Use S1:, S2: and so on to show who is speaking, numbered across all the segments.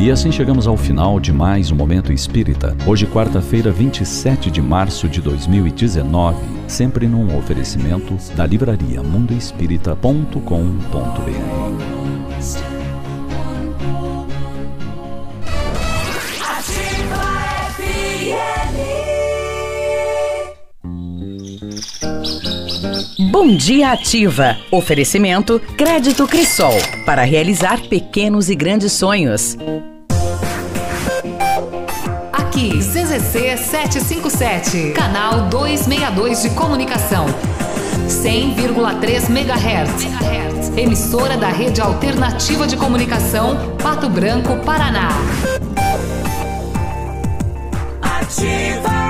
S1: E assim chegamos ao final de mais um Momento Espírita. Hoje, quarta-feira, 27 de março de 2019, sempre num oferecimento da livraria mundoespírita.com.br.
S2: Bom Dia Ativa. Oferecimento Crédito Crisol para realizar pequenos e grandes sonhos.
S3: Aqui, CZC 757, canal 262 de comunicação. 100,3 MHz. Emissora da Rede Alternativa de Comunicação, Pato Branco, Paraná.
S4: Ativa.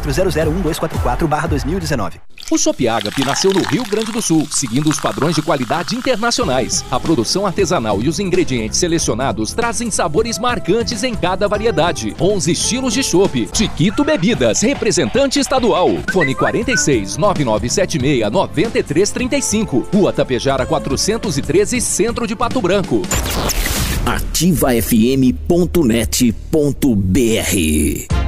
S5: 04001244-2019.
S6: O Shop Agape nasceu no Rio Grande do Sul, seguindo os padrões de qualidade internacionais. A produção artesanal e os ingredientes selecionados trazem sabores marcantes em cada variedade. 11 estilos de chopp. Chiquito Bebidas, representante estadual. Fone 46 9976 9335. Rua Tapejara 413, Centro de Pato Branco.
S7: ativafm.net.br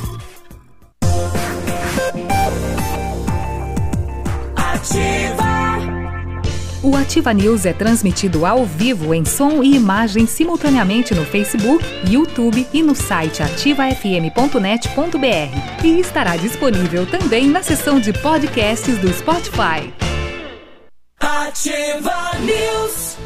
S3: O Ativa News é transmitido ao vivo em som e imagem simultaneamente no Facebook, YouTube e no site ativafm.net.br. E estará disponível também na seção de podcasts do Spotify.
S4: Ativa News.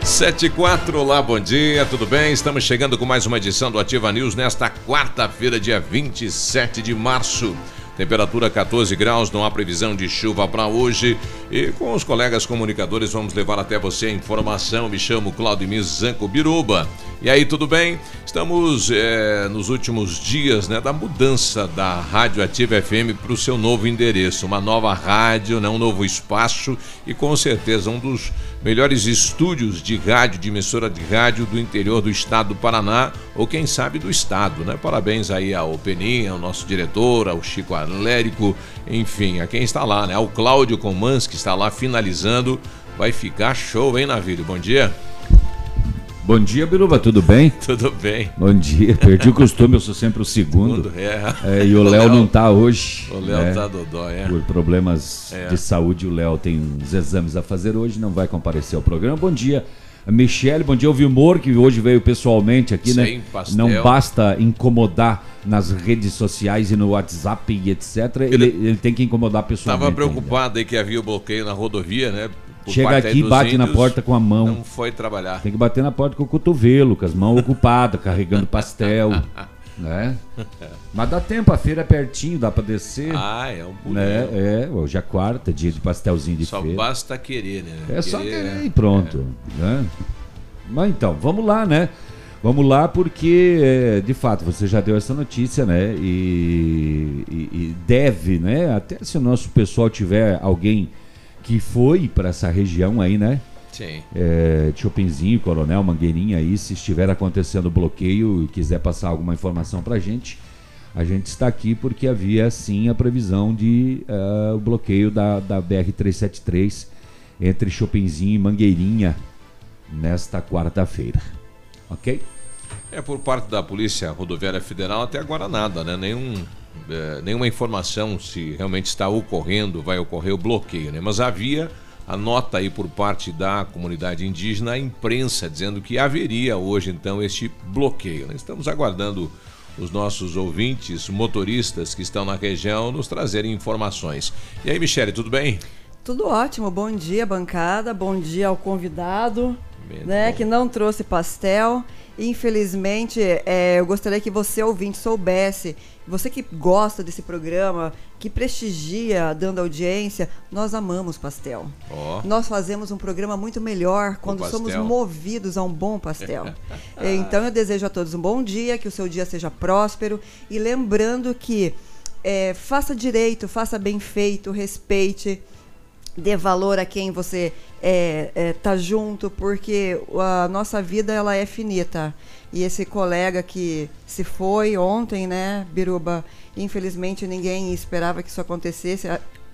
S8: 74, olá, bom dia, tudo bem? Estamos chegando com mais uma edição do Ativa News nesta quarta-feira, dia 27 de março. Temperatura 14 graus, não há previsão de chuva para hoje. E com os colegas comunicadores vamos levar até você a informação. Me chamo Claudio Zanco Biruba. E aí, tudo bem? Estamos é, nos últimos dias né, da mudança da Rádio Ativa FM para o seu novo endereço, uma nova rádio, né, um novo espaço e com certeza um dos melhores estúdios de rádio, de emissora de rádio do interior do estado do Paraná ou quem sabe do estado. Né? Parabéns aí ao Peninha, ao nosso diretor, ao Chico Alérico, enfim, a quem está lá, né? ao Cláudio Comans que está lá finalizando. Vai ficar show, hein, Navírio? Bom dia.
S9: Bom dia, Biruba, tudo bem?
S8: Tudo bem.
S9: Bom dia, perdi o costume, eu sou sempre o segundo.
S8: é.
S9: É, e o Léo não está hoje.
S8: O Léo né? tá dodó, é.
S9: Por problemas é. de saúde, o Léo tem uns exames a fazer hoje, não vai comparecer ao programa. Bom dia, Michele, bom dia ao Vilmor, que hoje veio pessoalmente aqui, né? Sim, né? Pastel. Não basta incomodar nas redes sociais e no WhatsApp e etc. Ele, ele, ele tem que incomodar pessoalmente.
S8: Estava preocupado ainda. aí que havia o bloqueio na rodovia, né?
S9: Chega aqui e bate na porta com a mão.
S8: Não foi trabalhar.
S9: Tem que bater na porta com o cotovelo, com as mãos ocupadas, carregando pastel. né? Mas dá tempo, a feira é pertinho, dá pra descer.
S8: Ah, é um bonito.
S9: Né? É, hoje é quarta, dia de pastelzinho de
S8: só
S9: feira.
S8: Só basta querer, né?
S9: É querer, só querer e pronto. É. Né? Mas então, vamos lá, né? Vamos lá, porque é, de fato você já deu essa notícia, né? E, e, e deve, né? Até se o nosso pessoal tiver alguém que foi para essa região aí, né?
S8: Sim.
S9: É, Chopinzinho, Coronel, Mangueirinha aí, se estiver acontecendo bloqueio e quiser passar alguma informação para a gente, a gente está aqui porque havia sim a previsão de uh, o bloqueio da, da BR-373 entre Chopinzinho e Mangueirinha nesta quarta-feira. Ok?
S8: É por parte da Polícia Rodoviária Federal até agora nada, né? Nenhum é, nenhuma informação se realmente está ocorrendo, vai ocorrer o bloqueio, né? Mas havia a nota aí por parte da comunidade indígena, a imprensa, dizendo que haveria hoje então este bloqueio. Né? Estamos aguardando os nossos ouvintes, motoristas que estão na região, nos trazerem informações. E aí, Michele, tudo bem?
S10: Tudo ótimo. Bom dia, bancada. Bom dia ao convidado, né, que não trouxe pastel. Infelizmente, é, eu gostaria que você, ouvinte, soubesse, você que gosta desse programa, que prestigia dando audiência, nós amamos pastel.
S8: Oh.
S10: Nós fazemos um programa muito melhor quando somos movidos a um bom pastel. então eu desejo a todos um bom dia, que o seu dia seja próspero e lembrando que é, faça direito, faça bem feito, respeite dê valor a quem você é, é, tá junto, porque a nossa vida ela é finita. E esse colega que se foi ontem, né, Biruba, infelizmente ninguém esperava que isso acontecesse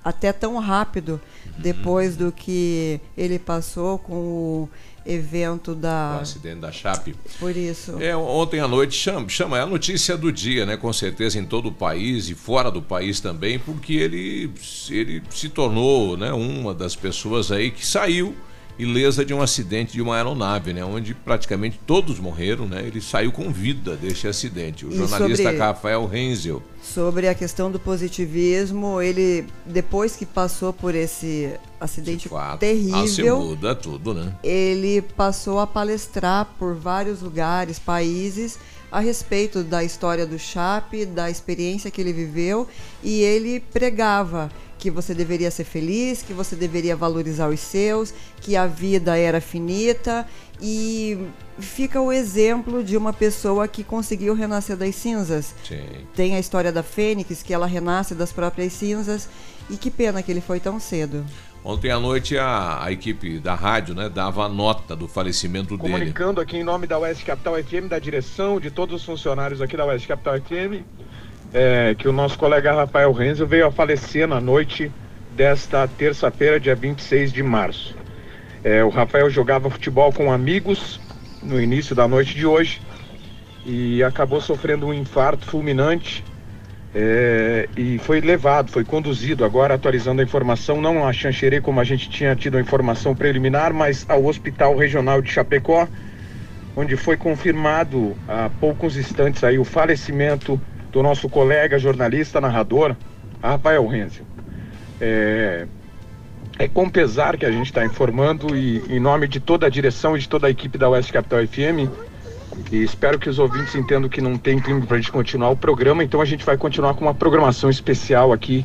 S10: até tão rápido uhum. depois do que ele passou com o evento da.
S8: O acidente da Chape.
S10: Por isso.
S8: É, ontem à noite chama, chama, é a notícia do dia, né? Com certeza em todo o país e fora do país também, porque ele, ele se tornou né, uma das pessoas aí que saiu ilesa de um acidente de uma aeronave, né, onde praticamente todos morreram, né? Ele saiu com vida deste acidente. O e jornalista sobre, Rafael Renzel.
S10: Sobre a questão do positivismo, ele depois que passou por esse acidente fato, terrível, ah,
S8: muda tudo, né?
S10: Ele passou a palestrar por vários lugares, países a respeito da história do Chape, da experiência que ele viveu, e ele pregava que você deveria ser feliz, que você deveria valorizar os seus, que a vida era finita e fica o exemplo de uma pessoa que conseguiu renascer das cinzas.
S8: Sim.
S10: Tem a história da Fênix, que ela renasce das próprias cinzas e que pena que ele foi tão cedo.
S8: Ontem à noite a, a equipe da rádio né, dava a nota do falecimento
S11: Comunicando
S8: dele.
S11: Comunicando aqui em nome da West Capital FM, da direção, de todos os funcionários aqui da West Capital FM, é, que o nosso colega Rafael Renzo veio a falecer na noite desta terça-feira, dia 26 de março. É, o Rafael jogava futebol com amigos no início da noite de hoje e acabou sofrendo um infarto fulminante é, e foi levado, foi conduzido, agora atualizando a informação, não a Xanxerê como a gente tinha tido a informação preliminar, mas ao Hospital Regional de Chapecó, onde foi confirmado há poucos instantes aí o falecimento do nosso colega jornalista, narrador, Rafael Renzel. É, é com pesar que a gente está informando e em nome de toda a direção e de toda a equipe da West Capital FM. E espero que os ouvintes entendam que não tem clima para a gente continuar o programa, então a gente vai continuar com uma programação especial aqui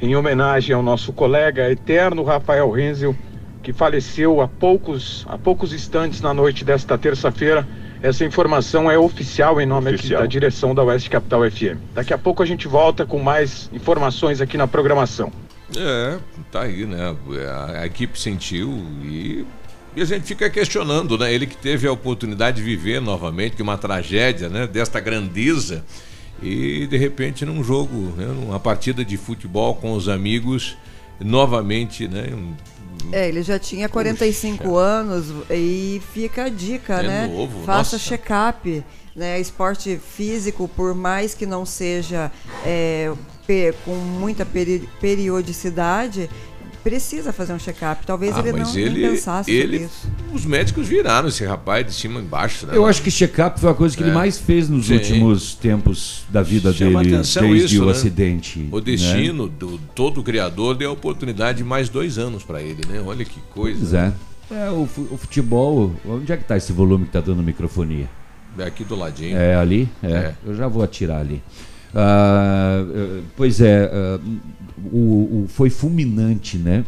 S11: em homenagem ao nosso colega eterno Rafael Renzel, que faleceu há poucos, há poucos instantes na noite desta terça-feira Essa informação é oficial em nome oficial. da direção da Oeste Capital FM. Daqui a pouco a gente volta com mais informações aqui na programação.
S8: É, tá aí, né? A, a equipe sentiu e e a gente fica questionando, né? Ele que teve a oportunidade de viver novamente, que uma tragédia, né? Desta grandeza. E de repente num jogo, né? numa partida de futebol com os amigos, novamente, né?
S10: É, ele já tinha 45 Puxa. anos e fica a dica, é né? Novo, Faça check-up. Né? Esporte físico, por mais que não seja é, com muita peri periodicidade, precisa fazer um check-up. Talvez ah, ele não ele, pensasse
S8: ele, isso. Os médicos viraram esse rapaz de cima embaixo.
S9: Né? Eu acho que check-up foi a coisa que é. ele mais fez nos Sim. últimos tempos da vida Chama dele, desde isso, o né? acidente.
S8: O destino né? do todo o criador deu a oportunidade de mais dois anos para ele, né? Olha que coisa. Pois
S9: é. É, o, o, futebol. Onde é que está esse volume que está dando microfonia?
S8: É aqui do ladinho.
S9: É ali? É. é. Eu já vou atirar ali. Uh, pois é, uh, o, o, foi fulminante, né?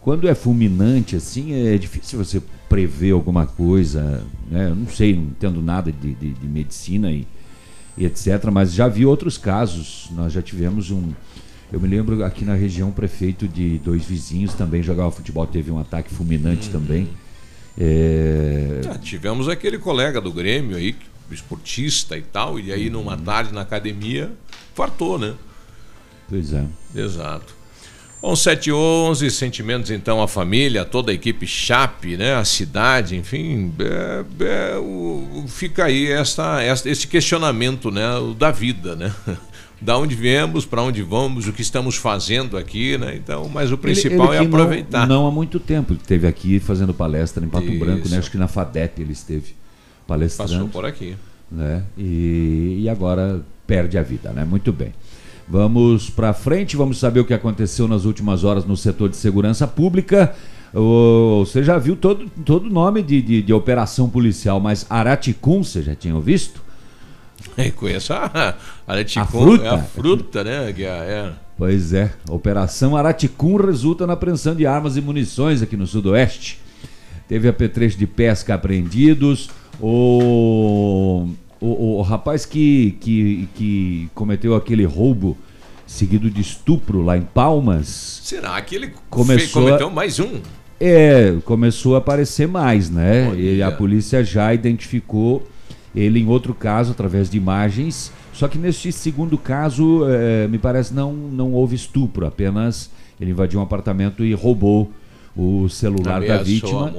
S9: Quando é fulminante, assim, é difícil você prever alguma coisa, né? Eu não sei, não entendo nada de, de, de medicina e, e, etc. Mas já vi outros casos. Nós já tivemos um. Eu me lembro aqui na região, um prefeito de dois vizinhos também jogava futebol, teve um ataque fulminante uhum. também.
S8: É... Já tivemos aquele colega do Grêmio aí, esportista e tal, e aí numa uhum. tarde na academia, fartou, né?
S9: Pois é.
S8: Exato. Bom, 7 e 11, sentimentos então à família, toda a equipe Chape, né, a cidade, enfim, é, é, o, fica aí essa, esse questionamento né, da vida, né? Da onde viemos, para onde vamos, o que estamos fazendo aqui, né? Então, mas o principal ele, ele é aproveitar.
S9: Não, não, há muito tempo esteve aqui fazendo palestra em Pato Isso. Branco, né? Acho que na FADEP ele esteve palestrando.
S8: Passou por aqui.
S9: Né? E, e agora perde a vida, né? Muito bem. Vamos para frente, vamos saber o que aconteceu nas últimas horas no setor de segurança pública. Você já viu todo o todo nome de, de, de, operação policial, mas Araticum, você já tinha visto?
S8: É, conheço a Araticum, a fruta? é a fruta, né? Que é.
S9: Pois é, Operação Araticum resulta na apreensão de armas e munições aqui no sudoeste. Teve apetrechos de pesca apreendidos, o o, o rapaz que, que, que cometeu aquele roubo seguido de estupro lá em Palmas.
S8: Será que ele começou cometeu mais um?
S9: É, começou a aparecer mais, né? E a polícia já identificou ele em outro caso através de imagens. Só que neste segundo caso, é, me parece não não houve estupro, apenas ele invadiu um apartamento e roubou o celular da vítima.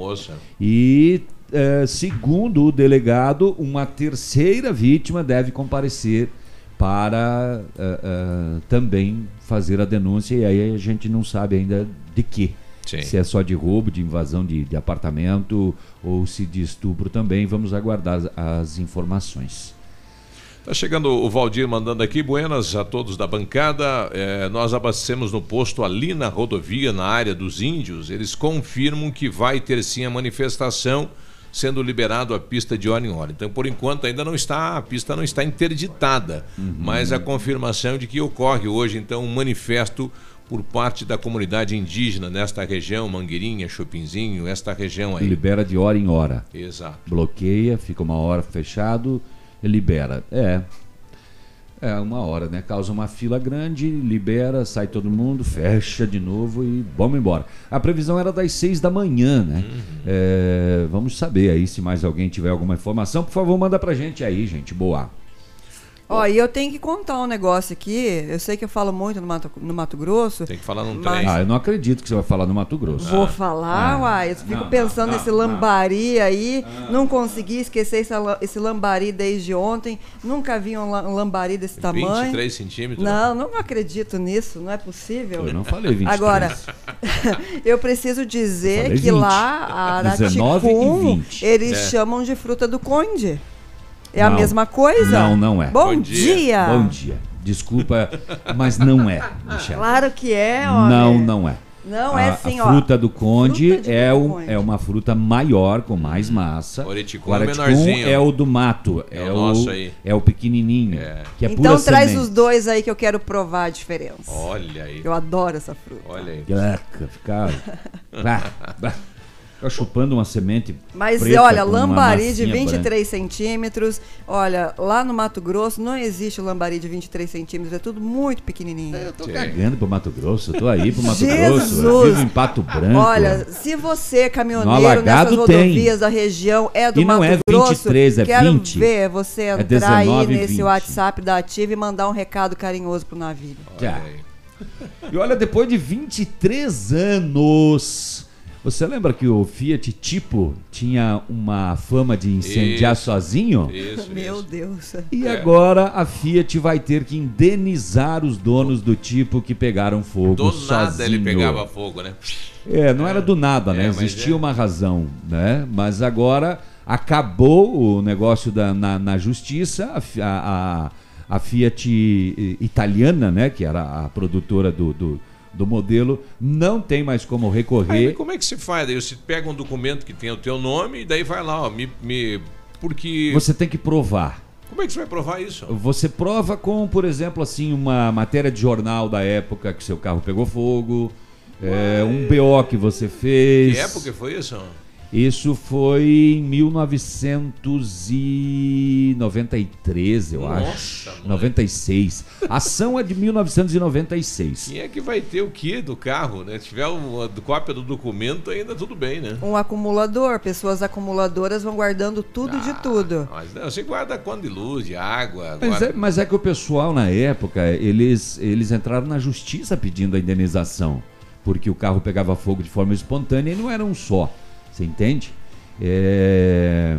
S9: E é, segundo o delegado, uma terceira vítima deve comparecer para uh, uh, também fazer a denúncia e aí a gente não sabe ainda de que. Sim. Se é só de roubo, de invasão de, de, apartamento ou se de estupro também. Vamos aguardar as, informações.
S8: Tá chegando o Valdir mandando aqui, buenas a todos da bancada. É, nós abastecemos no posto ali na rodovia, na área dos índios. Eles confirmam que vai ter sim a manifestação sendo liberado a pista de hora em hora. Então, por enquanto, ainda não está, a pista não está interditada, uhum. mas a confirmação de que ocorre hoje, então, um manifesto por parte da comunidade indígena nesta região, Mangueirinha, Chopinzinho, esta região aí.
S9: Libera de hora em hora.
S8: Exato.
S9: Bloqueia, fica uma hora fechado libera. É, é, uma hora, né? Causa uma fila grande, libera, sai todo mundo, fecha de novo e vamos embora. A previsão era das seis da manhã, né? Uhum. É, vamos saber aí se mais alguém tiver alguma informação. Por favor, manda pra gente aí, gente. Boa.
S10: Ó, e eu tenho que contar um negócio aqui. Eu sei que eu falo muito no Mato, no Mato Grosso.
S8: Tem que falar num
S9: mas... Ah, eu não acredito que você vai falar no Mato Grosso.
S10: Vou ah. falar, ah. uai. Eu fico não, pensando não, nesse não, lambari aí. Não consegui esquecer esse, esse lambari desde ontem. Nunca vi um lambari desse 23 tamanho.
S8: 23 centímetros?
S10: Não, não acredito nisso. Não é possível.
S9: Eu não falei 23.
S10: Agora, eu preciso dizer eu que 20. lá, a Araticum, eles é. chamam de fruta do conde. É não, a mesma coisa?
S9: Não, não é.
S10: Bom, Bom dia. dia.
S9: Bom dia. Desculpa, mas não é, Michelle.
S10: Claro que é, olha.
S9: Não, não é.
S10: Não é sim,
S9: a fruta do conde fruta é, o, conde. é uma fruta maior, com mais massa.
S8: Oreticum, o Oreticum
S9: é o do mato. É, é o, nosso aí. É o pequenininho. É. Que é
S10: então traz
S9: semente.
S10: os dois aí que eu quero provar a diferença.
S8: Olha aí.
S10: Eu adoro essa fruta.
S8: Olha aí.
S9: Fica... Fica chupando uma semente.
S10: Mas
S9: preta
S10: olha,
S9: com uma
S10: lambari de
S9: massinha
S10: 23
S9: branca.
S10: centímetros. Olha, lá no Mato Grosso não existe lambari de 23 centímetros, é tudo muito pequenininho. Eu
S9: Tô cagando pro Mato Grosso, eu tô aí pro Mato
S10: Jesus!
S9: Grosso. Eu vivo em Pato Branco.
S10: Olha, se você, caminhoneiro nessas
S9: tem.
S10: rodovias da região, é do
S9: E não
S10: Mato
S9: é
S10: Grosso,
S9: 23, é
S10: quero
S9: 20.
S10: ver você
S9: É
S10: entrar aí
S9: 19 e
S10: nesse
S9: 20.
S10: WhatsApp da Ativa e mandar um recado carinhoso pro navio.
S9: Já. E olha, depois de 23 anos, você lembra que o Fiat Tipo tinha uma fama de incendiar
S8: Isso,
S9: sozinho?
S8: Isso,
S10: Meu Deus.
S9: E
S8: É.
S9: agora a Fiat vai ter que indenizar os donos do tipo que pegaram fogo
S8: Do
S9: sozinho.
S8: nada ele pegava fogo, né?
S9: É, não era do nada, né?
S8: É,
S9: Existia
S8: é.
S9: uma razão, né? Mas agora acabou o negócio da, na, na justiça, a, a, a, Fiat italiana, né? Que era a produtora do, do, do modelo, não tem mais como
S8: Aí,
S9: recorrer.
S8: como é que se faz? Daí você pega um documento que tem o teu nome e daí vai lá, ó, me, me porque
S9: Você tem que provar.
S8: como é que você vai provar isso?
S9: Você prova com, por exemplo, assim, uma matéria de jornal da época que seu carro pegou fogo, é, um BO que você fez.
S8: Que época foi isso?
S9: Isso foi em 1993, eu
S8: Nossa,
S9: acho.
S8: mãe.
S9: 96. A ação é de 1996.
S8: Quem é que vai ter o que do carro, né? Se tiver uma cópia do documento, ainda tudo bem, né?
S10: Um acumulador, pessoas acumuladoras vão guardando tudo de tudo.
S8: Mas não, você guarda quando de luz, de água.
S9: Mas
S8: guarda-
S9: é, mas é que o pessoal, na época, eles, eles entraram na justiça pedindo a indenização. Porque o carro pegava fogo de forma espontânea e não era um só. Você entende? É...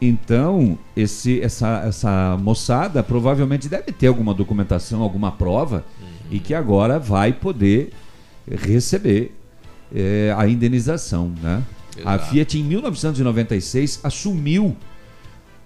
S9: Então, esse, essa, essa moçada provavelmente deve ter alguma documentação, alguma prova, e que agora vai poder receber é, a indenização. Né? A. Fiat, em 1996, assumiu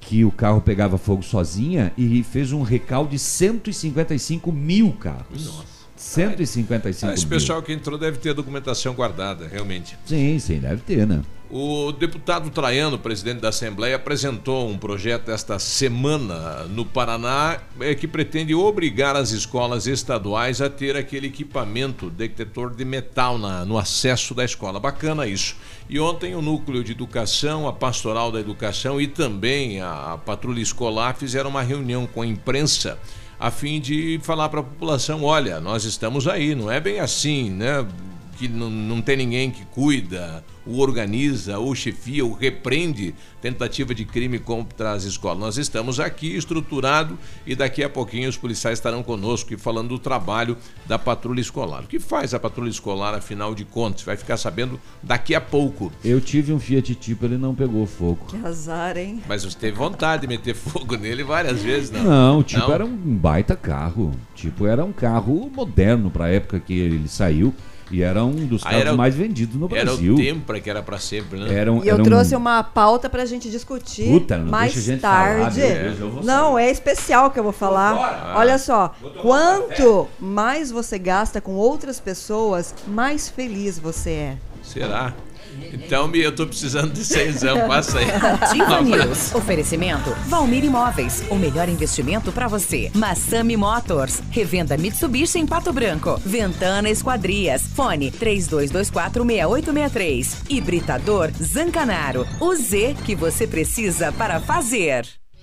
S9: que o carro pegava fogo sozinha e fez um recal de 155 mil carros.
S8: Nossa.
S9: 155
S8: Ah, esse pessoal que entrou deve ter a documentação guardada, realmente.
S9: Sim, sim, deve ter, né?
S8: O deputado Traiano, presidente da Assembleia, apresentou um projeto esta semana no Paraná eh, que pretende obrigar as escolas estaduais a ter aquele equipamento detector de metal na- no acesso da escola. Bacana isso. E ontem o Núcleo de Educação, a Pastoral da Educação e também a Patrulha Escolar fizeram uma reunião com a imprensa a fim de falar para a população: olha, nós estamos aí, não é bem assim, né? Que não, não tem ninguém que cuida, o organiza, ou chefia, ou repreende tentativa de crime contra as escolas. Nós estamos aqui estruturado e daqui a pouquinho os policiais estarão conosco e falando do trabalho da patrulha escolar. O que faz a patrulha escolar, afinal de contas? Vai ficar sabendo daqui a pouco.
S9: Eu tive um Fiat Tipo, ele não pegou fogo.
S10: Que azar, hein?
S8: Mas você teve vontade de meter fogo nele várias vezes, não?
S9: Não, o Tipo
S8: Não?
S9: era um baita carro. Tipo, era um carro moderno para a época que ele saiu e era um dos
S8: Ah,
S9: carros
S8: era
S9: mais vendidos no
S8: Era
S9: Brasil.
S8: o Tempra que era para sempre, né?
S9: Era um-
S10: E eu
S9: era um-
S10: trouxe uma pauta pra gente discutir
S9: Puta, não
S10: mais
S9: deixa a gente falar,
S10: tarde.
S9: meu Deus,
S10: não, é especial que eu vou falar.
S8: Ah.
S10: Olha só, quanto mais você gasta com outras pessoas, mais feliz você é.
S8: Será? Então, eu tô precisando de seisão, passa aí.
S2: Ativa News. Oferecimento Valmir Imóveis. O melhor investimento para você. Massami Motors. Revenda Mitsubishi em Pato Branco. Ventana Esquadrias. Fone 32246863. Hibridador Zancanaro. O Z que você precisa para fazer.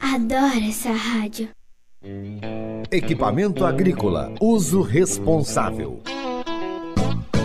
S12: Adoro essa rádio.
S13: Equipamento agrícola. Uso responsável.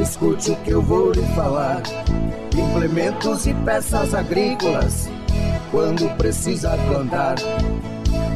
S14: escute o que eu vou lhe falar. implementos e peças agrícolas. Quando precisa plantar,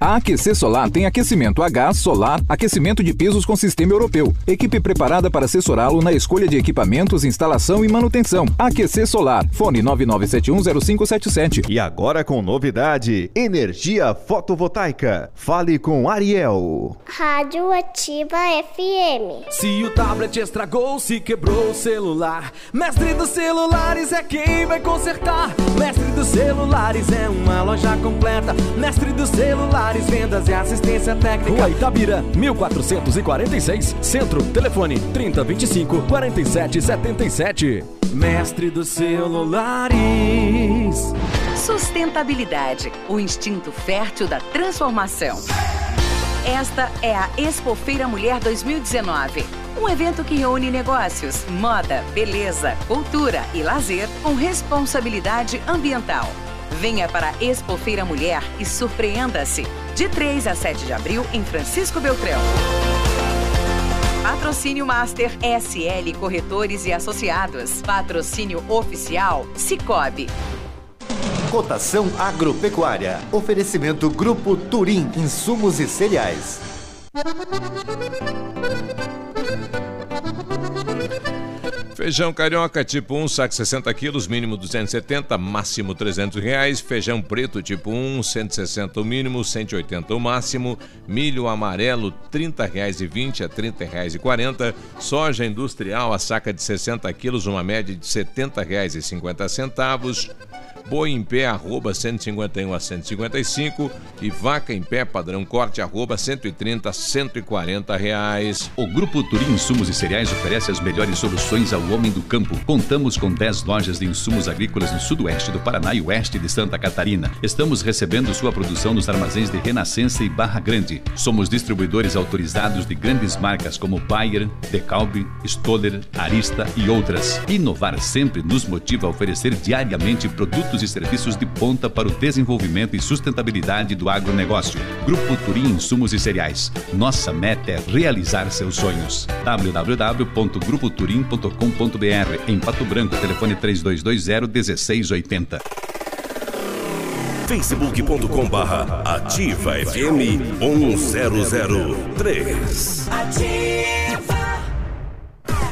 S15: A AQC Solar tem aquecimento a gás, solar, aquecimento de pisos com sistema europeu. Equipe preparada para assessorá-lo na escolha de equipamentos, instalação e manutenção. AQC Solar. Fone 99710577.
S4: E agora com novidade: energia fotovoltaica. Fale com Ariel.
S12: Rádio Ativa FM.
S16: Se o tablet estragou, se quebrou o celular, Mestre dos Celulares é quem vai consertar. Mestre dos Celulares é uma loja completa. Mestre dos Celulares celulares, vendas e assistência técnica.
S17: Rua Itabira, 1446, Centro, telefone 3025 4777.
S16: Mestre dos celulares.
S2: Sustentabilidade, o instinto fértil da transformação. Esta é a Expofeira Mulher 2019. Um evento que reúne negócios, moda, beleza, cultura e lazer com responsabilidade ambiental. Venha para a Expo Feira Mulher e surpreenda-se. De 3 a 7 de abril em Francisco Beltrão. Patrocínio Master SL Corretores e Associados. Patrocínio Oficial Cicobi.
S4: Cotação agropecuária. Oferecimento Grupo Turim, insumos e cereais.
S8: Feijão carioca tipo 1, saco 60 quilos, mínimo 270, máximo 300 reais. Feijão preto tipo 1, 160 o mínimo, 180 o máximo. Milho amarelo, 30 reais e 20 a 30 reais e 40. Soja industrial, a saca de 60 quilos, uma média de 70 reais e 50 centavos. Boi em pé, arroba 151 a 155 e vaca em pé, padrão corte, arroba 130 a 140 reais.
S18: O Grupo Turim Insumos e Cereais oferece as melhores soluções ao homem do campo. Contamos com 10 lojas de insumos agrícolas no sudoeste do Paraná e oeste de Santa Catarina. Estamos recebendo sua produção nos armazéns de Renascença e Barra Grande. Somos distribuidores autorizados de grandes marcas como Bayer, Decalbe, Stoller, Arista e outras. Inovar sempre nos motiva a oferecer diariamente produtos e serviços de ponta para o desenvolvimento e sustentabilidade do agronegócio. Grupo Turim Insumos e Cereais. Nossa meta é realizar seus sonhos. www.grupoturim.com.br Em Pato Branco, telefone 3220 1680
S19: facebook.com barra ativa FM 1003
S2: Ativa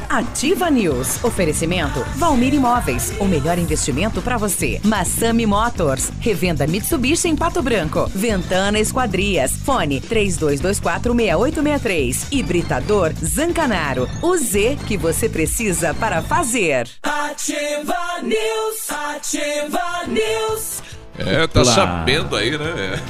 S2: Ativa News. Oferecimento Valmir Imóveis. O melhor investimento para você. Massami Motors. Revenda Mitsubishi em Pato Branco. Ventana Esquadrias. Fone 32246863. Hibridador Zancanaro. O Z que você precisa para fazer.
S16: Ativa News. Ativa News.
S8: É, tá sabendo aí, né?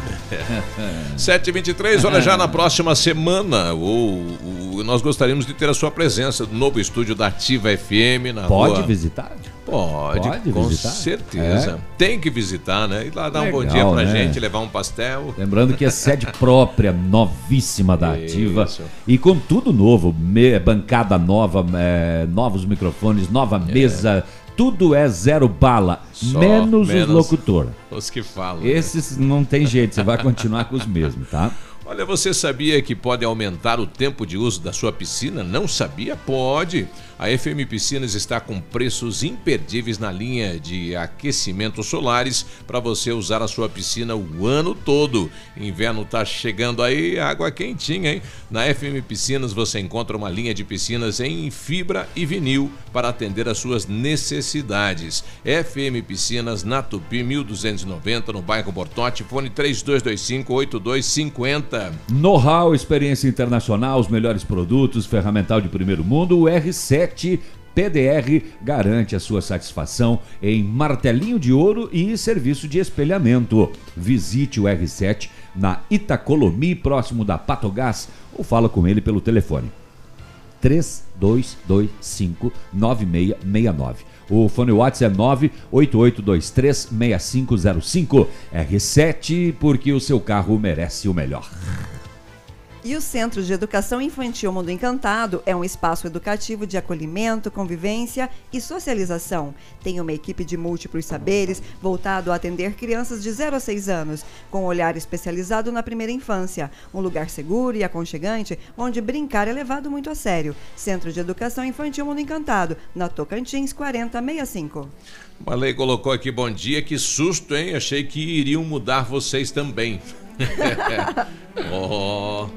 S8: 7h23, olha, já na próxima semana, o, o, nós gostaríamos de ter a sua presença no novo estúdio da Ativa FM na
S9: Pode
S8: rua.
S9: visitar?
S8: Pode,
S9: Pode
S8: com
S9: visitar?
S8: certeza.
S9: É.
S8: Tem que visitar, né? E lá dar um bom
S9: Legal,
S8: dia pra
S9: né?
S8: gente, levar um pastel.
S9: Lembrando que é sede própria, novíssima da Ativa.
S8: Isso.
S9: E com tudo novo, me- bancada nova, é, novos microfones, nova mesa. Tudo é zero bala,
S8: Só
S9: menos,
S8: menos
S9: os locutor.
S8: Os que falam. né?
S9: Esses não tem jeito, você vai continuar com os mesmos, tá?
S8: Olha, você sabia que pode aumentar o tempo de uso da sua piscina? Não sabia? Pode! A FM Piscinas está com preços imperdíveis na linha de aquecimentos solares para você usar a sua piscina o ano todo. Inverno tá chegando aí, água quentinha, hein? Na FM Piscinas você encontra uma linha de piscinas em fibra e vinil para atender às suas necessidades. FM Piscinas na Tupi 1290 no bairro Bortote, fone 3225 8250.
S9: Know-how, experiência internacional, os melhores produtos, ferramental de primeiro mundo, o R7 PDR garante a sua satisfação em martelinho de ouro e serviço de espelhamento. Visite o R7 na Itacolomi, próximo da Patogás, ou fala com ele pelo telefone 3225 9669. O fone WhatsApp é 988236505. R7, porque o seu carro merece o melhor.
S10: E o Centro de Educação Infantil Mundo Encantado é um espaço educativo de acolhimento, convivência e socialização. Tem uma equipe de múltiplos saberes voltado a atender crianças de 0 a 6 anos, com um olhar especializado na primeira infância. Um lugar seguro e aconchegante onde brincar é levado muito a sério. Centro de Educação Infantil Mundo Encantado, na Tocantins 4065.
S8: Malei colocou aqui bom dia, que susto, hein? Achei que iriam mudar vocês também. oh.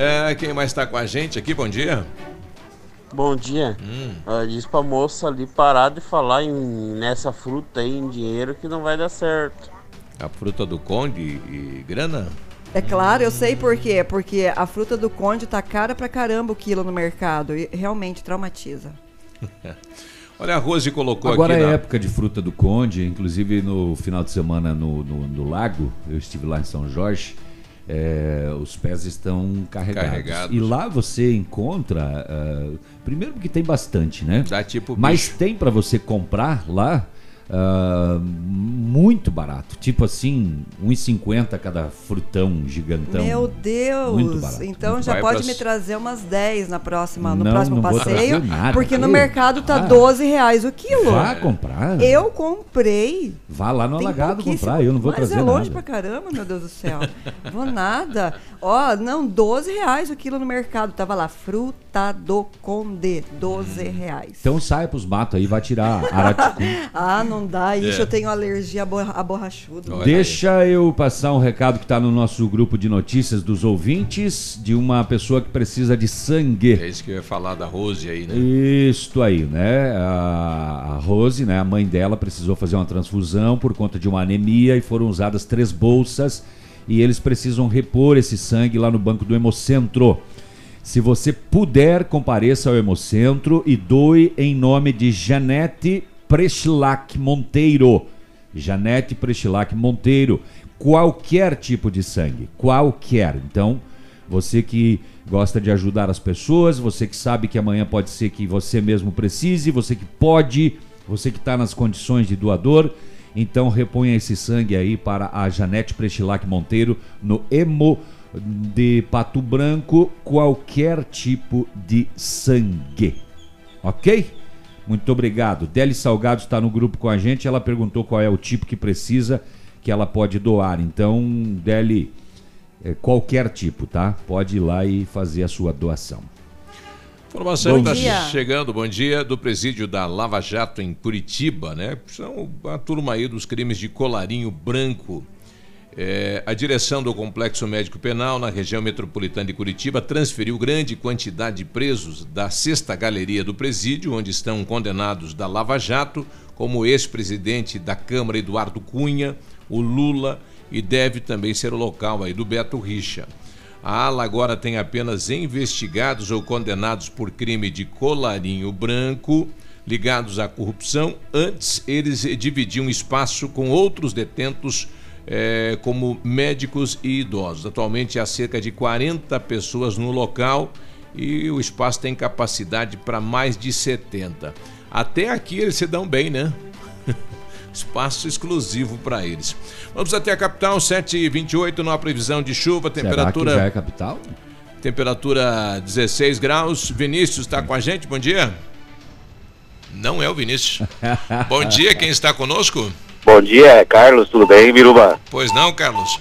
S8: É, quem mais está com a gente aqui? Bom dia.
S20: Bom dia. Hum. Uh, diz pra moça ali parar de falar em, nessa fruta aí, em dinheiro, que não vai dar certo.
S8: A fruta do conde e grana?
S10: É claro, eu sei por quê. Porque a fruta do conde tá cara pra caramba o quilo no mercado. E realmente traumatiza.
S8: Olha, a Rose colocou
S9: Agora
S8: aqui.
S9: Agora é na... época de fruta do conde, inclusive no final de semana no, no, no lago, eu estive lá em São Jorge é, os pés estão carregados. carregados. E lá você encontra, uh, primeiro porque tem bastante, né?
S8: Dá tipo
S9: Mas bicho. tem para você comprar lá Uh, muito barato. Tipo assim, 1,50 cada frutão gigantão.
S10: Meu Deus! Muito barato. Então muito já pode pras... me trazer umas 10 na próxima, no não, próximo não passeio. Nada, porque no mercado tá ah, 12 reais o quilo.
S9: Vá comprar.
S10: Eu comprei.
S9: Vá lá no Alagado comprar, eu não vou
S10: Mas
S9: trazer
S10: é longe
S9: nada.
S10: pra caramba, meu Deus do céu. vou nada. Ó, não, 12 reais o quilo no mercado. Tava lá, fruta do Conde, 12 reais.
S9: Então sai pros matos aí, vai tirar araticu.
S10: ah, não dá. Isso é. eu tenho alergia a borrachudo.
S9: Deixa eu passar um recado que tá no nosso grupo de notícias dos ouvintes, de uma pessoa que precisa de sangue.
S8: É isso que eu ia falar da Rose aí, né?
S9: Isto aí, né? A, a Rose, né? A mãe dela precisou fazer uma transfusão por conta de uma anemia e foram usadas três bolsas e eles precisam repor esse sangue lá no banco do Hemocentro. Se você puder, compareça ao Hemocentro e doe em nome de Janete Prechilac Monteiro. Janete Prechilac Monteiro. Qualquer tipo de sangue, qualquer. Então, você que gosta de ajudar as pessoas, você que sabe que amanhã pode ser que você mesmo precise, você que pode, você que está nas condições de doador, então reponha esse sangue aí para a Janete Prechilac Monteiro no Emo de Pato Branco, qualquer tipo de sangue. Ok? Muito obrigado. Deli Salgado está no grupo com a gente. Ela perguntou qual é o tipo que precisa que ela pode doar. Então, Deli, é qualquer tipo, tá? Pode ir lá e fazer a sua doação.
S8: Informação que está chegando, bom dia, do presídio da Lava Jato em Curitiba, né? São a turma aí dos crimes de colarinho branco. É, a direção do Complexo Médico Penal na região metropolitana de Curitiba transferiu grande quantidade de presos da sexta galeria do presídio, onde estão condenados da Lava Jato, como o ex-presidente da Câmara Eduardo Cunha, o Lula e deve também ser o local aí do Beto Richa. A ala agora tem apenas investigados ou condenados por crime de colarinho branco ligados à corrupção. Antes, eles dividiam espaço com outros detentos, eh, como médicos e idosos. Atualmente há cerca de 40 pessoas no local e o espaço tem capacidade para mais de 70. Até aqui eles se dão bem, né? espaço exclusivo para eles. Vamos até a capital, 7h28, numa previsão de chuva, temperatura.
S9: Será que já é capital?
S8: Temperatura 16 graus. Vinícius está com a gente, bom dia. Não é o Vinícius. bom dia, quem está conosco?
S21: Bom dia, Carlos, tudo bem, Biruba?
S8: Pois não, Carlos.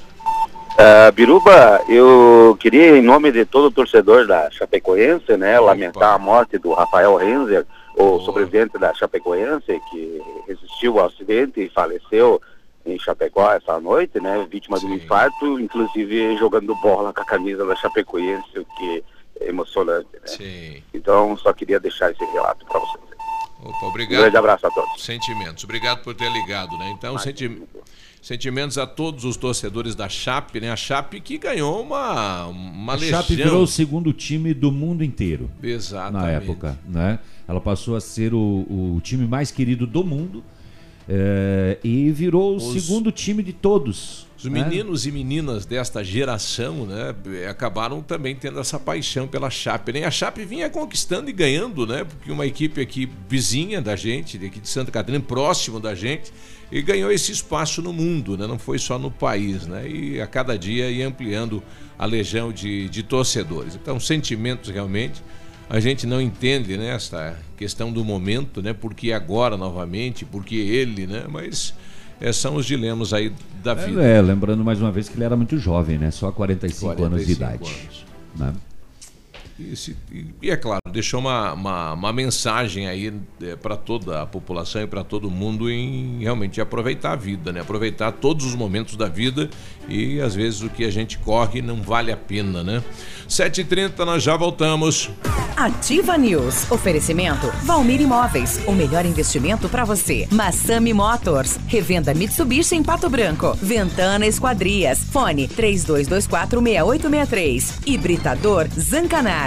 S21: Uh, Biruba, eu queria, em nome de todo o torcedor da Chapecoense, né, Opa. lamentar a morte do Rafael Renzer, o sobrevivente da Chapecoense, que resistiu ao acidente e faleceu em Chapecó essa noite, né? Vítima Sim. de um infarto, inclusive jogando bola com a camisa da Chapecoense, o que é emocionante, né? Sim. Então, só queria deixar esse relato para vocês.
S8: Opa, obrigado.
S21: Um grande abraço a todos.
S8: Sentimentos. Obrigado por ter ligado, né? Então, senti... sentimentos a todos os torcedores da Chape, né? A Chape que ganhou uma, uma a legião. A Chape
S9: virou o segundo time do mundo inteiro.
S8: Exatamente.
S9: Na época, né? Ela passou a ser o, o time mais querido do mundo É, e virou o Os... segundo time de todos.
S8: Os né? meninos e meninas desta geração né, acabaram também tendo essa paixão pela Chape. Nem a Chape vinha conquistando e ganhando, né? Porque uma equipe aqui vizinha da gente, aqui de Santa Catarina, próximo da gente, e ganhou esse espaço no mundo, né? não foi só no país. Né? E a cada dia ia ampliando a legião de, de torcedores. Então, sentimentos realmente. A gente não entende né, essa questão do momento, né? Porque agora novamente, porque ele, né? Mas é, são os dilemas aí da vida.
S9: É, lembrando mais uma vez que ele era muito jovem, né? Só 45, 45 anos de idade. Anos. Né?
S8: E, e, é claro, deixou uma, uma, uma mensagem aí é, para toda a população e para todo mundo em realmente aproveitar a vida, né? Aproveitar todos os momentos da vida e às vezes o que a gente corre não vale a pena, né? 7h30, nós já voltamos.
S2: Ativa News. Oferecimento Valmir Imóveis. O melhor investimento para você. Massami Motors. Revenda Mitsubishi em Pato Branco. Ventana Esquadrias. Fone 32246863. Hibridador Zancanaro.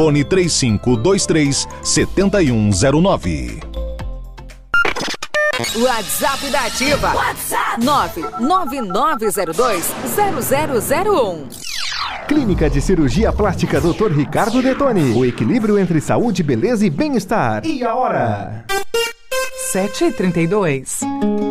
S22: Fone 3523 7109.
S2: WhatsApp da Ativa. WhatsApp 99902 0001.
S23: Clínica de Cirurgia Plástica Dr. Ricardo Detoni. O equilíbrio entre saúde, beleza e bem-estar. E a hora?
S3: 7h32.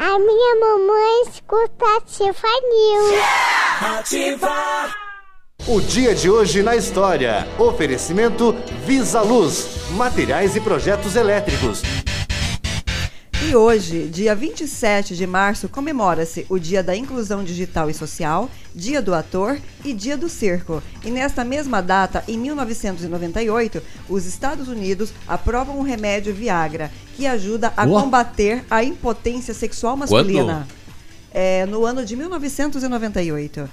S12: A minha mamãe escuta Ativa News.
S24: Yeah! Ativa! O dia de hoje na história. Oferecimento Visa Luz. Materiais e projetos elétricos.
S10: E hoje, dia 27 de março, comemora-se o Dia da Inclusão Digital e Social, Dia do Ator e Dia do Circo. E nesta mesma data, em 1998, os Estados Unidos aprovam o remédio Viagra, que ajuda a combater a impotência sexual masculina. É, no ano de 1998.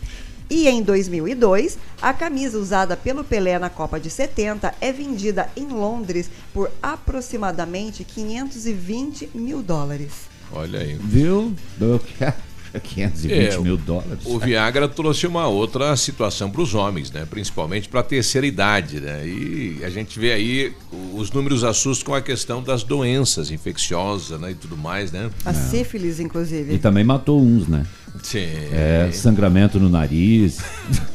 S10: E em 2002, a camisa usada pelo Pelé na Copa de 70 é vendida em Londres por aproximadamente 520 mil dólares.
S8: Olha aí.
S9: Viu? 520 é, mil dólares.
S8: O Viagra trouxe uma outra situação para os homens, né? principalmente para a terceira idade. Né? E a gente vê aí, os números assustam com a questão das doenças infecciosas né? e tudo mais. Né?
S10: A é. sífilis, inclusive.
S9: E também matou uns, né?
S8: Sim.
S9: É, sangramento no nariz.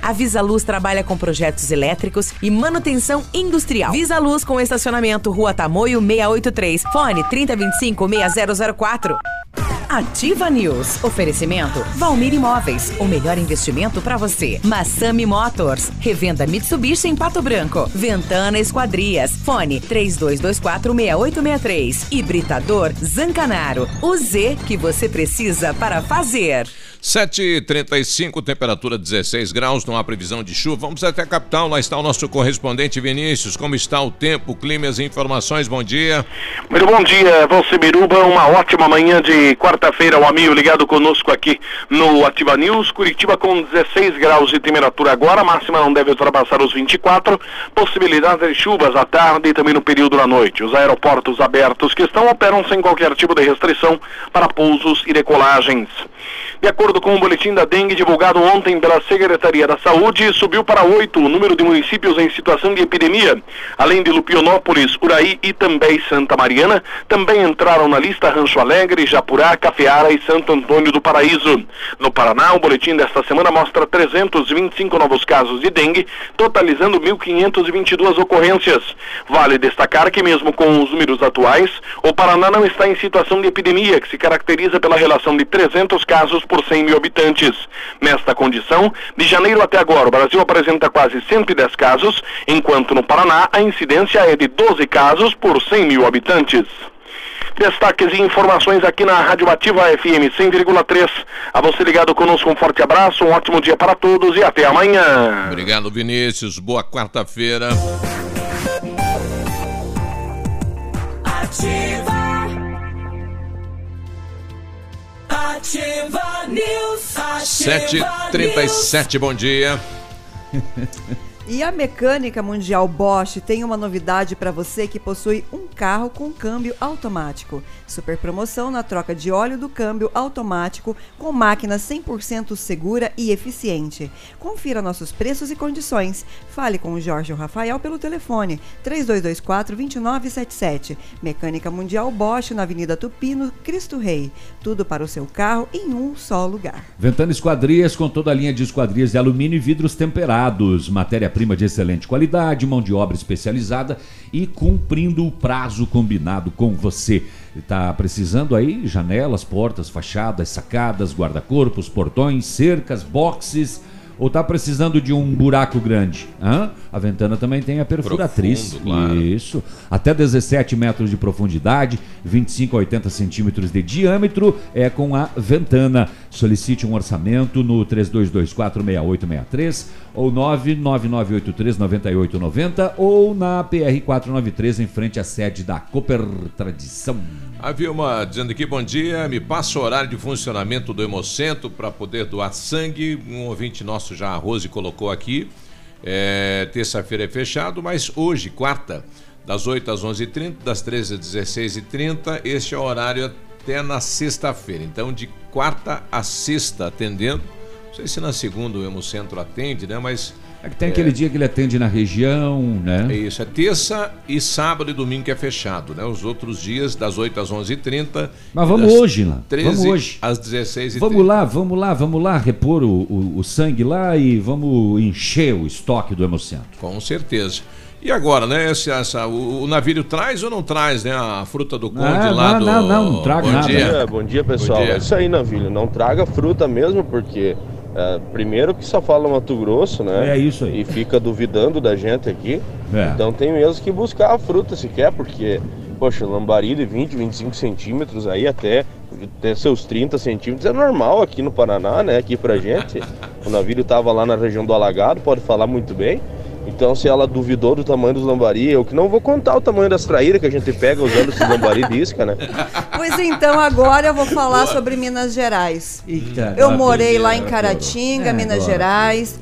S2: A Visa Luz trabalha com projetos elétricos e manutenção industrial. Visa Luz com estacionamento Rua Tamoio 683. Fone 3025 6004. Ativa News. Oferecimento Valmir Imóveis. O melhor investimento para você. Massami Motors. Revenda Mitsubishi em Pato Branco. Ventana Esquadrias. Fone 32246863. Hibridador Zancanaro. O Z que você precisa para fazer.
S8: 7h35, temperatura 16 graus, não há previsão de chuva. Vamos até a capital, lá está o nosso correspondente Vinícius. Como está o tempo, clima e as informações? Bom dia.
S25: Muito bom dia, Valci Biruba. Uma ótima manhã de quarta-feira. O amigo ligado conosco aqui no Ativa News. Curitiba com 16 graus de temperatura agora. Máxima não deve ultrapassar os 24. Possibilidade de chuvas à tarde e também no período da noite. Os aeroportos abertos que estão operam sem qualquer tipo de restrição para pousos e decolagens. De acordo com o boletim da dengue divulgado ontem pela Secretaria da Saúde, subiu para oito o número de municípios em situação de epidemia. Além de Lupionópolis, Uraí, e Santa Mariana, também entraram na lista Rancho Alegre, Japurá, Cafeara e Santo Antônio do Paraíso. No Paraná, o boletim desta semana mostra 325 novos casos de dengue, totalizando 1.522 ocorrências. Vale destacar que, mesmo com os números atuais, o Paraná não está em situação de epidemia, que se caracteriza pela relação de 300 casos por 100 mil habitantes. Nesta condição, de janeiro até agora, o Brasil apresenta quase 110 casos, enquanto no Paraná a incidência é de 12 casos por 100 mil habitantes. Destaques e informações aqui na Rádio Ativa FM 100,3. A você ligado conosco, um forte abraço, um ótimo dia para todos e até amanhã.
S8: Obrigado, Vinícius. Boa quarta-feira.
S16: Ativa. Ativa News. Ativa
S8: 7h37, bom dia.
S10: E a Mecânica Mundial Bosch tem uma novidade para você que possui um carro com câmbio automático. Super promoção na troca de óleo do câmbio automático com máquina 100% segura e eficiente. Confira nossos preços e condições. Fale com o Jorge ou Rafael pelo telefone 3224-2977. Mecânica Mundial Bosch na Avenida Tupino, Cristo Rei. Tudo para o seu carro em um só lugar.
S9: Ventana Esquadrias com toda a linha de esquadrias de alumínio e vidros temperados. Matéria-prima de excelente qualidade, mão de obra especializada e cumprindo o prazo combinado com você. Está precisando aí janelas, portas, fachadas, sacadas, guarda-corpos, portões, cercas, boxes ou está precisando de um buraco grande? Hã? A Ventana também tem a perfuratriz.
S8: Profundo, claro.
S9: Isso. Até 17 metros de profundidade, 25 a 80 centímetros de diâmetro, é com a Ventana. Solicite um orçamento no 32246863 ou 999839890 ou na PR 493 em frente à sede da Cooper Tradição.
S8: A Vilma dizendo aqui, bom dia, me passa o horário de funcionamento do Hemocentro para poder doar sangue. Um ouvinte nosso já, a Rose, colocou aqui. É, Terça-feira é fechado, mas hoje, quarta, das 8 às 11h30, das 13 às 16h30, este é o horário até na sexta-feira. Então, de quarta a sexta, atendendo. Não sei se na segunda o Hemocentro atende, né? Mas
S9: tem aquele dia que ele atende na região, né?
S8: é isso, é terça e sábado e domingo que é fechado, né? Os outros dias, das 8 às 11h30.
S9: Mas vamos hoje lá.
S8: 13
S9: Vamos hoje.
S8: às 16h30.
S9: Vamos lá, vamos lá, vamos lá repor o, o- o sangue lá e vamos encher o estoque do Hemocentro.
S8: Com certeza. E agora, né? Esse, essa, o, o navio traz ou não traz, né? A fruta do conde
S9: Ah,
S8: lá
S9: não,
S8: do.
S9: não, não, não traga
S8: Bom
S9: nada.
S8: Dia.
S26: Bom dia, pessoal.
S8: Bom dia.
S26: É isso aí, Navilho. Não traga fruta mesmo, porque é, primeiro que só fala Mato Grosso, né?
S9: É isso aí.
S26: E fica duvidando da gente aqui.
S9: É.
S26: Então tem mesmo que buscar a fruta se quer, porque, poxa, lambari de 20, 25 centímetros aí até, até seus 30 centímetros é normal aqui no Paraná, né? Aqui pra gente. o navio tava lá na região do Alagado, pode falar muito bem. Então, se ela duvidou do tamanho dos lambari, eu que não vou contar o tamanho das traíras que a gente pega usando esses lambari de isca, né?
S10: Pois então, agora eu vou falar sobre Minas Gerais.
S9: Eita,
S10: Eu morei lá em Caratinga,
S9: É,
S10: Minas
S9: agora.
S10: Gerais.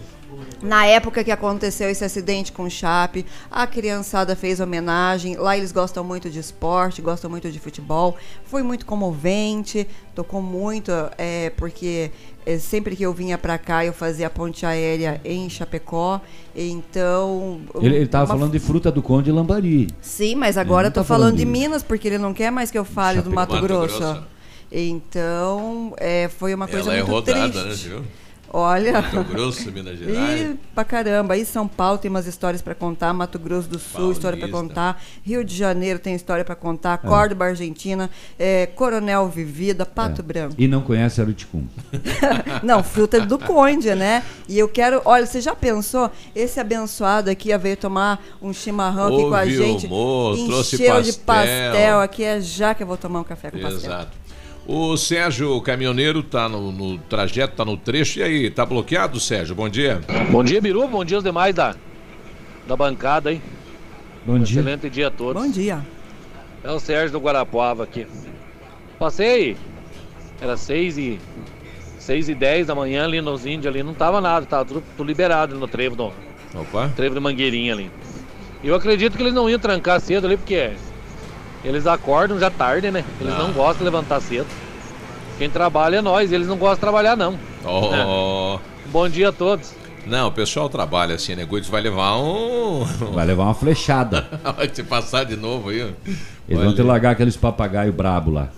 S10: Na época que aconteceu esse acidente com o Chape, a criançada fez homenagem. Lá eles gostam muito de esporte, gostam muito de futebol. Foi muito comovente, tocou muito, é, porque é, sempre que eu vinha para cá eu fazia a ponte aérea em Chapecó. Então.
S9: Ele estava uma... falando de fruta do Conde Lambari.
S10: Sim, mas agora eu tô tá falando, falando de Minas, porque ele não quer mais que eu fale Chapecó. do Mato, Mato Grosso. Grosso. Então, é, foi uma coisa
S8: Ela é
S10: muito
S8: é rodada,
S10: triste.
S8: né, viu?
S10: Olha.
S8: Mato Grosso, Minas Gerais.
S10: E pra caramba. Aí São Paulo tem umas histórias para contar, Mato Grosso do Sul, Paulista. história para contar, Rio de Janeiro tem história para contar, é. Córdoba, Argentina, é, Coronel Vivida, Pato é. Branco.
S9: E não conhece Aruticum.
S10: não, fruta do Conde, né? E eu quero. Olha, você já pensou? Esse abençoado aqui veio tomar um chimarrão aqui com a gente.
S8: Humor,
S10: encheu de pastel. Aqui é já que eu vou tomar um café com
S8: Exato.
S10: pastel.
S8: Exato. O Sérgio o caminhoneiro tá no, no, trajeto, tá no trecho. E aí, tá bloqueado, Sérgio? Bom dia.
S27: Bom dia, Biru. Bom dia aos demais da, da bancada aí.
S9: Bom um dia.
S27: Excelente dia a todos.
S10: Bom dia.
S27: É o Sérgio do Guarapuava aqui. Passei, era seis e seis e dez da manhã ali nos índios ali, não tava nada, tava tudo, tudo liberado no trevo do
S8: Opa.
S27: trevo de Mangueirinha ali. Eu acredito que eles não iam trancar cedo ali porque eles acordam já tarde, né? Eles não, não gostam de levantar cedo. Quem trabalha é nós, eles não gostam de trabalhar, não.
S8: Oh.
S27: É. Bom dia a todos.
S8: Não, o pessoal trabalha assim, né? Guides vai levar um.
S9: Vai levar uma flechada.
S8: vai te passar de novo aí.
S9: Eles vão ter que largar aqueles papagaio brabo lá,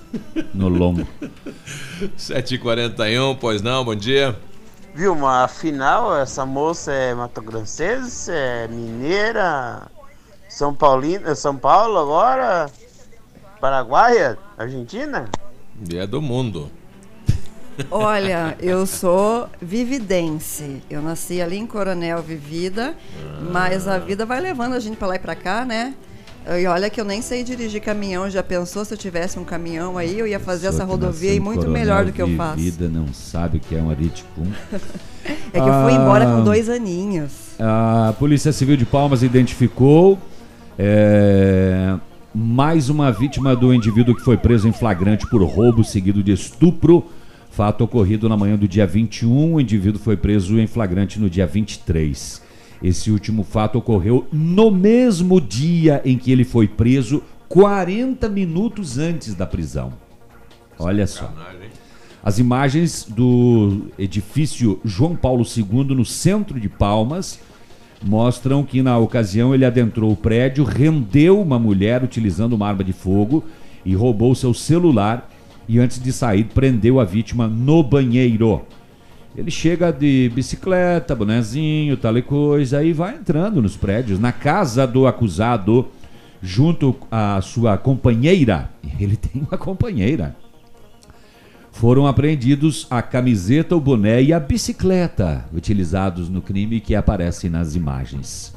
S9: no lombo.
S8: 7h41, pois não, bom dia.
S20: Vilma, afinal, essa moça é mato-grossense, é mineira, São Paulina, São Paulo agora? Paraguaia? Argentina?
S8: E é do mundo.
S10: Olha, eu sou vividense. Eu nasci ali em Coronel Vivida, ah. mas a vida vai levando a gente para lá e para cá, né? E olha que eu nem sei dirigir caminhão. Já pensou se eu tivesse um caminhão aí, eu ia fazer essa rodovia e muito Coronel melhor do que eu faço.
S9: Vida não sabe o que é um ariticum.
S10: é que eu fui embora com ah. dois aninhos.
S9: A Polícia Civil de Palmas identificou é, mais uma vítima do indivíduo que foi preso em flagrante por roubo seguido de estupro. Fato ocorrido na manhã do dia 21, o indivíduo foi preso em flagrante no dia 23. Esse último fato ocorreu no mesmo dia em que ele foi preso, 40 minutos antes da prisão. Olha só. As imagens do edifício João Paulo II no centro de Palmas mostram que na ocasião ele adentrou o prédio, rendeu uma mulher utilizando uma arma de fogo e roubou seu celular e antes de sair prendeu a vítima no banheiro. Ele chega de bicicleta, bonezinho, tal e coisa, e vai entrando nos prédios. Na casa do acusado, junto à sua companheira, ele tem uma companheira foram apreendidos a camiseta, o boné e a bicicleta utilizados no crime que aparecem nas imagens.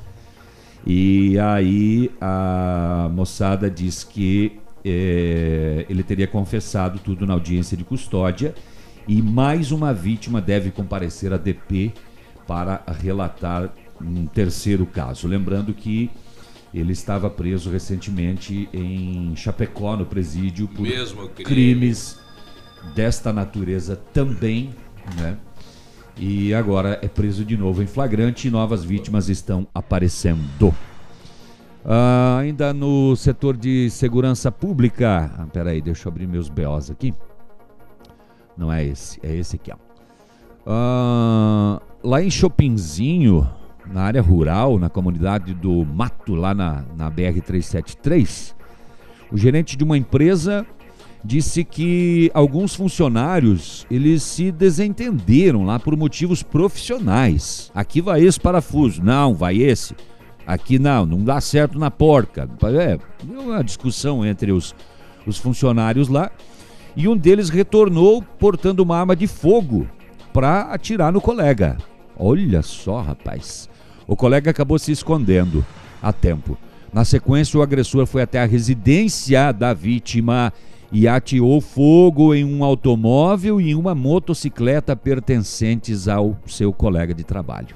S9: E aí a moçada diz que é, ele teria confessado tudo na audiência de custódia e mais uma vítima deve comparecer à DP para relatar um terceiro caso. Lembrando que ele estava preso recentemente em Chapecó, no presídio, por crime. crimes desta natureza também, né? E agora é preso de novo em flagrante e novas vítimas estão aparecendo. Ah, ainda no setor de segurança pública. Ah, peraí, deixa eu abrir meus BOs aqui. Não é esse, é esse aqui, ó. Ah, lá em Chopinzinho, na área rural, na comunidade do Mato, lá na, na BR-373, o gerente de uma empresa disse que alguns funcionários eles se desentenderam lá por motivos profissionais. Aqui vai esse parafuso, não, vai esse. Aqui não, não dá certo na porca. É uma discussão entre os, os funcionários lá. E um deles retornou portando uma arma de fogo para atirar no colega. Olha só, rapaz. O colega acabou se escondendo a tempo. Na sequência, o agressor foi até a residência da vítima e ateou fogo em um automóvel e uma motocicleta pertencentes ao seu colega de trabalho.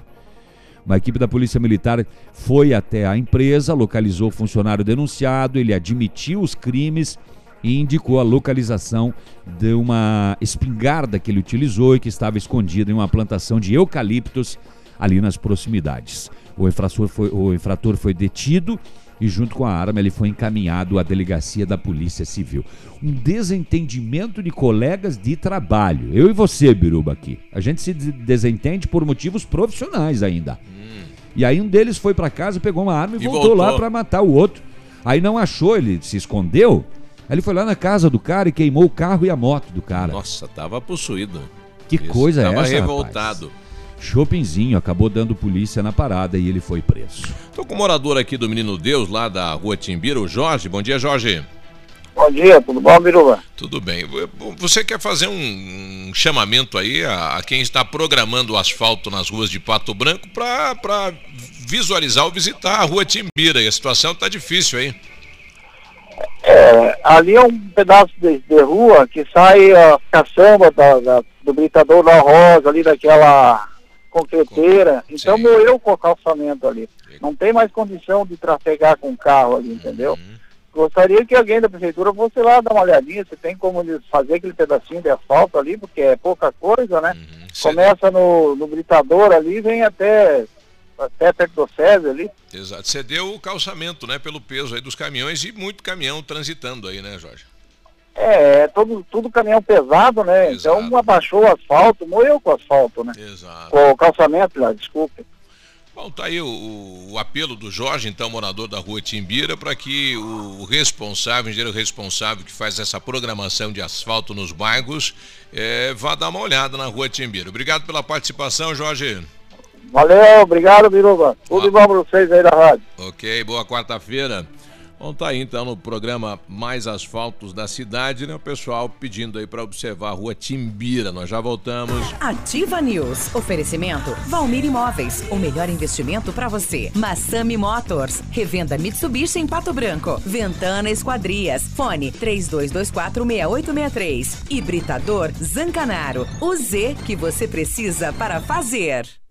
S9: Uma equipe da Polícia Militar foi até a empresa, localizou o funcionário denunciado, ele admitiu os crimes e indicou a localização de uma espingarda que ele utilizou e que estava escondida em uma plantação de eucaliptos ali nas proximidades. O infrator foi, o infrator foi detido e junto com a arma ele foi encaminhado à delegacia da Polícia Civil. Um desentendimento de colegas de trabalho. Eu e você, Biruba, aqui. A gente se desentende por motivos profissionais ainda. Hum. E aí um deles foi para casa, pegou uma arma e, e voltou, voltou, lá para matar o outro. Aí não achou, ele se escondeu. Aí ele foi lá na casa do cara e queimou o carro e a moto do cara.
S8: Nossa, tava possuído.
S9: Que Isso, coisa é essa?
S8: Tava revoltado.
S9: Rapaz? Shoppingzinho acabou dando polícia na parada e ele foi preso.
S8: Tô com o morador aqui do Menino Deus, lá da rua Timbira, o Jorge. Bom dia, Jorge.
S28: Bom dia, tudo bom, Biruba?
S8: Tudo bem. Você quer fazer um, chamamento aí a, a, quem está programando o asfalto nas ruas de Pato Branco para visualizar ou visitar a rua Timbira. E a situação está difícil aí.
S28: É, ali é um pedaço de, de rua que sai a caçamba da, da, do Britador da Rosa, ali daquela concreteira, então Sim. morreu com o calçamento ali. Não tem mais condição de trafegar com carro ali, entendeu? Uhum. Gostaria que alguém da prefeitura fosse lá dar uma olhadinha, se tem como fazer aquele pedacinho de asfalto ali, porque é pouca coisa, né? Uhum. Começa no, no britador ali, vem até até perto do César ali.
S8: Exato. Cedeu o calçamento, né, pelo peso aí dos caminhões e muito caminhão transitando aí, né, Jorge?
S28: É, é todo, tudo caminhão pesado, né? Exato. Então abaixou o asfalto, morreu com o asfalto, né?
S8: Exato.
S28: Com o calçamento lá, desculpe.
S8: Bom, tá aí o, o, apelo do Jorge, então, morador da rua Timbira, para que o responsável, o engenheiro responsável que faz essa programação de asfalto nos bairros, é, vá dar uma olhada na rua Timbira. Obrigado pela participação, Jorge.
S28: Valeu, obrigado, Biruba. Tudo ah. bom para vocês aí da rádio.
S8: Ok, boa quarta-feira. Bom, tá aí então no programa Mais Asfaltos da Cidade, né? O pessoal pedindo aí para observar a rua Timbira. Nós já voltamos.
S2: Ativa News. Oferecimento Valmir Imóveis. O melhor investimento para você. Massami Motors. Revenda Mitsubishi em Pato Branco. Ventana Esquadrias. Fone 32246863. Hibridador Zancanaro. O Z que você precisa para fazer.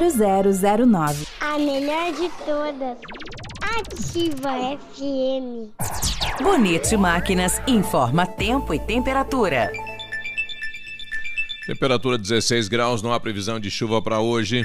S29: 0009.
S12: A melhor de todas. Ativa FM.
S2: Bonito Máquinas informa tempo e temperatura.
S8: Temperatura 16 graus, não há previsão de chuva para hoje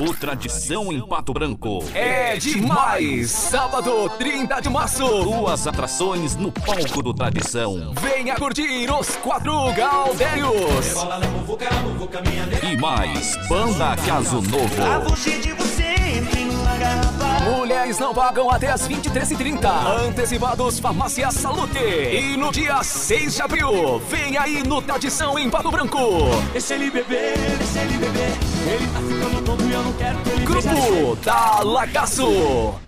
S16: O Tradição em Pato Branco é demais! Sábado, 30 de março, duas atrações no palco do Tradição. Venha curtir os quatro Galdérios! E mais, Banda Caso Novo. Mulheres não pagam até as 23h30. Antecipados Farmácia Salute. E no dia 6 de abril, vem aí no Tradição em Pato Branco.
S30: Deixa ele beber, deixa ele beber. Ele tá ficando todo e eu não quero que ele
S16: Grupo da Lagaço.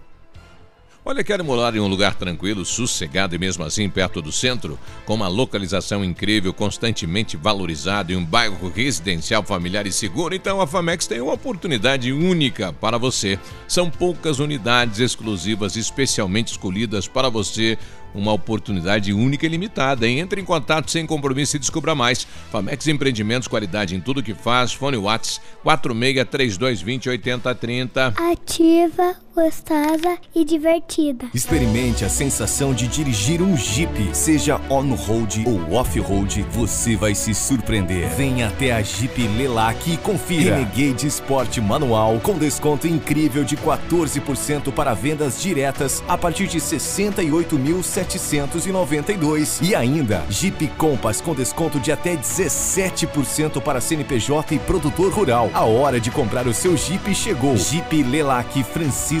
S8: Olha, quer morar em um lugar tranquilo, sossegado e mesmo assim perto do centro? Com uma localização incrível, constantemente valorizado e um bairro residencial familiar e seguro? Então a Famex tem uma oportunidade única para você. São poucas unidades exclusivas especialmente escolhidas para você uma oportunidade única e limitada. Hein? Entre em contato sem compromisso e descubra mais. Famex Empreendimentos, qualidade em tudo que faz. Fone Whats 463220 8030.
S12: Ativa, gostosa e divertida.
S22: Experimente a sensação de dirigir um Jeep, seja on-road ou off-road, você vai se surpreender. Venha até a Jeep Lelac e confira. Renegade Sport Manual com desconto incrível de 14% para vendas diretas a partir de 68.792 e ainda Jeep Compass com desconto de até 17% para CNPJ e produtor rural. A hora de comprar o seu Jeep chegou. Jeep Lelac Francisco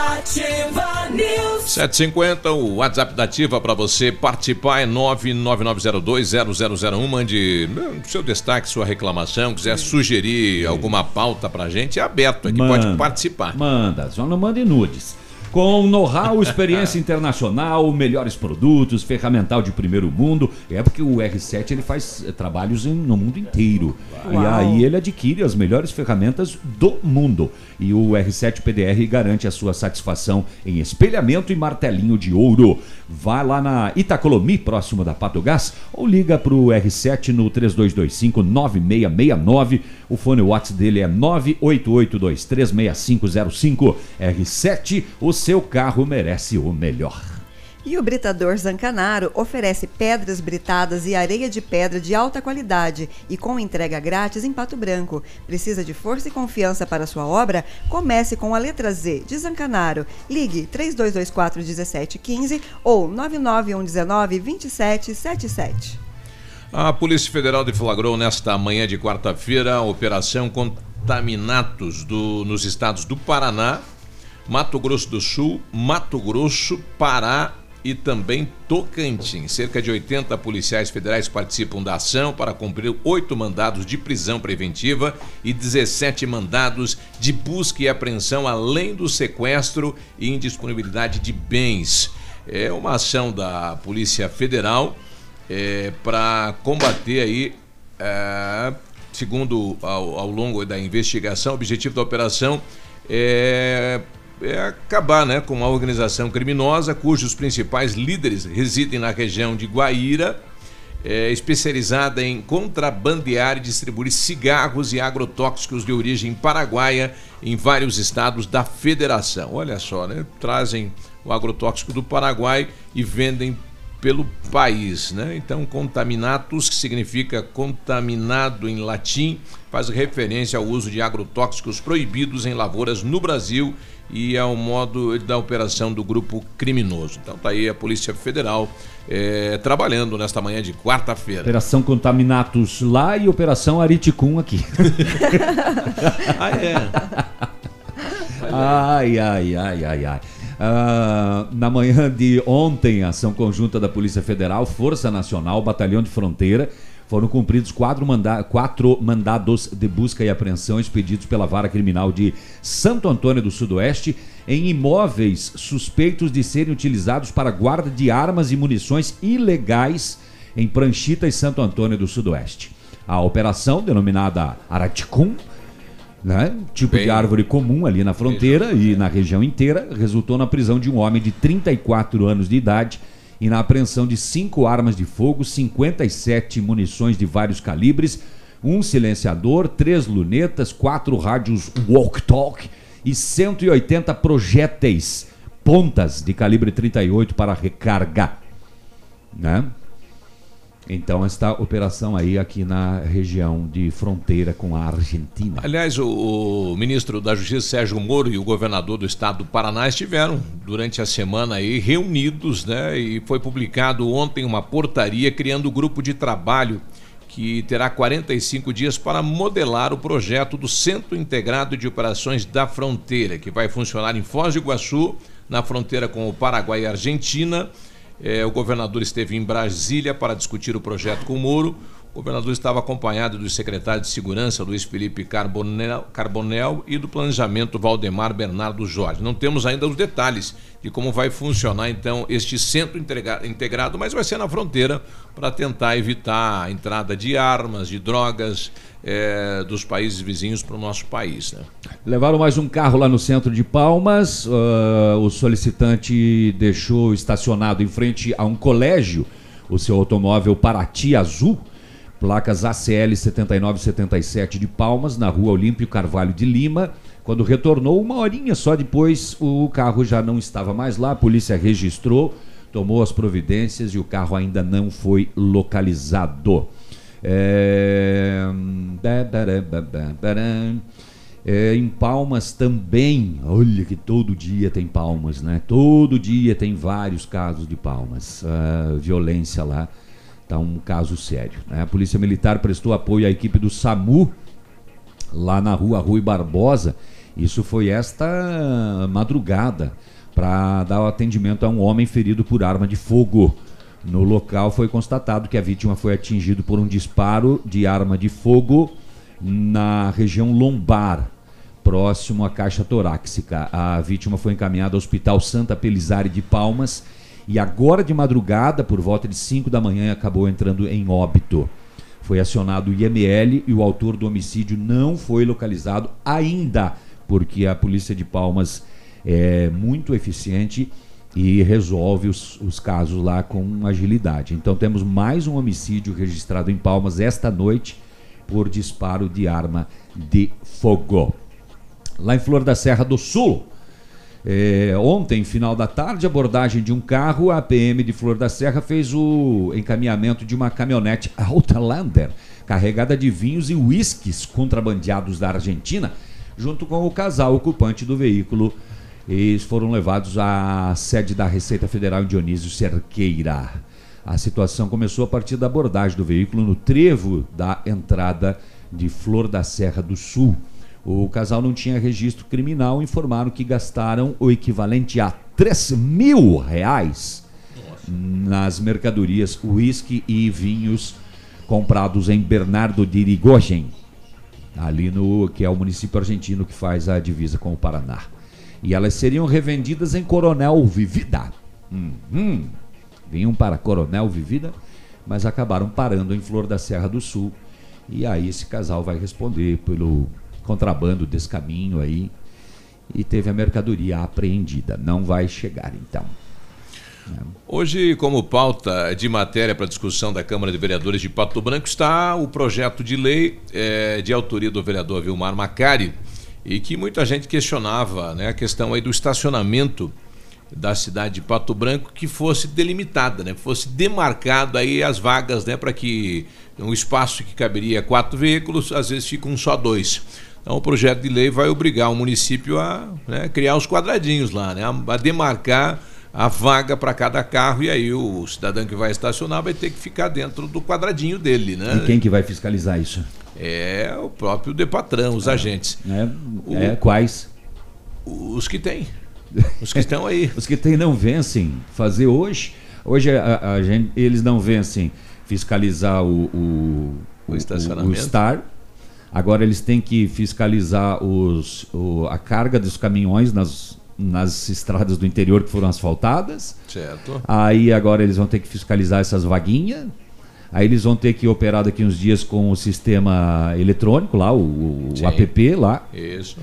S16: Ativa News.
S8: 750, o WhatsApp da Ativa para você participar é 999020001. Mande né, seu destaque, sua reclamação, quiser sugerir alguma pauta pra gente, é aberto aqui,
S9: Manda.
S8: pode participar.
S9: Manda, só não mande nudes. Com know-how, experiência internacional, melhores produtos, ferramental de primeiro mundo. É porque o R7 ele faz eh, trabalhos em- no mundo inteiro. E
S31: Uau.
S9: aí ele adquire as melhores ferramentas do mundo. E o R7 PDR garante a sua satisfação em espelhamento e martelinho de ouro. Vá lá na Itacolomi, próximo da Pato Gás, ou liga para o R7 no 3225-9669. O fone WhatsApp dele é 988236505. R7, o seu carro merece o melhor.
S10: E o Britador Zancanaro oferece pedras britadas e areia de pedra de alta qualidade e com entrega grátis em Pato Branco. Precisa de força e confiança para sua obra? Comece com a letra Z de Zancanaro. Ligue 3224 1715 ou 99119 2777.
S8: A Polícia Federal deflagrou nesta manhã de quarta-feira a Operação Contaminatos do- nos estados do Paraná, Mato Grosso do Sul, Mato Grosso, Pará e também Tocantins. Cerca de 80 policiais federais participam da ação para cumprir oito mandados de prisão preventiva e 17 mandados de busca e apreensão, além do sequestro e indisponibilidade de bens. É uma ação da Polícia Federal para combater aí, é, segundo ao, ao longo da investigação, o objetivo da operação é, é acabar né, com uma organização criminosa cujos principais líderes residem na região de Guaíra, é, especializada em contrabandear e distribuir cigarros e agrotóxicos de origem paraguaia em vários estados da federação. Olha só, né? Trazem o agrotóxico do Paraguai e vendem pelo país, né? Então, contaminatus, que significa contaminado em latim, faz referência ao uso de agrotóxicos proibidos em lavouras no Brasil e ao modo da operação do grupo criminoso. Então, tá aí a Polícia Federal eh, trabalhando nesta manhã de quarta-feira.
S9: Operação Contaminatus lá e Operação Ariticum aqui.
S8: ah, é?
S9: Ai, ai, ai, ai, ai. Ah, na manhã de ontem, ação conjunta da Polícia Federal, Força Nacional, Batalhão de Fronteira, foram cumpridos quatro, manda quatro mandados de busca e apreensão expedidos pela Vara Criminal de Santo Antônio do Sudoeste em imóveis suspeitos de serem utilizados para guarda de armas e munições ilegais em Pranchita e Santo Antônio do Sudoeste. A operação, denominada Araticum, né? tipo de árvore comum ali na fronteira e na região inteira, resultou na prisão de um homem de 34 anos de idade e na apreensão de cinco armas de fogo, 57 munições de vários calibres, um silenciador, três lunetas, quatro rádios walk-talk e 180 projéteis pontas de calibre 38 para recarga. Né? Então, esta operação aí aqui na região de fronteira com a Argentina.
S8: Aliás, o, o ministro da Justiça, Sérgio Moro, e o governador do estado do Paraná estiveram durante a semana aí reunidos, né? E foi publicado ontem uma portaria criando um grupo de trabalho que terá 45 dias para modelar o projeto do Centro Integrado de Operações da Fronteira, que vai funcionar em Foz do Iguaçu, na fronteira com o Paraguai e Argentina. É, o governador esteve em Brasília para discutir o projeto com o Moro. O governador estava acompanhado do secretário de Segurança, Luiz Felipe Carbonel, Carbonel, e do Planejamento, Valdemar Bernardo Jorge. Não temos ainda os detalhes de como vai funcionar, então, este centro integrado, mas vai ser na fronteira para tentar evitar a entrada de armas, de drogas é, dos países vizinhos para o nosso país. Né?
S9: Levaram mais um carro lá no centro de Palmas. Uh, o solicitante deixou estacionado em frente a um colégio o seu automóvel Paraty azul placas ACL 7977 de Palmas, na rua Olímpio Carvalho de Lima. Quando retornou, uma horinha só depois, o carro já não estava mais lá, a polícia registrou, tomou as providências e o carro ainda não foi localizado. É... É, em Palmas também, olha que todo dia tem Palmas, né? Todo dia tem vários casos de Palmas, uh, violência lá. Está um caso sério. Né? A Polícia Militar prestou apoio à equipe do SAMU lá na rua Rui Barbosa. Isso foi esta madrugada para dar o atendimento a um homem ferido por arma de fogo. No local foi constatado que a vítima foi atingida por um disparo de arma de fogo na região lombar, próximo à caixa torácica. A vítima foi encaminhada ao Hospital Santa Pelizari de Palmas e agora de madrugada, por volta de 5 da manhã, acabou entrando em óbito. Foi acionado o IML e o autor do homicídio não foi localizado ainda, porque a polícia de Palmas é muito eficiente e resolve os, os casos lá com agilidade. Então temos mais um homicídio registrado em Palmas esta noite por disparo de arma de fogo. Lá em Flor da Serra do Sul, é, ontem, final da tarde, abordagem de um carro, a PM de Flor da Serra fez o encaminhamento de uma caminhonete Outlander carregada de vinhos e uísques contrabandeados da Argentina, junto com o casal ocupante do veículo. Eles foram levados à sede da Receita Federal em Dionísio Cerqueira. A situação começou a partir da abordagem do veículo no trevo da entrada de Flor da Serra do Sul. O casal não tinha registro criminal, informaram que gastaram o equivalente a 3 mil reais nas mercadorias uísque e vinhos comprados em Bernardo de Irigoyen, ali no que é o município argentino que faz a divisa com o Paraná. E elas seriam revendidas em Coronel Vivida. Uhum. Vinham para Coronel Vivida, mas acabaram parando em Flor da Serra do Sul. E aí esse casal vai responder pelo contrabando desse caminho aí e teve a mercadoria apreendida. Não vai chegar então.
S8: Hoje, como pauta de matéria para discussão da Câmara de Vereadores de Pato Branco, está o projeto de lei é, de autoria do vereador Vilmar Macari e que muita gente questionava né, a questão aí do estacionamento da cidade de Pato Branco que fosse delimitada, né, fosse demarcado aí as vagas né, para que um espaço que caberia quatro veículos, às vezes ficam só dois. Então o projeto de lei vai obrigar o município a né, criar os quadradinhos lá, né, a demarcar a vaga para cada carro e aí o cidadão que vai estacionar vai ter que ficar dentro do quadradinho dele, né?
S9: E quem que vai fiscalizar isso?
S8: É o próprio Depatrão, os é, agentes.
S9: É, o, é, quais?
S8: Os que têm. Os que estão aí.
S9: os que têm não vencem. Fazer hoje, hoje a, a gente, eles não vencem fiscalizar o, o,
S8: o estacionamento.
S9: O, o STAR Agora eles têm que fiscalizar os, o, a carga dos caminhões nas, nas estradas do interior que foram asfaltadas.
S8: Certo.
S9: Aí agora eles vão ter que fiscalizar essas vaguinhas. Aí eles vão ter que operar daqui uns dias com o sistema eletrônico lá, o, o app lá.
S8: Isso.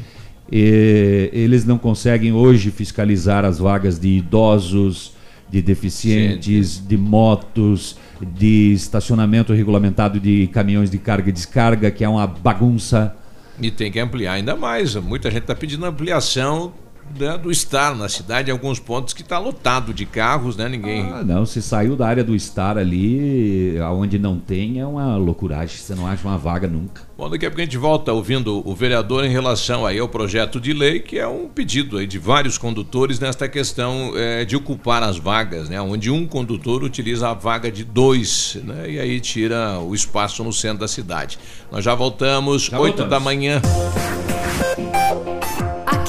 S9: E, eles não conseguem hoje fiscalizar as vagas de idosos, de deficientes, Gente. de motos de estacionamento regulamentado de caminhões de carga e descarga, que é uma bagunça.
S8: E tem que ampliar ainda mais. Muita gente está pedindo ampliação né, do estar na cidade, em alguns pontos que está lotado de carros, né? Ninguém.
S9: Ah, não, se saiu da área do estar ali, aonde não tem, é uma loucuragem. Você não acha uma vaga nunca.
S8: Bom, daqui a pouco a gente volta ouvindo o vereador em relação aí ao projeto de lei, que é um pedido aí de vários condutores nesta questão é, de ocupar as vagas, né? Onde um condutor utiliza a vaga de dois, né? E aí tira o espaço no centro da cidade. Nós já voltamos, já 8 voltamos. da manhã.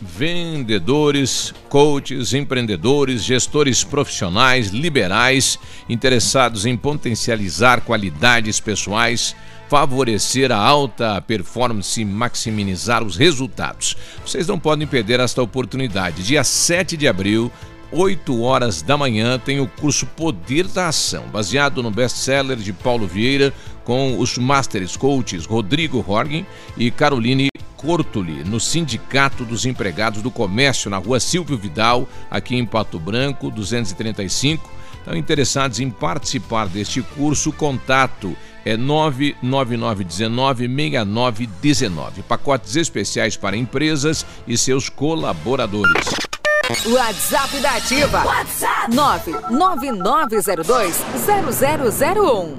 S8: vendedores, coaches, empreendedores, gestores profissionais, liberais, interessados em potencializar qualidades pessoais, favorecer a alta performance e maximizar os resultados. Vocês não podem perder esta oportunidade. Dia 7 de abril, 8 horas da manhã, tem o curso Poder da Ação, baseado no best-seller de Paulo Vieira, com os Masters Coaches Rodrigo Horgen e Caroline Cortoli, no Sindicato dos Empregados do Comércio, na rua Silvio Vidal, aqui em Pato Branco, 235. Estão interessados em participar deste curso? Contato é 999196919. Pacotes especiais para empresas e seus colaboradores.
S2: WhatsApp da Ativa. WhatsApp 999020001.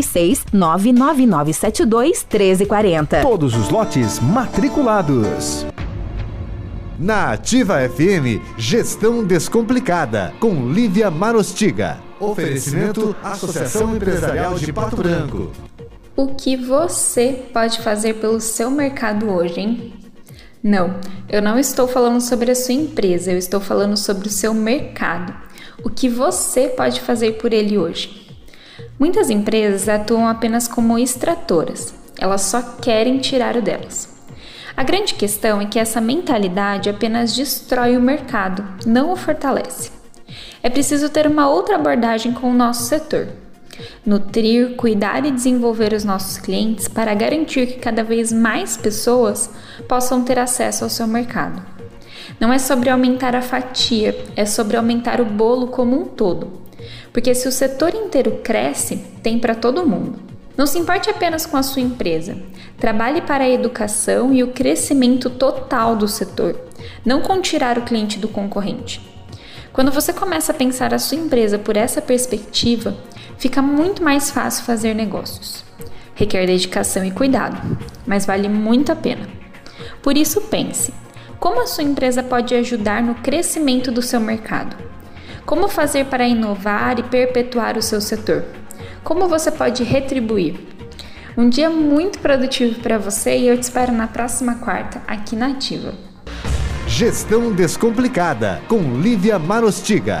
S29: 36 99972 1340.
S32: Todos os lotes matriculados. Na Ativa FM, Gestão Descomplicada, com Lívia Marostiga. Oferecimento Associação Empresarial de Pato Branco.
S31: O que você pode fazer pelo seu mercado hoje, hein? Não, eu não estou falando sobre a sua empresa, eu estou falando sobre o seu mercado. O que você pode fazer por ele hoje? Muitas empresas atuam apenas como extratoras, elas só querem tirar o delas. A grande questão é que essa mentalidade apenas destrói o mercado, não o fortalece. É preciso ter uma outra abordagem com o nosso setor. Nutrir, cuidar e desenvolver os nossos clientes para garantir que cada vez mais pessoas possam ter acesso ao seu mercado. Não é sobre aumentar a fatia, é sobre aumentar o bolo como um todo. Porque se o setor inteiro cresce, tem para todo mundo. Não se importe apenas com a sua empresa. Trabalhe para a educação e o crescimento total do setor, não com tirar o cliente do concorrente. Quando você começa a pensar a sua empresa por essa perspectiva, fica muito mais fácil fazer negócios. Requer dedicação e cuidado, mas vale muito a pena. Por isso, pense: como a sua empresa pode ajudar no crescimento do seu mercado? Como fazer para inovar e perpetuar o seu setor? Como você pode retribuir? Um dia muito produtivo para você e eu te espero na próxima quarta, aqui na Ativa.
S32: Gestão Descomplicada, com Lívia Marostiga.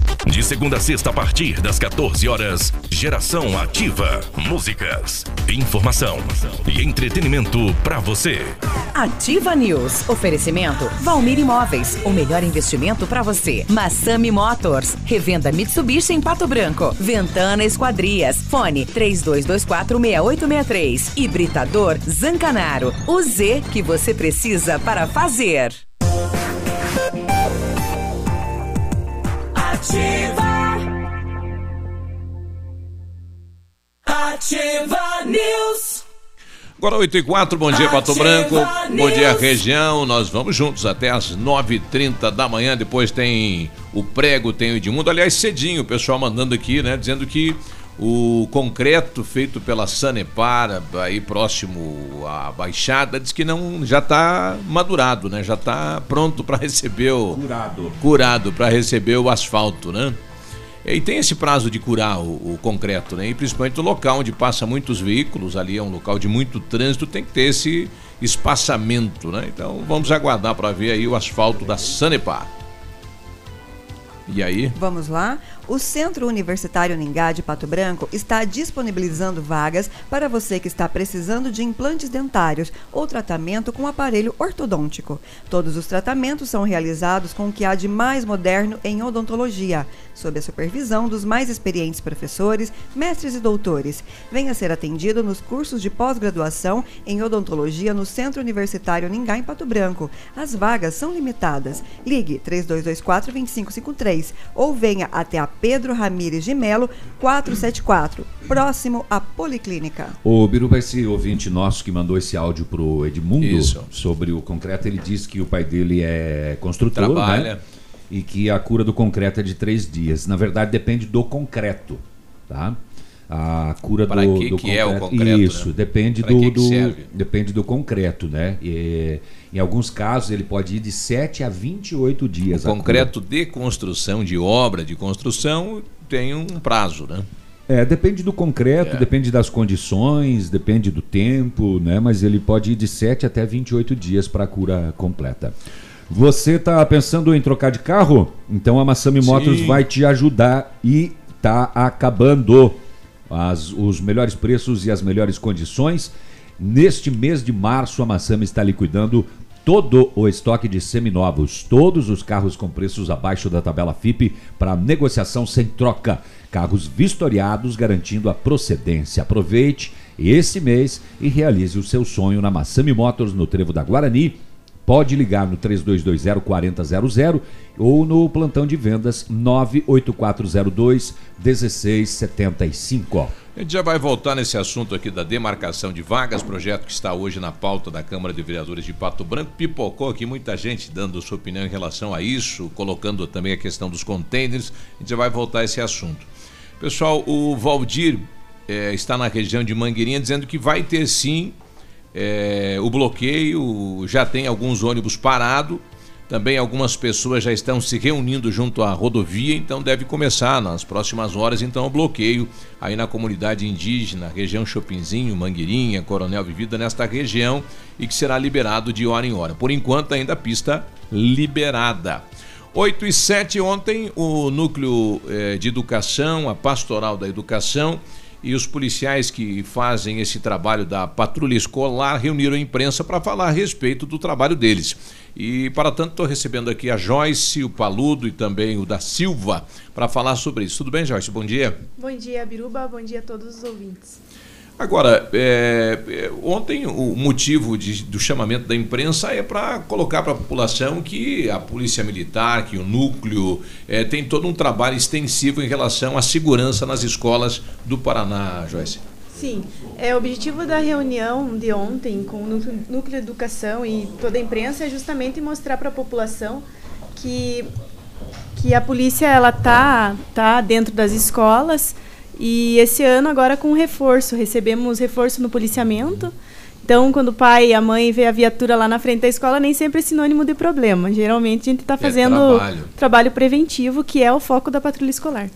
S19: De segunda a sexta, a partir das 14 horas, Geração Ativa. Músicas, informação e entretenimento para você.
S2: Ativa News. Oferecimento Valmir Imóveis. O melhor investimento para você. Massami Motors. Revenda Mitsubishi em Pato Branco. Ventana Esquadrias. Fone 32246863. Hibridador Zancanaro. O Z que você precisa para fazer.
S16: Ativa. Ativa News.
S8: Agora 8 e 4, bom dia Pato Branco, bom dia região, nós vamos juntos até as 9h30 da manhã, depois tem o prego, tem o Edmundo, aliás cedinho, o pessoal mandando aqui, né, dizendo que o concreto feito pela Sanepar, aí próximo à Baixada, diz que não já está madurado, né? Já está pronto para receber o
S9: curado,
S8: curado para receber o asfalto, né? E tem esse prazo de curar o, o, concreto, né? E principalmente no local onde passa muitos veículos, ali é um local de muito trânsito, tem que ter esse espaçamento, né? Então vamos aguardar para ver aí o asfalto da Sanepar. E aí?
S10: Vamos lá. O Centro Universitário Ningá de Pato Branco está disponibilizando vagas para você que está precisando de implantes dentários ou tratamento com aparelho ortodôntico. Todos os tratamentos são realizados com o que há de mais moderno em odontologia, sob a supervisão dos mais experientes professores, mestres e doutores. Venha ser atendido nos cursos de pós-graduação em odontologia no Centro Universitário Ningá em Pato Branco. As vagas são limitadas. Ligue 3224 2553 ou venha até a Pedro Ramires de Melo, 474, próximo à Policlínica.
S9: O Biruba, esse ouvinte nosso que mandou esse áudio pro Edmundo
S8: Isso.
S9: sobre o concreto, ele disse que o pai dele é construtor,
S8: Trabalha.
S9: né? E que a cura do concreto é de três dias. Na verdade, depende do concreto, tá? A cura do,
S8: que
S9: do
S8: que é o concreto,
S9: Isso,
S8: né?
S9: depende
S8: Para
S9: do, do-
S8: serve?
S9: depende do concreto, né? E, em alguns casos ele pode ir de 7 a 28 dias.
S8: O concreto de construção, de obra de construção, tem um prazo, né?
S9: É, depende do concreto,
S8: É.
S9: depende das condições, depende do tempo, né? Mas ele pode ir de 7 até 28 dias para a cura completa. Você está pensando em trocar de carro? Então a Massami Motors vai te ajudar e tá acabando as- os melhores preços e as melhores condições. Neste mês de março, a Massami está liquidando todo o estoque de seminovos, todos os carros com preços abaixo da tabela FIP para negociação sem troca. Carros vistoriados garantindo a procedência. Aproveite esse mês e realize o seu sonho na Massami Motors no Trevo da Guarani. Pode ligar no 3220 4000 ou no plantão de vendas 98402 1675.
S8: A gente já vai voltar nesse assunto aqui da demarcação de vagas, projeto que está hoje na pauta da Câmara de Vereadores de Pato Branco. Pipocou aqui muita gente dando sua opinião em relação a isso, colocando também a questão dos containers. A gente já vai voltar a esse assunto. Pessoal, o Valdir eh, está na região de Mangueirinha dizendo que vai ter sim eh, o bloqueio, já tem alguns ônibus parados. Também algumas pessoas já estão se reunindo junto à rodovia, então deve começar nas próximas horas então o bloqueio aí na comunidade indígena, região Chopinzinho, Mangueirinha, Coronel Vivida nesta região e que será liberado de hora em hora. Por enquanto ainda a pista liberada. 8 e 7 ontem o núcleo eh, de educação, a pastoral da educação e os policiais que fazem esse trabalho da patrulha escolar reuniram a imprensa para falar a respeito do trabalho deles. E, para tanto, estou recebendo aqui a Joyce, o Paludo e também o da Silva para falar sobre isso. Tudo bem, Joyce? Bom dia.
S33: Bom dia, Biruba. Bom dia a todos os ouvintes.
S8: Agora, é, é, ontem o motivo de- do chamamento da imprensa é para colocar para a população que a Polícia Militar, que o núcleo, é, tem todo um trabalho extensivo em relação à segurança nas escolas do Paraná, Joyce.
S33: Sim, é, o objetivo da reunião de ontem com o Núcleo, de Educação e toda a imprensa é justamente mostrar para a população que, que a polícia ela tá, tá dentro das escolas e esse ano agora com reforço, recebemos reforço no policiamento. Então, quando o pai e a mãe vê a viatura lá na frente da escola, nem sempre é sinônimo de problema. Geralmente a gente está fazendo
S8: trabalho.
S33: trabalho preventivo, que é o foco da patrulha escolar.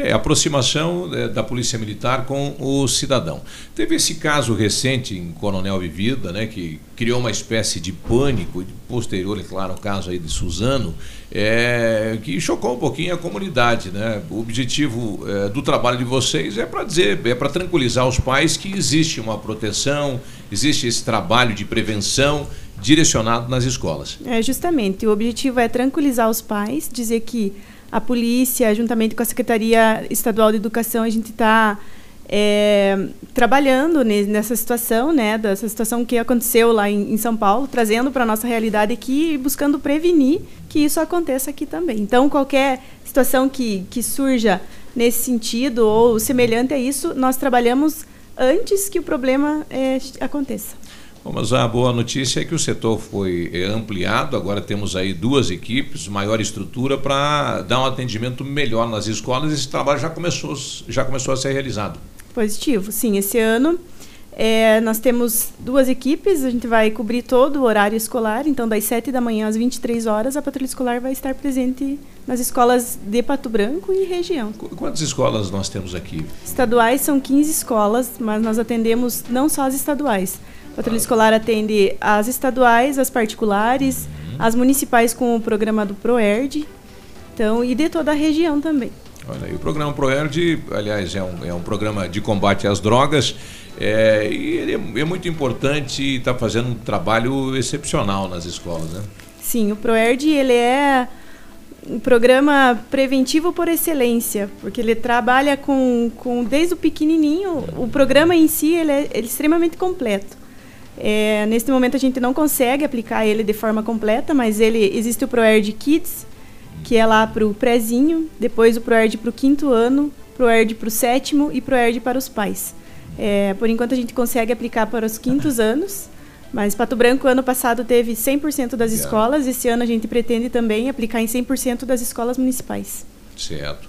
S8: É, aproximação é, da Polícia Militar com o cidadão. Teve esse caso recente em Coronel Vivida, né, que criou uma espécie de pânico, posterior, é claro, ao caso aí de Suzano, é, que chocou um pouquinho a comunidade. Né? O objetivo é, do trabalho de vocês é para dizer, é para tranquilizar os pais que existe uma proteção, existe esse trabalho de prevenção direcionado nas escolas.
S33: É, justamente. O objetivo é tranquilizar os pais, dizer que a polícia, juntamente com a Secretaria Estadual de Educação, a gente está é, trabalhando nessa situação, né, dessa situação que aconteceu lá em, em São Paulo, trazendo para a nossa realidade aqui e buscando prevenir que isso aconteça aqui também. Então, qualquer situação que, que surja nesse sentido ou semelhante a isso, nós trabalhamos antes que o problema é, aconteça.
S8: Bom, mas a boa notícia é que o setor foi é, ampliado, agora temos aí duas equipes, maior estrutura para dar um atendimento melhor nas escolas e esse trabalho já começou, já começou a ser realizado.
S33: Positivo, sim. Esse ano é, nós temos duas equipes, a gente vai cobrir todo o horário escolar, então das 7 da manhã às 23 horas a patrulha escolar vai estar presente nas escolas de Pato Branco e região.
S8: Quantas escolas nós temos aqui?
S33: Estaduais são 15 escolas, mas nós atendemos não só as estaduais. Patrulha escolar atende as estaduais, as particulares, uhum. as municipais com o programa do ProERD, então, e de toda a região também.
S8: Olha, e o programa ProERD, aliás, é um, é um programa de combate às drogas é, e ele é, é muito importante e está fazendo um trabalho excepcional nas escolas, né?
S33: Sim, o ProERD ele é um programa preventivo por excelência, porque ele trabalha com, com desde o pequenininho, o programa em si ele é, ele é extremamente completo. É, neste momento a gente não consegue aplicar ele de forma completa, mas ele existe o ProERD Kids, que é lá para o prézinho, depois o ProERD para o quinto ano, ProERD para o sétimo e ProERD para os pais. É, por enquanto a gente consegue aplicar para os quintos anos, mas Pato Branco ano passado teve 100% das escolas, esse ano a gente pretende também aplicar em 100% das escolas municipais.
S8: Certo.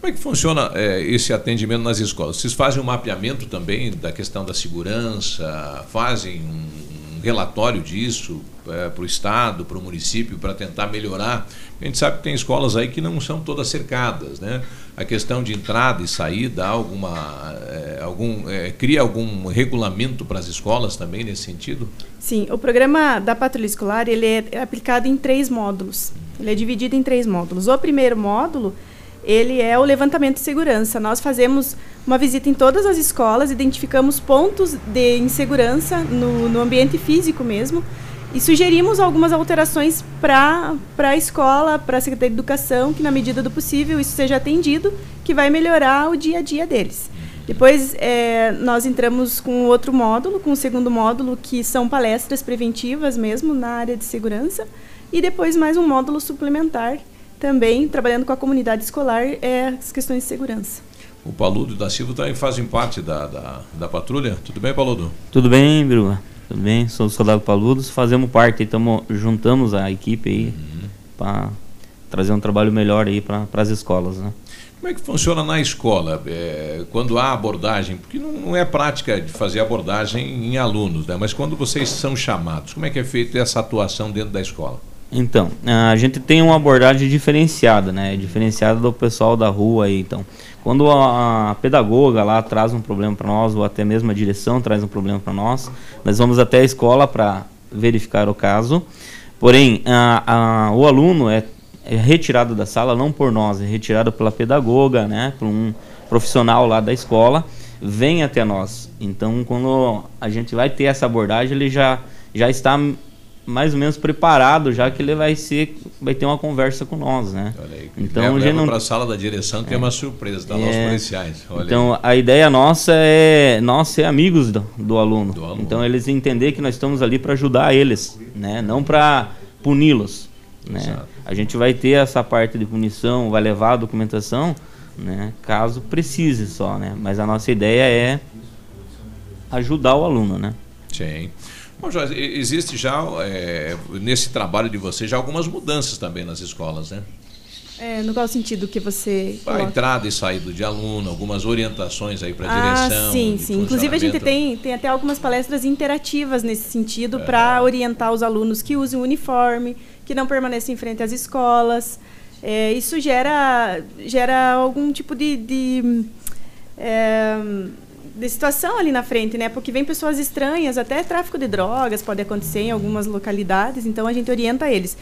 S8: Como é que funciona é, esse atendimento nas escolas? Vocês fazem um mapeamento também da questão da segurança, fazem um relatório disso é, para o Estado, para o município, para tentar melhorar. A gente sabe que tem escolas aí que não são todas cercadas, né? A questão de entrada e saída, alguma, é, algum, cria algum regulamento para as escolas também nesse sentido?
S33: Sim, o programa da patrulha escolar ele é aplicado em três módulos. Ele é dividido em três módulos. O primeiro módulo ele é o levantamento de segurança. Nós fazemos uma visita em todas as escolas, identificamos pontos de insegurança no, no ambiente físico mesmo e sugerimos algumas alterações para a escola, para a Secretaria de Educação, que na medida do possível isso seja atendido, que vai melhorar o dia a dia deles. Depois é, nós entramos com outro módulo, com o segundo módulo, que são palestras preventivas mesmo na área de segurança, e depois mais um módulo suplementar, também trabalhando com a comunidade escolar, é as questões de segurança.
S8: O Paludo da Silva também fazem parte da, da, da patrulha. Tudo bem, Paludo?
S34: Tudo bem, Bruna. Tudo bem, sou o soldado Paludos, fazemos parte, tamo, juntamos a equipe aí uhum. para trazer um trabalho melhor aí para as escolas, né?
S8: Como é que funciona na escola é, quando há abordagem? Porque não, não, é prática de fazer abordagem em alunos, né? Mas quando vocês são chamados, como é que é feita essa atuação dentro da escola?
S34: Então, a gente tem uma abordagem diferenciada, né? Diferenciada do pessoal da rua aí. Então, quando a, a pedagoga lá traz um problema para nós, ou até mesmo a direção traz um problema para nós, nós vamos até a escola para verificar o caso. Porém, a, a, o aluno é, é, retirado da sala não por nós, é retirado pela pedagoga, né? Por um profissional lá da escola, vem até nós. Então, quando a gente vai ter essa abordagem, ele já já está mais ou menos preparado, já que ele vai ser, vai ter uma conversa com nós, né?
S8: Aí, então leva, a gente não para a sala da direção que é, uma surpresa, dá é, nossos policiais.
S34: Olha então aí. a ideia nossa é nós ser amigos do, do, aluno. do, aluno. Então eles entender que nós estamos ali para ajudar eles, né? Não para puni-los, né? A gente vai ter essa parte de punição, vai levar a documentação, né? Caso precise só, né? Mas a nossa ideia é ajudar o aluno, né?
S8: Sim. Bom, já existe já é, nesse trabalho de você já algumas mudanças também nas escolas, né?
S33: É, no qual sentido que você.
S8: A entrada e saída de aluno, algumas orientações aí para a
S33: ah, direção. Sim, sim. Inclusive a gente tem, tem até algumas palestras interativas nesse sentido é. para orientar os alunos que usem o uniforme, que não permaneçam em frente às escolas. É, isso gera, gera algum tipo de. de é, de situação ali na frente, né? Porque vem pessoas estranhas, até tráfico de drogas pode acontecer em algumas localidades, então a gente orienta eles.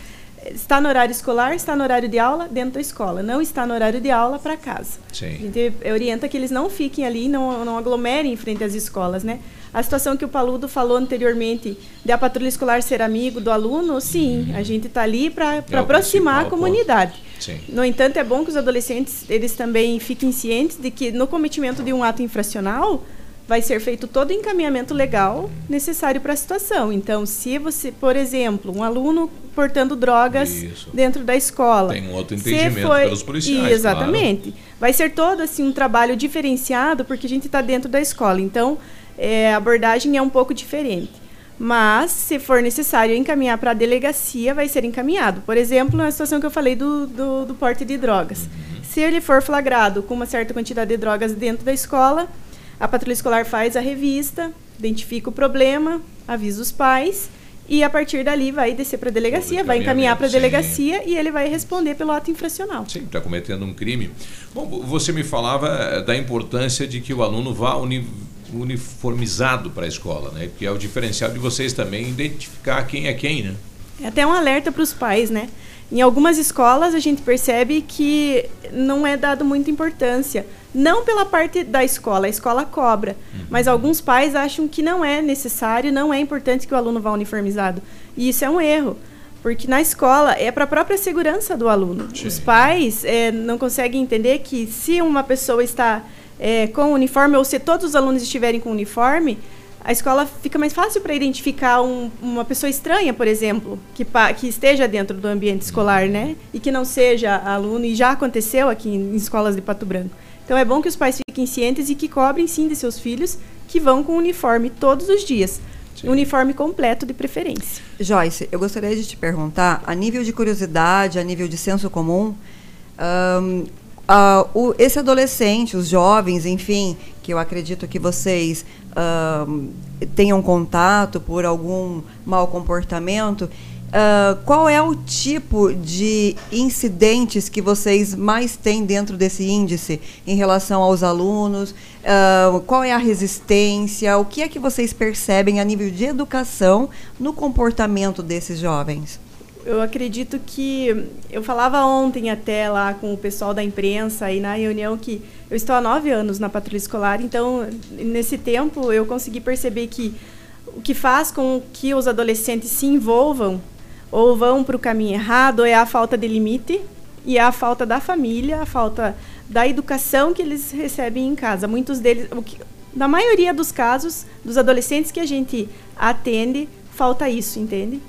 S33: está no horário escolar, está no horário de aula dentro da escola, não está no horário de aula para casa.
S8: Sim.
S33: A gente orienta que eles não fiquem ali, não, não aglomerem em frente às escolas, né? A situação que o Paludo falou anteriormente de a patrulha escolar ser amigo do aluno, sim, a gente está ali para
S8: É
S33: aproximar a comunidade.
S8: Sim.
S33: No entanto, é bom que os adolescentes eles também fiquem cientes de que no cometimento de um ato infracional vai ser feito todo o encaminhamento legal necessário para a situação. Então, se você, por exemplo, um aluno portando drogas
S8: Isso.
S33: dentro da escola,
S8: Tem um outro entendimento pelos policiais,
S33: Exatamente. Vai ser todo assim um trabalho diferenciado porque a gente está dentro da escola. Então, é, a abordagem é um pouco diferente. Mas, se for necessário encaminhar para a delegacia, vai ser encaminhado. Por exemplo, na situação que eu falei do, do, do porte de drogas. Se ele for flagrado com uma certa quantidade de drogas dentro da escola, a patrulha escolar faz a revista, identifica o problema, avisa os pais e a partir dali vai descer para a delegacia, vai encaminhar para a
S8: sim.
S33: delegacia e ele vai responder pelo ato infracional.
S8: Sim, está cometendo um crime. Bom, você me falava eh, da importância de que o aluno vá uni- uniformizado para a escola, né? Que é o diferencial de vocês também identificar quem é quem, né?
S33: É até um alerta para os pais, né? Em algumas escolas a gente percebe que não é dado muita importância, não pela parte da escola, a escola cobra, mas alguns pais acham que não é necessário, não é importante que o aluno vá uniformizado. E isso é um erro, porque na escola é para a própria segurança do aluno. Os pais eh, não conseguem entender que se uma pessoa está eh, com uniforme ou se todos os alunos estiverem com uniforme, a escola fica mais fácil para identificar um- uma pessoa estranha, por exemplo, que, que esteja dentro do ambiente escolar, né? E que não seja aluno, e já aconteceu aqui em, em escolas de Pato Branco. Então é bom que os pais fiquem cientes e que cobrem sim de seus filhos que vão com uniforme todos os dias. Uniforme completo de preferência.
S10: Joyce, eu gostaria de te perguntar, a nível de curiosidade, a nível de senso comum, ahn, ah, o- esse adolescente, os jovens, enfim, que eu acredito que vocês ahn, tenham contato por algum mau comportamento, ah, qual é o tipo de incidentes que vocês mais têm dentro desse índice em relação aos alunos? Ah, qual é a resistência? O que é que vocês percebem a nível de educação no comportamento desses jovens?
S33: Eu acredito que. Eu falava ontem até lá com o pessoal da imprensa e na reunião que eu estou há nove anos na patrulha escolar, então nesse tempo eu consegui perceber que o que faz com que os adolescentes se envolvam ou vão para o caminho errado é a falta de limite e a falta da família, a falta da educação que eles recebem em casa. Muitos deles, o que, na maioria dos casos, dos adolescentes que a gente atende, falta isso, entende?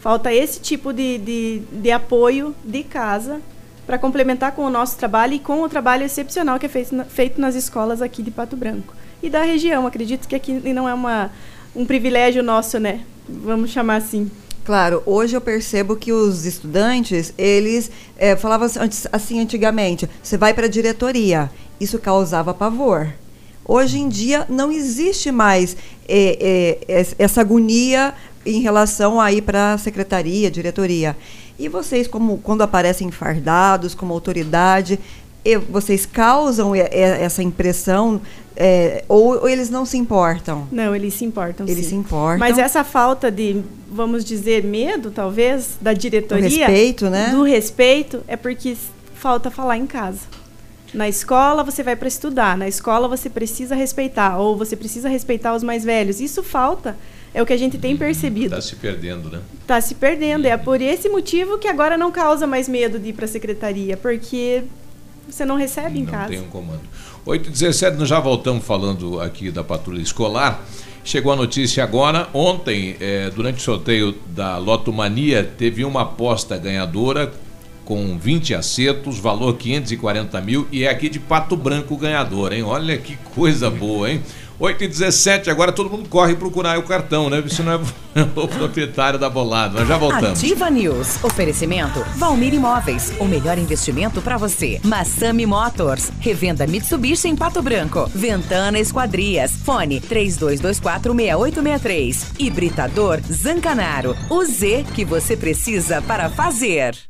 S33: Falta esse tipo de, de, de apoio de casa para complementar com o nosso trabalho e com o trabalho excepcional que é feito, feito nas escolas aqui de Pato Branco. E da região, acredito que aqui não é uma, um privilégio nosso, né? Vamos chamar assim.
S10: Claro, hoje eu percebo que os estudantes, eles eh, falavam assim, assim antigamente, você vai para a diretoria, isso causava pavor. Hoje em dia não existe mais eh, es- essa agonia em relação a ir para a secretaria, diretoria. E vocês, como quando aparecem fardados, como autoridade, vocês causam essa impressão eh, ou, ou eles não se importam?
S33: Não, eles se importam.
S10: Eles
S33: sim.
S10: se importam.
S33: Mas essa falta de, vamos dizer, medo, talvez, da diretoria.
S10: respeito, né?
S33: Do respeito, é porque falta falar em casa. Na escola você vai para estudar, na escola você precisa respeitar, ou você precisa respeitar os mais velhos. Isso falta, é o que a gente tem percebido.
S8: Está se perdendo, né?
S33: Está se perdendo. É por esse motivo que agora não causa mais medo de ir para a secretaria, porque você não recebe em
S8: Não
S33: casa.
S8: tem um comando. 8 e 17 nós já voltamos falando aqui da patrulha escolar. Chegou a notícia agora, ontem, eh, durante o sorteio da Loto Mania, teve uma aposta ganhadora com 20 acertos, valor 540 mil, e é aqui de Pato Branco o ganhador, hein? Olha que coisa boa, hein? 8 e 17 agora todo mundo corre procurar o cartão, né? Se não é o proprietário da bolada. Nós já voltamos.
S2: Ativa News. Oferecimento Valmir Imóveis. O melhor investimento para você. Massami Motors. Revenda Mitsubishi em Pato Branco. Ventana Esquadrias. Fone 32246863. Hibridador Zancanaro. O Z que você precisa para fazer.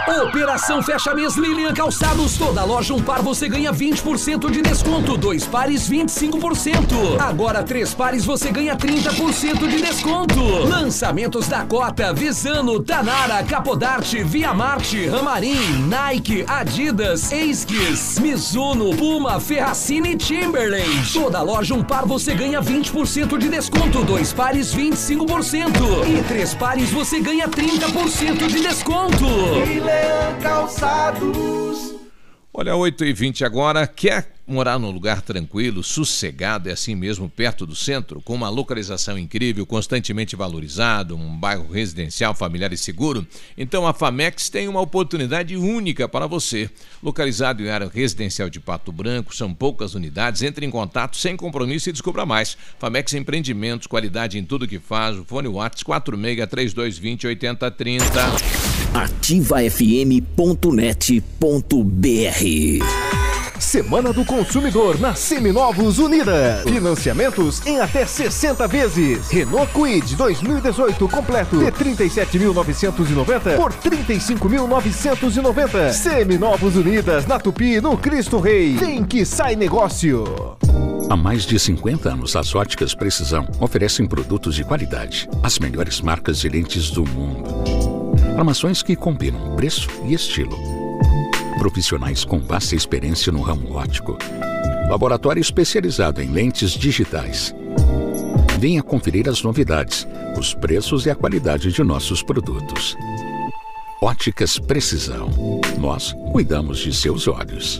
S16: Operação Fecha Mês Lilian Calçados. Toda loja um par você ganha 20% de desconto. Dois pares 25%. Agora três pares você ganha 30% de desconto. Lançamentos da Cota, Visano, Tanara, Capodarte, Via Marte, Ramarim, Nike, Adidas, Esquis, Mizuno, Puma, Ferracini e Timberland. Toda loja um par você ganha 20% de desconto. Dois pares 25%. E três pares você ganha 30% de desconto.
S8: Calçados. Olha, 8 e 20 agora. Quer morar num lugar tranquilo, sossegado, é assim mesmo, perto do centro, com uma localização incrível, constantemente valorizado, um bairro residencial, familiar e seguro? Então a Famex tem uma oportunidade única para você. Localizado em área residencial de Pato Branco, são poucas unidades. Entre em contato sem compromisso e descubra mais. Famex Empreendimentos, qualidade em tudo que faz. O fone Whats 46 3220 8030.
S22: ativafm.net.br Semana do Consumidor na Seminovos Unidas. Financiamentos em até 60 vezes. Renault Kwid 2018 completo de 37.990 por 35.990. Seminovos Unidas na Tupi, no Cristo Rei. Tem que sai negócio.
S35: Há mais de 50 anos, as óticas Precisão oferecem produtos de qualidade, as melhores marcas de lentes do mundo. Armações que combinam preço e estilo Profissionais com vasta experiência no ramo óptico. Laboratório especializado em lentes digitais. Venha conferir as novidades, os preços e a qualidade de nossos produtos. Óticas Precisão. Nós cuidamos de seus olhos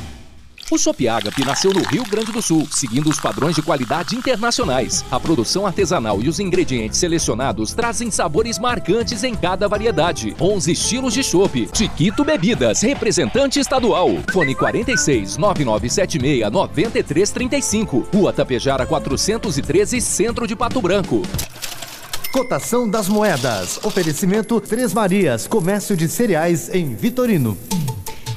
S36: O Shop Agape nasceu no Rio Grande do Sul, seguindo os padrões de qualidade internacionais. A produção artesanal e os ingredientes selecionados trazem sabores marcantes em cada variedade. 11 estilos de chopp. Chiquito Bebidas, representante estadual. Fone 46 9976 9335. Rua Tapejara 413, Centro de Pato Branco.
S22: Cotação das moedas. Oferecimento Três Marias, comércio de cereais em Vitorino.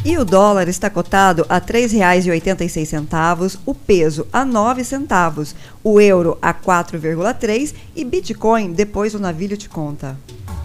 S10: E o dólar está cotado a R$ 3,86, o peso a 9 centavos, o euro a 4,3 e Bitcoin depois o navio te conta.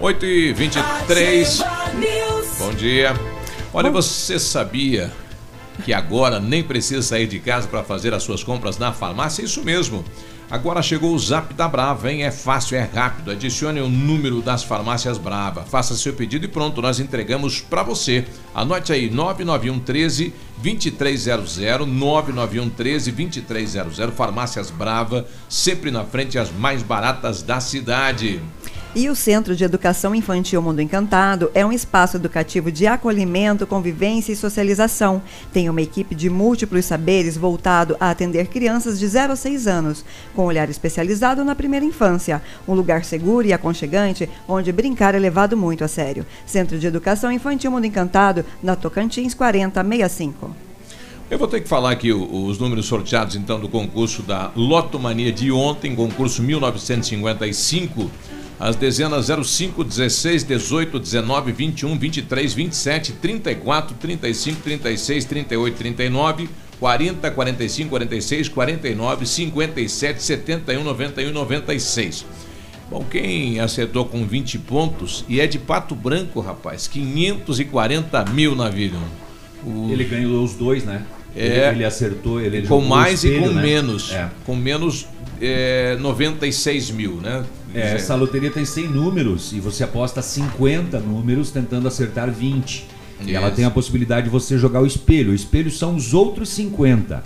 S8: 8 e 23 Bom dia. Olha, você sabia que agora nem precisa sair de casa para fazer as suas compras na farmácia? Isso mesmo. Agora chegou o Zap da Brava, hein? É fácil, é rápido. Adicione o número das farmácias Brava. Faça seu pedido e pronto, nós entregamos para você. Anote aí, 991 13 2300, 991 13 2300. Farmácias Brava, sempre na frente, as mais baratas da cidade.
S10: E o Centro de Educação Infantil Mundo Encantado é um espaço educativo de acolhimento, convivência e socialização. Tem uma equipe de múltiplos saberes voltado a atender crianças de 0 a 6 anos, com olhar especializado na primeira infância. Um lugar seguro e aconchegante onde brincar é levado muito a sério. Centro de Educação Infantil Mundo Encantado, na Tocantins 4065.
S8: Eu vou ter que falar aqui os números sorteados então do concurso da Lotomania de ontem, concurso 1955 as dezenas 05, 16, 18, 19, 21, 23, 27, 34, 35, 36, 38, 39, 40, 45, 46, 49, 57, 71, 91, 96. Bom, quem acertou com 20 pontos e é de Pato Branco, rapaz, 540 mil na vida.
S9: O... Ele ganhou os dois, né?
S8: É,
S9: ele, ele acertou, ele
S8: com mais espelho, e com
S9: né?
S8: menos.
S9: É.
S8: Com menos é, 96 mil, né?
S9: É, essa loteria tem 100 números e você aposta 50 números tentando acertar 20. E ela tem a possibilidade de você jogar o espelho. O espelho são os outros 50.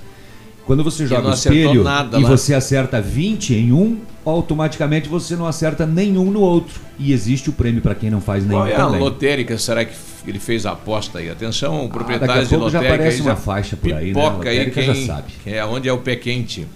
S9: Quando você joga o espelho
S8: nada
S9: e
S8: lá.
S9: você acerta 20 em um, automaticamente você não acerta nenhum no outro. E existe o prêmio para quem não faz nenhum
S8: Qual é a lotérica? Será que ele fez a aposta aí? Atenção,
S9: Ah, daqui a
S8: proprietários de
S9: pouco já
S8: lotérica.
S9: aparece uma faixa por aí, né?
S8: Pipoca aí
S9: Lotérica
S8: quem,
S9: já sabe.
S8: É onde é o pé quente.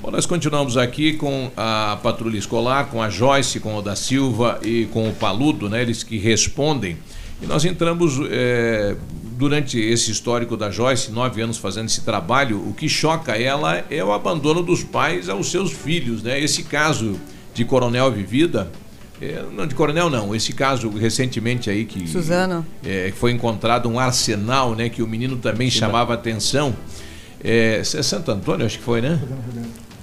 S8: Bom, nós continuamos aqui com a patrulha escolar, com a Joyce, com o da Silva e com o Paludo, né? Eles que respondem. E nós entramos é, durante esse histórico da Joyce, nove anos fazendo esse trabalho. O que choca ela é o abandono dos pais aos seus filhos, né? Esse caso de Coronel Vivida, é, não de Coronel não, esse caso recentemente aí que
S10: Suzano.
S8: é, foi encontrado um arsenal, né? Que o menino também chamava atenção. É, é Santo Antônio, acho que foi, né?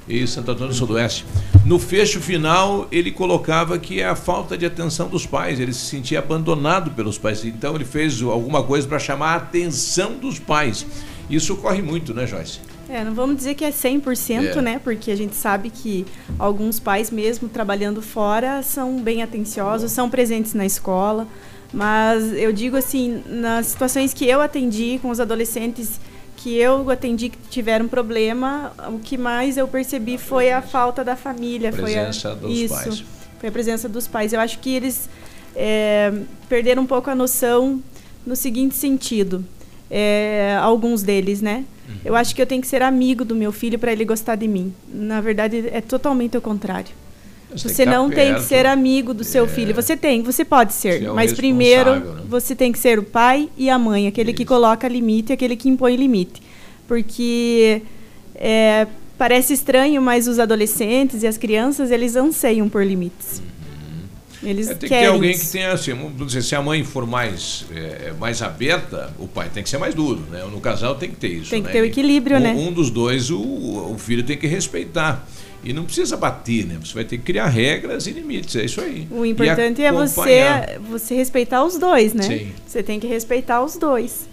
S8: Isso, Santo Antônio do Sudoeste. No fecho final, ele colocava que é a falta de atenção dos pais, ele se sentia abandonado pelos pais. Então, ele fez alguma coisa para chamar a atenção dos pais. Isso ocorre muito, né, Joyce?
S33: É, não vamos dizer que é 100%,
S8: É.
S33: né? Porque a gente sabe que alguns pais, mesmo trabalhando fora, são bem atenciosos, são presentes na escola. Mas eu digo assim, nas situações que eu atendi com os adolescentes que eu atendi que tiveram problema, o que mais eu percebi foi a falta da família.
S8: Presença
S33: foi a,
S8: dos
S33: isso,
S8: pais.
S33: Foi a presença dos pais. Eu acho que eles é, perderam um pouco a noção no seguinte sentido. É, alguns deles, né?
S8: Uhum.
S33: Eu acho que eu tenho que ser amigo do meu filho para ele gostar de mim. Na verdade, é totalmente o contrário.
S8: Você tem
S33: não
S8: tá
S33: tem que ser amigo do seu filho. Você tem, você pode ser.
S8: É
S33: mas primeiro,
S8: né?
S33: você tem que ser o pai e a mãe, aquele que coloca limite, aquele que impõe limite. Porque é, parece estranho, mas os adolescentes e as crianças, eles anseiam por limites. Eles
S8: É, tem que ter alguém
S33: isso.
S8: que tenha assim, vamos dizer, se a mãe for mais, é, mais aberta, o pai tem que ser mais duro, né? No casal tem que ter isso.
S33: Tem que
S8: né?
S33: ter o equilíbrio,
S8: um,
S33: né?
S8: Um dos dois, o, o filho tem que respeitar. E não precisa bater, né? Você vai ter que criar regras e limites, é isso aí.
S33: O importante é você, você respeitar os dois, né?
S8: Sim.
S33: Você tem que respeitar os dois.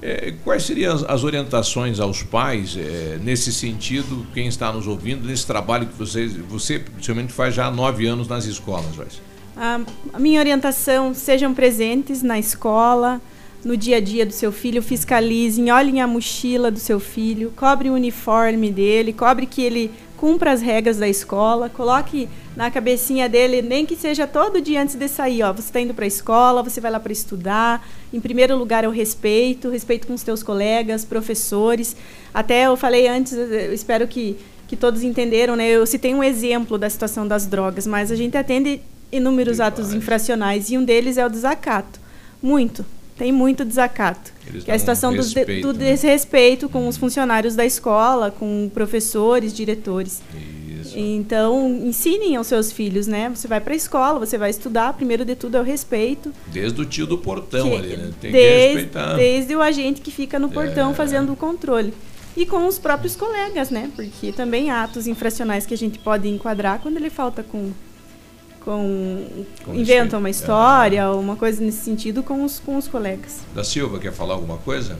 S8: É, quais seriam as, as orientações aos pais é, nesse sentido, quem está nos ouvindo, nesse trabalho que vocês, você principalmente faz já há nove anos nas escolas, Joyce?
S33: A, a minha orientação, sejam presentes na escola, no dia a dia do seu filho, fiscalizem, olhem a mochila do seu filho, cobre o uniforme dele, cobre que ele cumpra as regras da escola, coloque na cabecinha dele, nem que seja todo dia antes de sair, ó, você está indo para a escola, você vai lá para estudar. Em primeiro lugar é o respeito, respeito com os teus colegas, professores. Até eu falei antes, eu espero que que todos entenderam, né? Eu citei um exemplo da situação das drogas, mas a gente atende inúmeros atos infracionais e um deles é o desacato. Muito, tem muito desacato.
S8: Eles
S33: que é a situação do, de-
S8: respeito,
S33: do
S8: né?
S33: desrespeito com os funcionários da escola, com professores, diretores. Então, ensinem aos seus filhos, né? Você vai para a escola, você vai estudar, primeiro de tudo é o respeito.
S8: Desde o tio do portão
S33: Que-
S8: ali, né? Tem que
S33: desde,
S8: respeitar.
S33: desde o agente que fica no portão
S8: É.
S33: fazendo o controle. E com os próprios colegas, né? Porque também há atos infracionais que a gente pode enquadrar quando ele falta com, com, com inventam uma história, é. uma coisa nesse sentido com os, com os colegas.
S8: Da Silva, quer falar alguma coisa?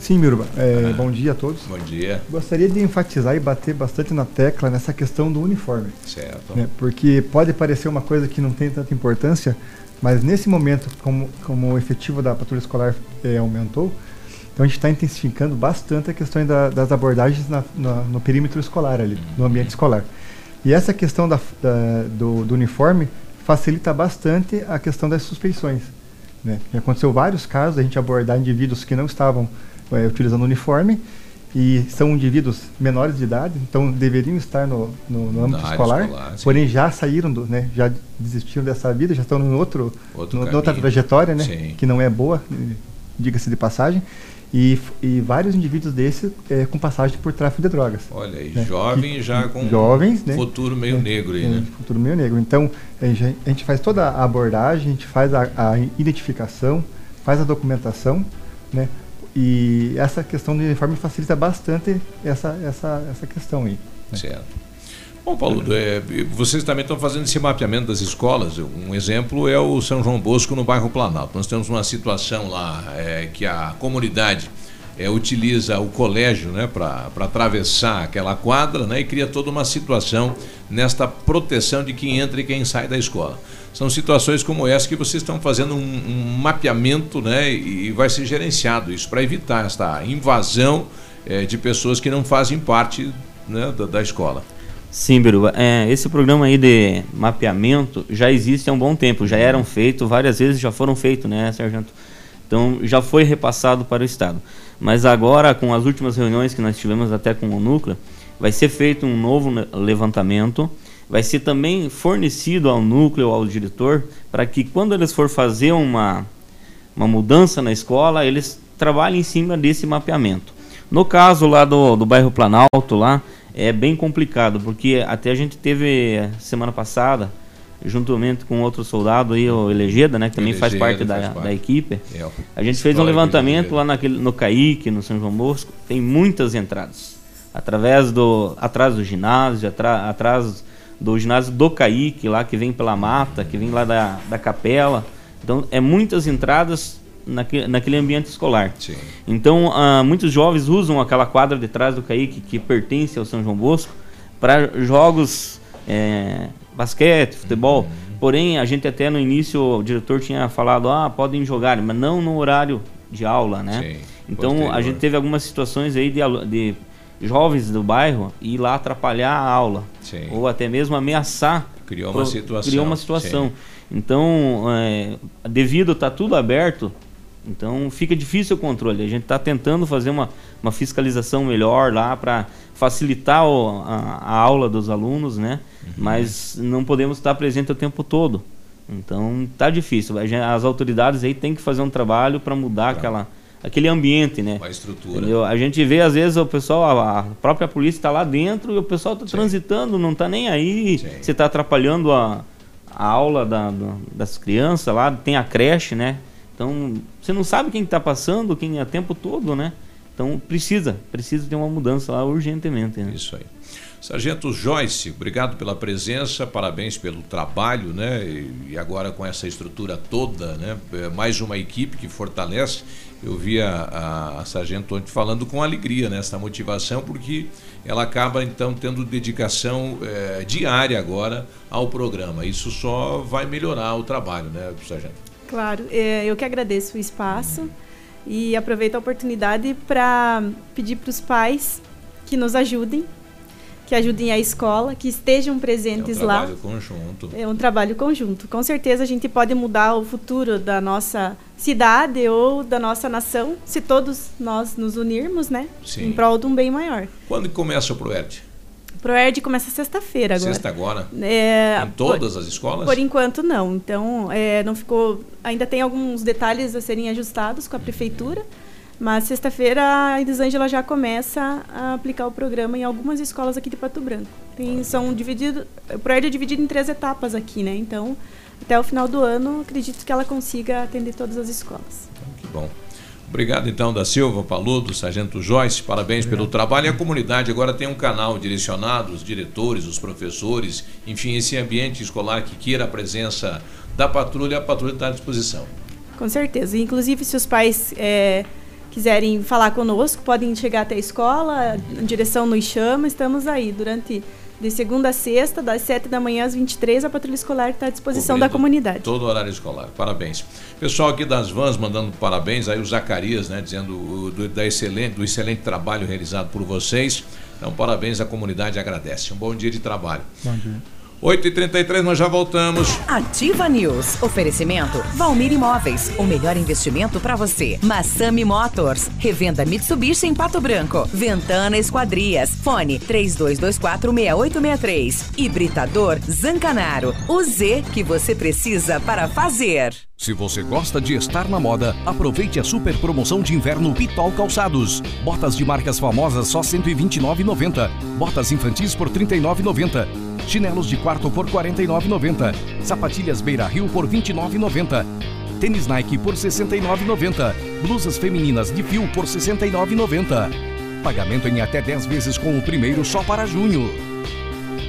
S37: Sim, Miruba. É, ah, bom dia a todos.
S8: Bom dia.
S37: Gostaria de enfatizar e bater bastante na tecla nessa questão do uniforme.
S8: Certo.
S37: Né, porque pode parecer uma coisa que não tem tanta importância, mas nesse momento, como, como o efetivo da patrulha escolar é, aumentou, então a gente está intensificando bastante a questão da, das abordagens na, na, no perímetro escolar ali, no ambiente escolar. E essa questão da, da, do, do, uniforme facilita bastante a questão das suspeições. Né? Aconteceu vários casos a gente abordar indivíduos que não estavam é, utilizando uniforme e são indivíduos menores de idade, então deveriam estar no, no, no âmbito escolar, escolar porém já saíram, do, né, já desistiram dessa vida, já estão em outro, outro no, outra trajetória, né, que não é boa, diga-se de passagem. E, e vários indivíduos desses é, com passagem por tráfico de drogas.
S8: Olha aí, né? jovens já com
S37: jovens, né?
S8: futuro meio é, negro aí, né?
S37: Futuro meio negro. Então, a gente, a gente faz toda a abordagem, a gente faz a, a, identificação, faz a documentação, né? E essa questão do uniforme facilita bastante essa, essa, essa questão aí.
S8: Né? Certo. Bom, Paulo, é, vocês também estão fazendo esse mapeamento das escolas. Um exemplo é o São João Bosco no bairro Planalto. Nós temos uma situação lá é, que a comunidade é, utiliza o colégio né, para atravessar aquela quadra né, e cria toda uma situação nesta proteção de quem entra e quem sai da escola. São situações como essa que vocês estão fazendo um, um mapeamento né, e vai ser gerenciado isso para evitar esta invasão é, de pessoas que não fazem parte né, da, da escola.
S34: Sim, Biruba. É, esse programa aí de mapeamento já existe há um bom tempo, já eram feitos, várias vezes já foram feitos, né, Sargento? Então já foi repassado para o Estado. Mas agora, com as últimas reuniões que nós tivemos até com o Núcleo, vai ser feito um novo levantamento, vai ser também fornecido ao Núcleo, ao diretor, para que quando eles for fazer uma, uma mudança na escola, eles trabalhem em cima desse mapeamento. No caso lá do, do bairro Planalto, lá, é bem complicado, porque até a gente teve semana passada, juntamente com outro soldado aí, o Elegeda, né, que também Elegeda, faz parte, da, parte. da equipe, é, a gente fez um levantamento lá naquele, no Caique, no São João Bosco, tem muitas entradas. Através do, atrás do ginásio, atra, atrás do ginásio do Caique, lá que vem pela mata, que vem lá da, da capela. Então, é muitas entradas naquele, naquele ambiente escolar. Sim. Então, uh, muitos jovens usam aquela quadra de trás do Caique, que pertence ao São João Bosco, para jogos é, basquete, futebol. Uhum. Porém, a gente até no início, o diretor tinha falado, ah, podem jogar, mas não no horário de aula, né? Sim, então, posterior. a gente teve algumas situações aí de, de jovens do bairro ir lá atrapalhar a aula. Sim. Ou até mesmo ameaçar.
S8: Criou uma situação.
S34: Criou uma situação. Sim. Então, é, devido estar tá tudo aberto, então fica difícil o controle. A gente está tentando fazer uma, uma fiscalização melhor lá para facilitar o, a, a, aula dos alunos, né? Uhum. Mas não podemos estar presente o tempo todo. Então tá difícil. As autoridades aí têm que fazer um trabalho para mudar aquela, aquele ambiente, né?
S8: A estrutura.
S34: Entendeu? A gente vê às vezes o pessoal, a própria polícia está lá dentro e o pessoal está transitando, não está nem aí. Sim. Você está atrapalhando a, a aula da, das crianças lá, tem a creche, né? Então, você não sabe quem está passando, quem é tempo todo, né? Então, precisa, precisa ter uma mudança lá urgentemente. Né?
S8: Isso aí. Sargento Joyce, obrigado pela presença, parabéns pelo trabalho, né? E agora com essa estrutura toda, né? É mais uma equipe que fortalece. Eu vi a, a Sargento ontem falando com alegria né? motivação, porque ela acaba então tendo dedicação é, diária agora ao programa. Isso só vai melhorar o trabalho, né, Sargento?
S33: Claro, é, eu que agradeço o espaço e aproveito a oportunidade para pedir para os pais que nos ajudem, que ajudem a escola, que estejam presentes lá. É um
S8: trabalho lá. conjunto.
S33: É um trabalho conjunto. Com certeza a gente pode mudar o futuro da nossa cidade ou da nossa nação se todos nós nos unirmos, né? Sim. Em prol de um bem maior.
S8: Quando começa o Proerd?
S33: ProERD começa sexta-feira agora.
S8: Sexta agora? É, em todas por, as escolas?
S33: Por enquanto não. Então, é, não ficou. Ainda tem alguns detalhes a serem ajustados com a prefeitura. Mas sexta-feira a Elisângela já começa a aplicar o programa em algumas escolas aqui de Pato Branco. Tem, são dividido, o ProERD é dividido em três etapas aqui, né? Então, até o final do ano, acredito que ela consiga atender todas as escolas.
S8: Que bom. Obrigado então da Silva, Paludo, Sargento Joyce, parabéns Obrigado. pelo trabalho. E a comunidade agora tem um canal direcionado, os diretores, os professores, enfim, esse ambiente escolar que queira a presença da patrulha, a patrulha está à disposição.
S33: Com certeza. Inclusive, se os pais é, quiserem falar conosco, podem chegar até a escola, a direção nos chama, estamos aí durante de segunda a sexta, das 7 da manhã às 23, a patrulha escolar está à disposição Cobrindo da comunidade.
S8: Todo horário escolar. Parabéns. Pessoal aqui das vans mandando parabéns, aí o Zacarias, né, dizendo do, da excelente, do excelente trabalho realizado por vocês. Então, parabéns, a comunidade agradece. Um bom dia de trabalho.
S37: Bom dia.
S8: 8h33, nós já voltamos.
S2: Ativa News. Oferecimento Valmir Imóveis. O melhor investimento para você. Massami Motors. Revenda Mitsubishi em Pato Branco. Ventana Esquadrias. Fone 32246863. Hibridador Zancanaro. O Z que você precisa para fazer.
S22: Se você gosta de estar na moda, aproveite a super promoção de inverno Pitol Calçados. Botas de marcas famosas só R$ 129,90. Botas infantis por R$ 39,90. Chinelos de quarto por R$ 49,90. Sapatilhas Beira Rio por R$ 29,90. Tênis Nike por R$ 69,90. Blusas femininas de fio por R$ 69,90. Pagamento em até 10 vezes com o primeiro só para junho.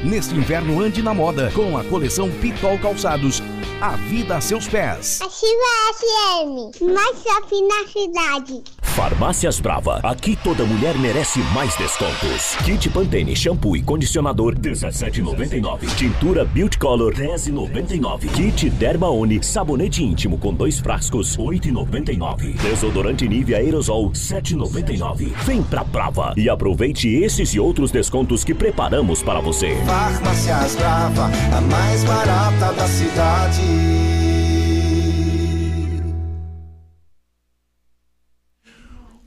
S22: Neste inverno ande na moda com a coleção Pitol Calçados. A vida a seus pés.
S12: Ativa FM, mais shopping na cidade.
S38: Farmácias Brava. Aqui toda mulher merece mais descontos. Kit Pantene shampoo e condicionador 17,99. Tintura Beauty Color 10,99. Kit Dermaone sabonete íntimo com dois frascos 8,99. Desodorante Nivea Aerosol 7,99. Vem pra Brava e aproveite esses e outros descontos que preparamos para você.
S23: Farmácias Brava, a mais barata da cidade.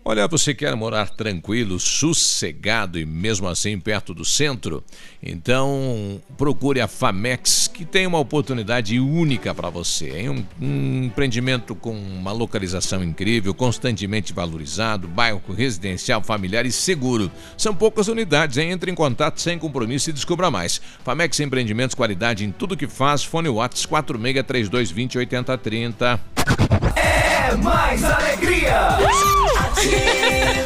S8: Olha, você quer morar tranquilo, sossegado e mesmo assim perto do centro? Então procure a Famex, que tem uma oportunidade única para você. Um, um, empreendimento com uma localização incrível, constantemente valorizado, bairro residencial, familiar e seguro. São poucas unidades, hein? Entre em contato sem compromisso e descubra mais. Famex Empreendimentos, qualidade em tudo que faz. Fone Whats 463220 8030.
S23: É mais alegria!
S39: Ativa! Yeah.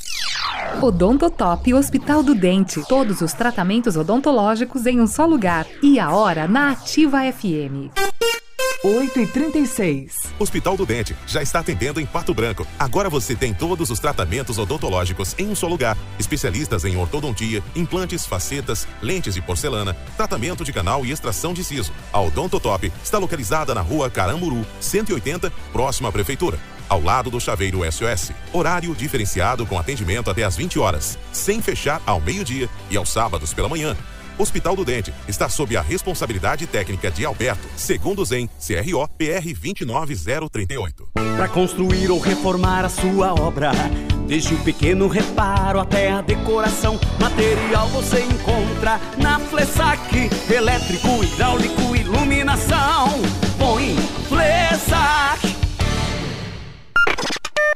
S3: Odontotop Hospital do Dente. Todos os tratamentos odontológicos em um só lugar. E a hora na Ativa FM. 8 e 36
S38: Hospital do Dente já está atendendo em Pato Branco. Agora você tem todos os tratamentos odontológicos em um só lugar. Especialistas em ortodontia, implantes, facetas, lentes de porcelana, tratamento de canal e extração de siso. A Odontotop está localizada na rua Caramburu, 180, próxima à Prefeitura ao lado do Chaveiro SOS. Horário diferenciado com atendimento até às 20 horas, sem fechar ao meio-dia e aos sábados pela manhã. Hospital do Dente está sob a responsabilidade técnica de Alberto, segundo Zen, CRO PR 29038.
S23: Para construir ou reformar a sua obra, desde o pequeno reparo até a decoração, material você encontra na Flessac, elétrico, hidráulico, iluminação. Põe Flessac.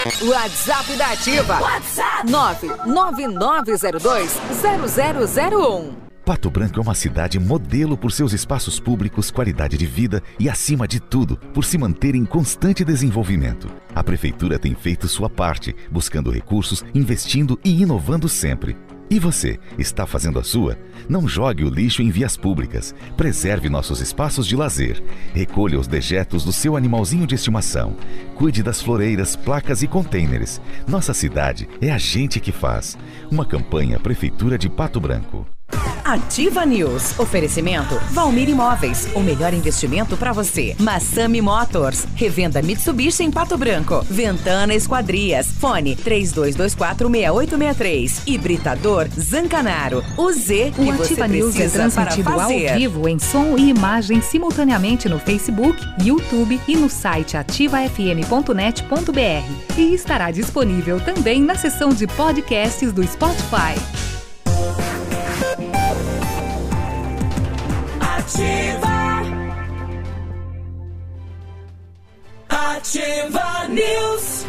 S2: WhatsApp da Ativa. WhatsApp 999020001.
S38: Pato Branco é uma cidade modelo por seus espaços públicos, qualidade de vida e, acima de tudo, por se manter em constante desenvolvimento. A Prefeitura tem feito sua parte, buscando recursos, investindo e inovando sempre. E você, está fazendo a sua? Não jogue o lixo em vias públicas. Preserve nossos espaços de lazer. Recolha os dejetos do seu animalzinho de estimação. Cuide das floreiras, placas e contêineres. Nossa cidade é a gente que faz. Uma campanha Prefeitura de Pato Branco.
S2: Ativa News. Oferecimento Valmir Imóveis. O melhor investimento para você. Massami Motors. Revenda Mitsubishi em Pato Branco. Ventana Esquadrias. Fone 32246863. Hibridador Zancanaro. O Z
S3: o Ativa News é transmitido ao vivo em som e imagem simultaneamente no Facebook, YouTube e no site ativafm.net.br. E estará disponível também na seção de podcasts do Spotify.
S16: Ativa. Ativa News.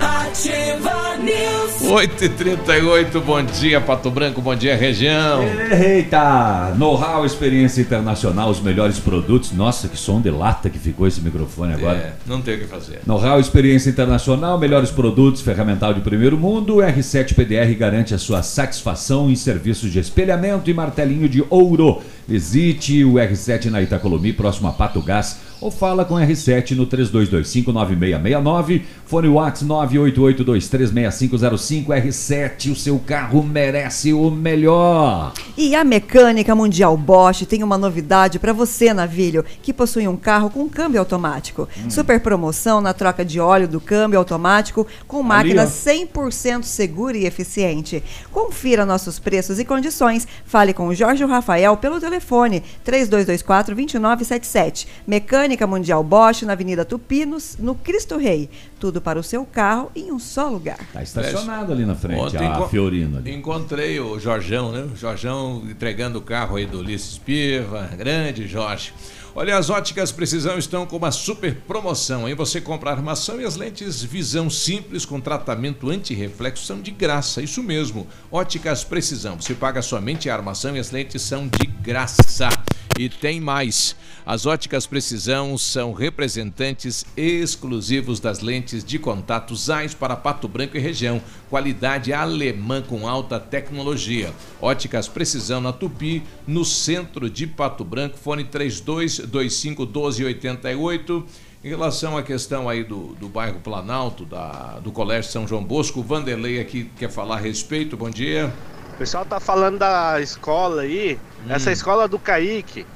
S16: Ativa News.
S8: 8h38, bom dia Pato Branco, bom dia região.
S9: Eita! Know-how, experiência internacional, os melhores produtos. Nossa, que som de lata que ficou esse microfone agora.
S8: É, não tem o que fazer.
S9: Know-how, experiência internacional, melhores produtos, ferramental de primeiro mundo. R7 PDR garante a sua satisfação em serviços de espelhamento e martelinho de ouro. Visite o R7 na Itacolomi, próximo a Pato Gás, ou fala com R7 no 3225-9669, fone Wax 988236505, R7, o seu carro merece o melhor.
S10: E a Mecânica Mundial Bosch tem uma novidade para você, Navilho, que possui um carro com câmbio automático.
S9: Hum.
S10: Super promoção na troca de óleo do câmbio automático com máquina 100% segura e eficiente. Confira nossos preços e condições. Fale com o Jorge Rafael pelo telefone 3224-2977. Mecânica Mundial Bosch na Avenida Tupi, no, Cristo Rei. Tudo para o seu carro em um só lugar.
S9: Tá estacionado ali na frente,
S8: Ontem
S9: a Fiorino ali.
S8: Encontrei o Jorjão, né? O Jorjão entregando o carro aí do Ulisses Piva. Grande Jorge. Olha, as óticas Precisão estão com uma super promoção, hein? Você compra a armação e as lentes Visão Simples com tratamento anti-reflexo são de graça, isso mesmo. Óticas Precisão, você paga somente a armação e as lentes são de graça. E tem mais. As óticas Precisão são representantes exclusivos das lentes de contato Zeiss para Pato Branco e região. Qualidade alemã com alta tecnologia. Óticas Precisão na Tupi, no centro de Pato Branco. Fone 3225 1288. Em relação à questão aí do, do bairro Planalto, da, do Colégio São João Bosco, o Vanderlei aqui quer falar a respeito. Bom dia.
S40: O pessoal tá falando da escola aí, essa escola do Kaique,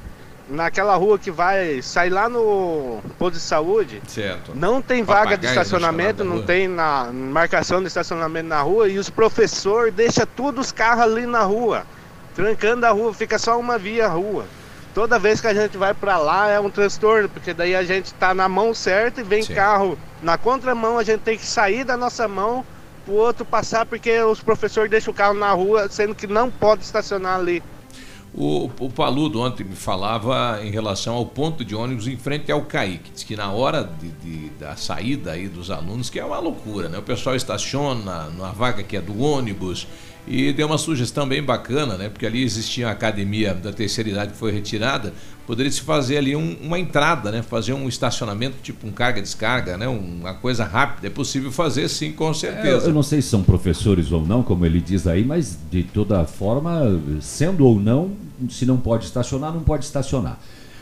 S40: naquela rua que vai sair lá no posto de saúde.
S8: Certo.
S40: Não tem vaga de
S8: Papagaio,
S40: estacionamento, não tem na marcação de estacionamento na rua e os professores deixam todos os carros ali na rua, trancando a rua, fica só uma via rua. Toda vez que a gente vai pra lá é um transtorno, porque daí a gente tá na mão certa e vem
S8: Sim.
S40: carro na contramão, a gente tem que sair da nossa mão pro outro passar porque os professores deixam o carro na rua, sendo que não pode estacionar ali.
S8: O, o Paludo ontem me falava em relação ao ponto de ônibus em frente ao Caique. Diz que na hora de, de- da saída aí dos alunos, que é uma loucura, né? O pessoal estaciona numa vaga que é do ônibus. E deu uma sugestão bem bacana, né? Porque ali existia a academia da terceira idade que foi retirada. Poderia se fazer ali um- uma entrada, né? Fazer um estacionamento, tipo um carga-descarga, né? Uma coisa rápida. É possível fazer sim, com
S9: É,
S8: certeza.
S9: eu não sei se são professores ou não, como ele diz aí, mas de toda forma, sendo ou não, se não pode estacionar, não pode estacionar.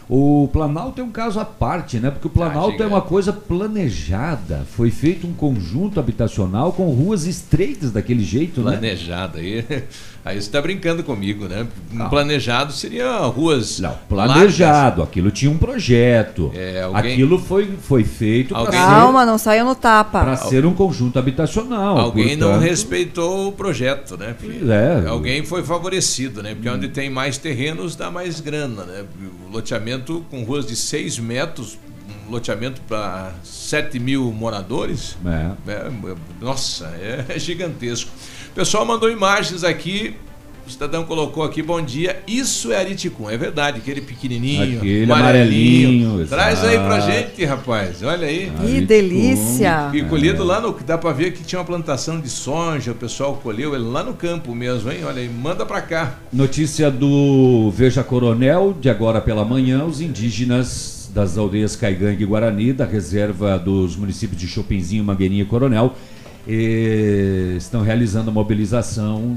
S9: O Planalto é um caso à parte, né? Porque o Planalto é uma coisa planejada. Foi feito um conjunto habitacional com ruas estreitas daquele jeito, né?
S8: Planejado aí. Aí você está brincando comigo, né? Um planejado seria ruas. Não,
S9: Planejado, aquilo tinha um projeto.
S8: É, alguém-
S9: Aquilo foi, foi feito para
S8: Alguém-
S9: ser,
S10: Calma, não saia no tapa.
S9: pra ser um conjunto habitacional.
S8: Alguém não
S9: portanto-
S8: respeitou o projeto, né?
S9: É.
S8: Alguém foi favorecido, né? Porque onde tem mais terrenos dá mais grana, né? Loteamento com ruas de 6 metros, um loteamento para 7 mil moradores.
S9: É.
S8: É, nossa, é gigantesco. O pessoal mandou imagens aqui. O cidadão colocou aqui, bom dia. Isso é Ariticum, é verdade, aquele pequenininho,
S9: Aquele amarelinho,
S8: Traz aí pra
S9: exato.
S8: gente, rapaz. Olha aí.
S10: Que delícia!
S8: E colhido lá no. Dá pra ver que tinha uma plantação de soja, o pessoal colheu ele lá no campo mesmo, hein? Olha aí, manda pra cá.
S9: Notícia do Veja Coronel, de agora pela manhã, os indígenas das aldeias Caigangue e Guarani, da reserva dos municípios de Chopinzinho, Mangueirinha e Coronel, eh, estão realizando a mobilização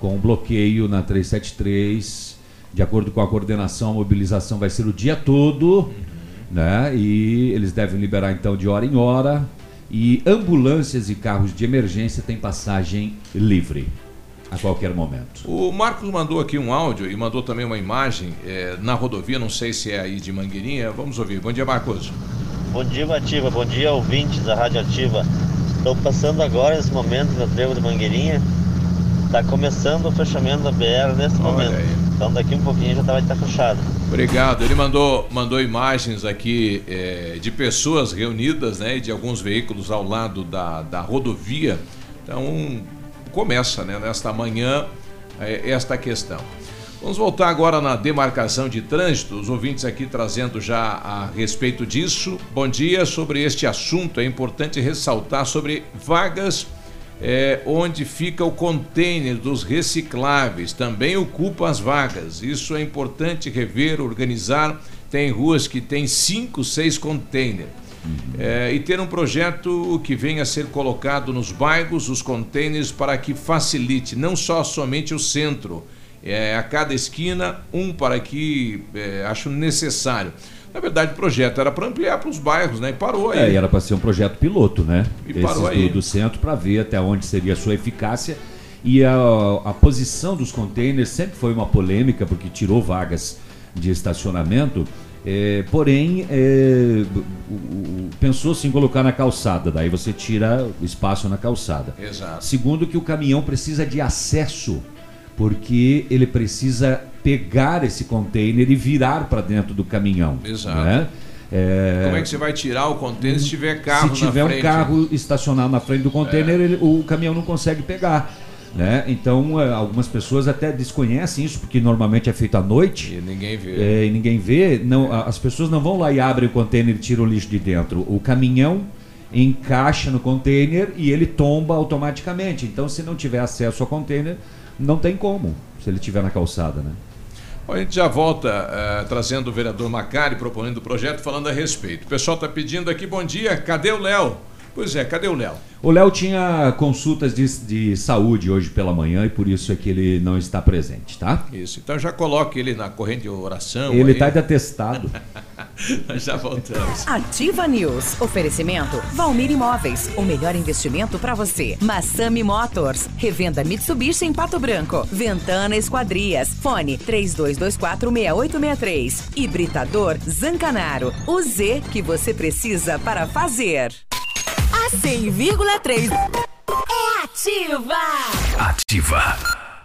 S9: com um bloqueio na 373. De acordo com a coordenação, a mobilização vai ser o dia todo, né? E eles devem liberar então de hora em hora. E ambulâncias e carros de emergência têm passagem livre. a qualquer momento.
S8: O Marcos mandou aqui um áudio e mandou também uma imagem é, na rodovia, não sei se é aí de Mangueirinha. Vamos ouvir. Bom dia, Marcos.
S41: Bom dia, Ativa. Bom dia, ouvintes da Rádio Ativa. Estou passando agora nesse momento no trevo de Mangueirinha. Está começando o fechamento da BR nesse Olha momento. Aí. Então daqui um pouquinho já vai estar fechado.
S8: Obrigado. Ele mandou, mandou imagens aqui é, de pessoas reunidas, né, de alguns veículos ao lado da, da rodovia. Então começa, né, nesta manhã é, esta questão. Vamos voltar agora na demarcação de trânsito, os ouvintes aqui trazendo já a respeito disso. Bom dia sobre este assunto. É importante ressaltar sobre vagas é, onde fica o container dos recicláveis. Também ocupa as vagas. Isso é importante rever, organizar. Tem ruas que tem cinco, seis containers. Uhum. É, e ter um projeto que venha a ser colocado nos bairros, os containers, para que facilite não só somente o centro, é, a cada esquina, um para que é, acho necessário. Na verdade, o projeto era para ampliar para os bairros, né? E parou aí.
S9: É, e era para ser um projeto piloto, né?
S8: E parou aí.
S9: Do, do centro para ver até onde seria a sua eficácia. E a, a posição dos containers sempre foi uma polêmica, porque tirou vagas de estacionamento. É, porém, é, pensou-se em colocar na calçada, daí você tira o espaço na calçada.
S8: Exato.
S9: Segundo, que o caminhão precisa de acesso porque ele precisa pegar esse container e virar para dentro do caminhão.
S8: Exato.
S9: Né?
S8: É... Como é que você vai tirar o container se tiver carro
S9: Se tiver
S8: um
S9: carro estacionado na frente do container, é. ele, o caminhão não consegue pegar. Né? Então, é, algumas pessoas até desconhecem isso, porque normalmente é feito à noite.
S8: E ninguém vê.
S9: É, e ninguém vê. Não, as pessoas não vão lá e abrem o container e tiram o lixo de dentro. O caminhão encaixa no container e ele tomba automaticamente. Então, se não tiver acesso ao container, não tem como, se ele estiver na calçada, né?
S8: A gente já volta uh, trazendo o vereador Macari, propondo o projeto, falando a respeito. O pessoal está pedindo aqui, bom dia, cadê o Léo? Pois é, cadê o Léo?
S9: O Léo tinha consultas de, de saúde hoje pela manhã e por isso é que ele não está presente, tá?
S8: Isso, então já coloque ele na corrente de oração.
S9: Ele está de atestado.
S8: já voltamos.
S2: Ativa News. Oferecimento Valmir Imóveis. O melhor investimento para você. Massami Motors. Revenda Mitsubishi em Pato Branco. Ventana Esquadrias. Fone 32246863. Hibridador Zancanaro. O Z que você precisa para fazer. A 100,3 é ativa.
S42: Ativa.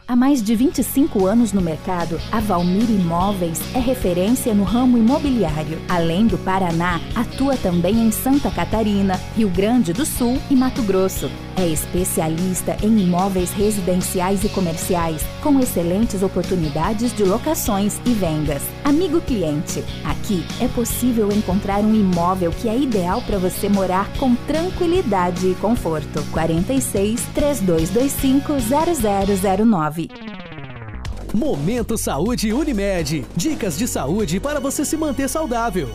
S29: Há mais de 25 anos no mercado, a Valmir Imóveis é referência no ramo imobiliário. Além do Paraná, atua também em Santa Catarina, Rio Grande do Sul e Mato Grosso. É especialista em imóveis residenciais e comerciais, com excelentes oportunidades de locações e vendas. Amigo cliente, aqui é possível encontrar um imóvel que é ideal para você morar com tranquilidade e conforto. 46 3225 0009
S22: Momento Saúde Unimed. Dicas de saúde para você se manter saudável.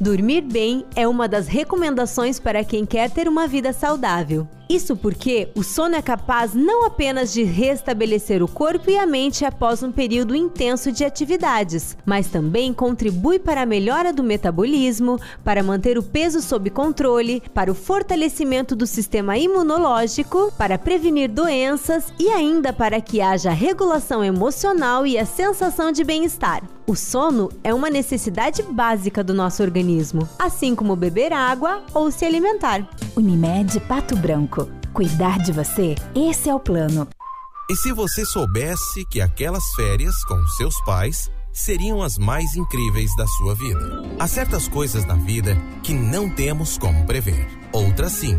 S43: Dormir bem é uma das recomendações para quem quer ter uma vida saudável. Isso porque o sono é capaz não apenas de restabelecer o corpo e a mente após um período intenso de atividades, mas também contribui para a melhora do metabolismo, para manter o peso sob controle, para o fortalecimento do sistema imunológico, para prevenir doenças e ainda para que haja regulação emocional e a sensação de bem-estar. O sono é uma necessidade básica do nosso organismo, assim como beber água ou se alimentar.
S29: Unimed Pato Branco. Cuidar de você, esse é o plano.
S42: E se você soubesse que aquelas férias com seus pais seriam as mais incríveis da sua vida? Há certas coisas na vida que não temos como prever, outras sim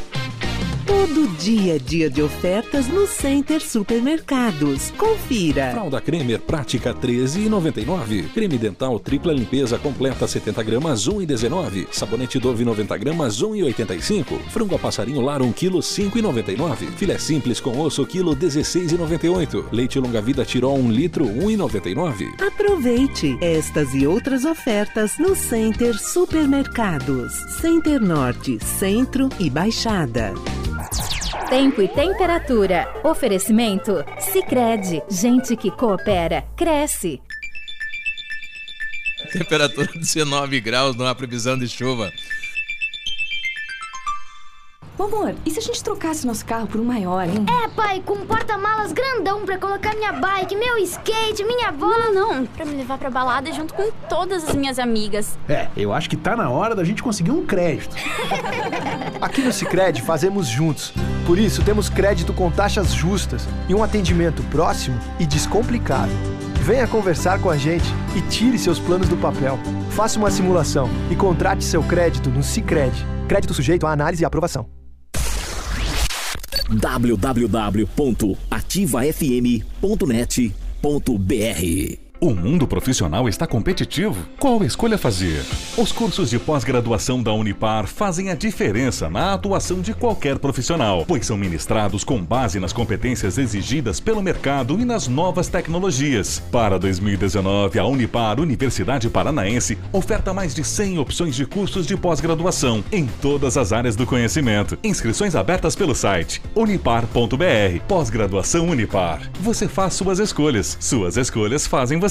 S23: Todo dia é dia de ofertas no Center Supermercados. Confira.
S17: Fralda Cremer Prática 13,99. Creme dental tripla limpeza completa 70 gramas 1,19. Sabonete Dove 90 gramas 1,85. Frango a passarinho lar 1 kg 5,99. Filé simples com osso quilo 16,98. Leite longa vida Tirol 1 litro 1,99.
S23: Aproveite estas e outras ofertas no Center Supermercados. Center Norte, Centro e Baixada.
S29: Tempo e temperatura. Oferecimento? Sicredi Gente que coopera, cresce.
S8: Temperatura 19 graus, não há previsão de chuva.
S40: Ô, amor, e se a gente trocasse nosso carro por um maior, hein?
S44: É, pai, com um porta-malas grandão pra colocar minha bike, meu skate, minha avó.
S40: Não, não, pra me levar pra balada junto com todas as minhas amigas.
S22: É, eu acho que tá na hora da gente conseguir um crédito. Aqui no Cicred fazemos juntos. Por isso, temos crédito com taxas justas e um atendimento próximo e descomplicado. Venha conversar com a gente e tire seus planos do papel. Faça uma simulação e contrate seu crédito no Cicred. Crédito sujeito à análise e aprovação
S45: www.ativafm.net.br o mundo profissional está competitivo. Qual escolha fazer? Os cursos de pós-graduação da Unipar fazem a diferença na atuação de qualquer profissional, pois são ministrados com base nas competências exigidas pelo mercado e nas novas tecnologias. Para 2019, a Unipar Universidade Paranaense oferta mais de 100 opções de cursos de pós-graduação em todas as áreas do conhecimento. Inscrições abertas pelo site unipar.br. Pós-graduação Unipar. Você faz suas escolhas. Suas escolhas fazem você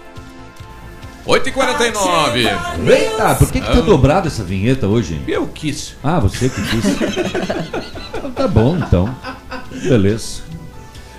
S8: 8h49.
S9: Eita, por que, que tá ah. dobrado essa vinheta hoje?
S8: Eu quis.
S9: Ah, você que quis. então, tá bom, então. Beleza.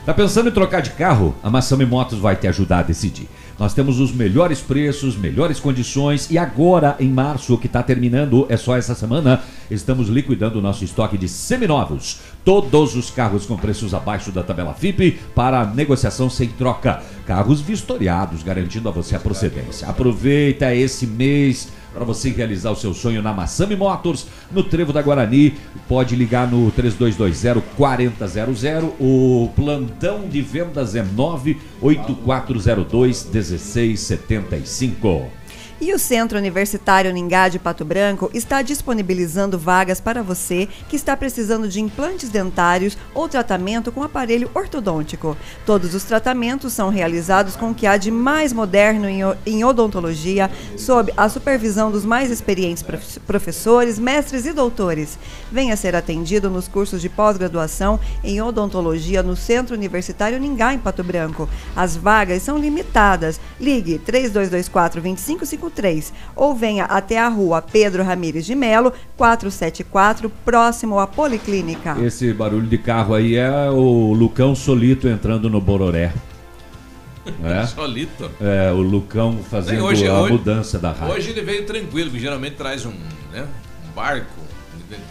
S9: Tá pensando em trocar de carro? A Massami Motos vai te ajudar a decidir. Nós temos os melhores preços, melhores condições e agora em março, que está terminando, é só essa semana, estamos liquidando o nosso estoque de seminovos. Todos os carros com preços abaixo da tabela FIP para negociação sem troca. Carros vistoriados, garantindo a você a procedência. Aproveita esse mês para você realizar o seu sonho na Massami Motors, no Trevo da Guarani. Pode ligar no 3220 4000. O plantão de vendas é 98402 1675.
S10: E o Centro Universitário Ningá de Pato Branco está disponibilizando vagas para você que está precisando de implantes dentários ou tratamento com aparelho ortodôntico. Todos os tratamentos são realizados com o que há de mais moderno em odontologia, sob a supervisão dos mais experientes professores, mestres e doutores. Venha ser atendido nos cursos de pós-graduação em odontologia no Centro Universitário Ningá, em Pato Branco. As vagas são limitadas. Ligue 3224 2553 3 ou venha até a rua Pedro Ramires de Melo, 474, próximo à Policlínica.
S9: Esse barulho de carro aí é o Lucão Solito entrando no Bororé.
S8: É? Solito.
S9: É, o Lucão fazendo hoje, a hoje, mudança da rádio.
S8: Hoje ele veio tranquilo, que geralmente traz um, né, um barco.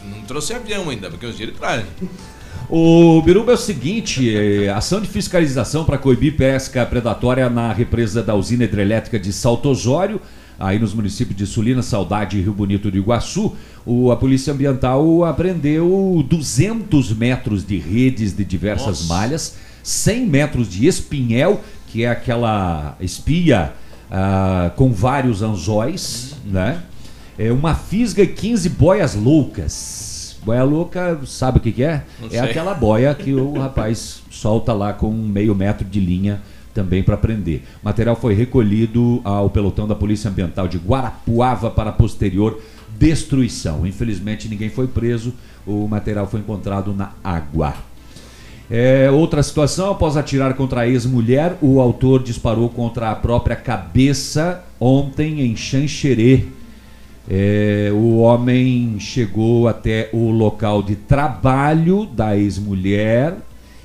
S8: Não trouxe avião ainda, porque dias ele traz.
S9: O Biruba é o seguinte: é, ação de fiscalização para coibir pesca predatória na represa da usina hidrelétrica de Salto Osório aí nos municípios de Sulina, Saudade e Rio Bonito do Iguaçu, o, a Polícia Ambiental apreendeu 200 metros de redes de diversas Nossa. malhas, 100 metros de espinhel, que é aquela espia ah, com vários anzóis, né? É uma fisga e 15 boias loucas. Boia louca, sabe o que, que é? Não é sei. aquela boia que o rapaz solta lá com meio metro de linha também para prender. O material foi recolhido ao pelotão da Polícia Ambiental de Guarapuava para posterior destruição. Infelizmente ninguém foi preso, o material foi encontrado na água. É, outra situação, após atirar contra a ex-mulher, o autor disparou contra a própria cabeça ontem em Xanxerê. É, o homem chegou até o local de trabalho da ex-mulher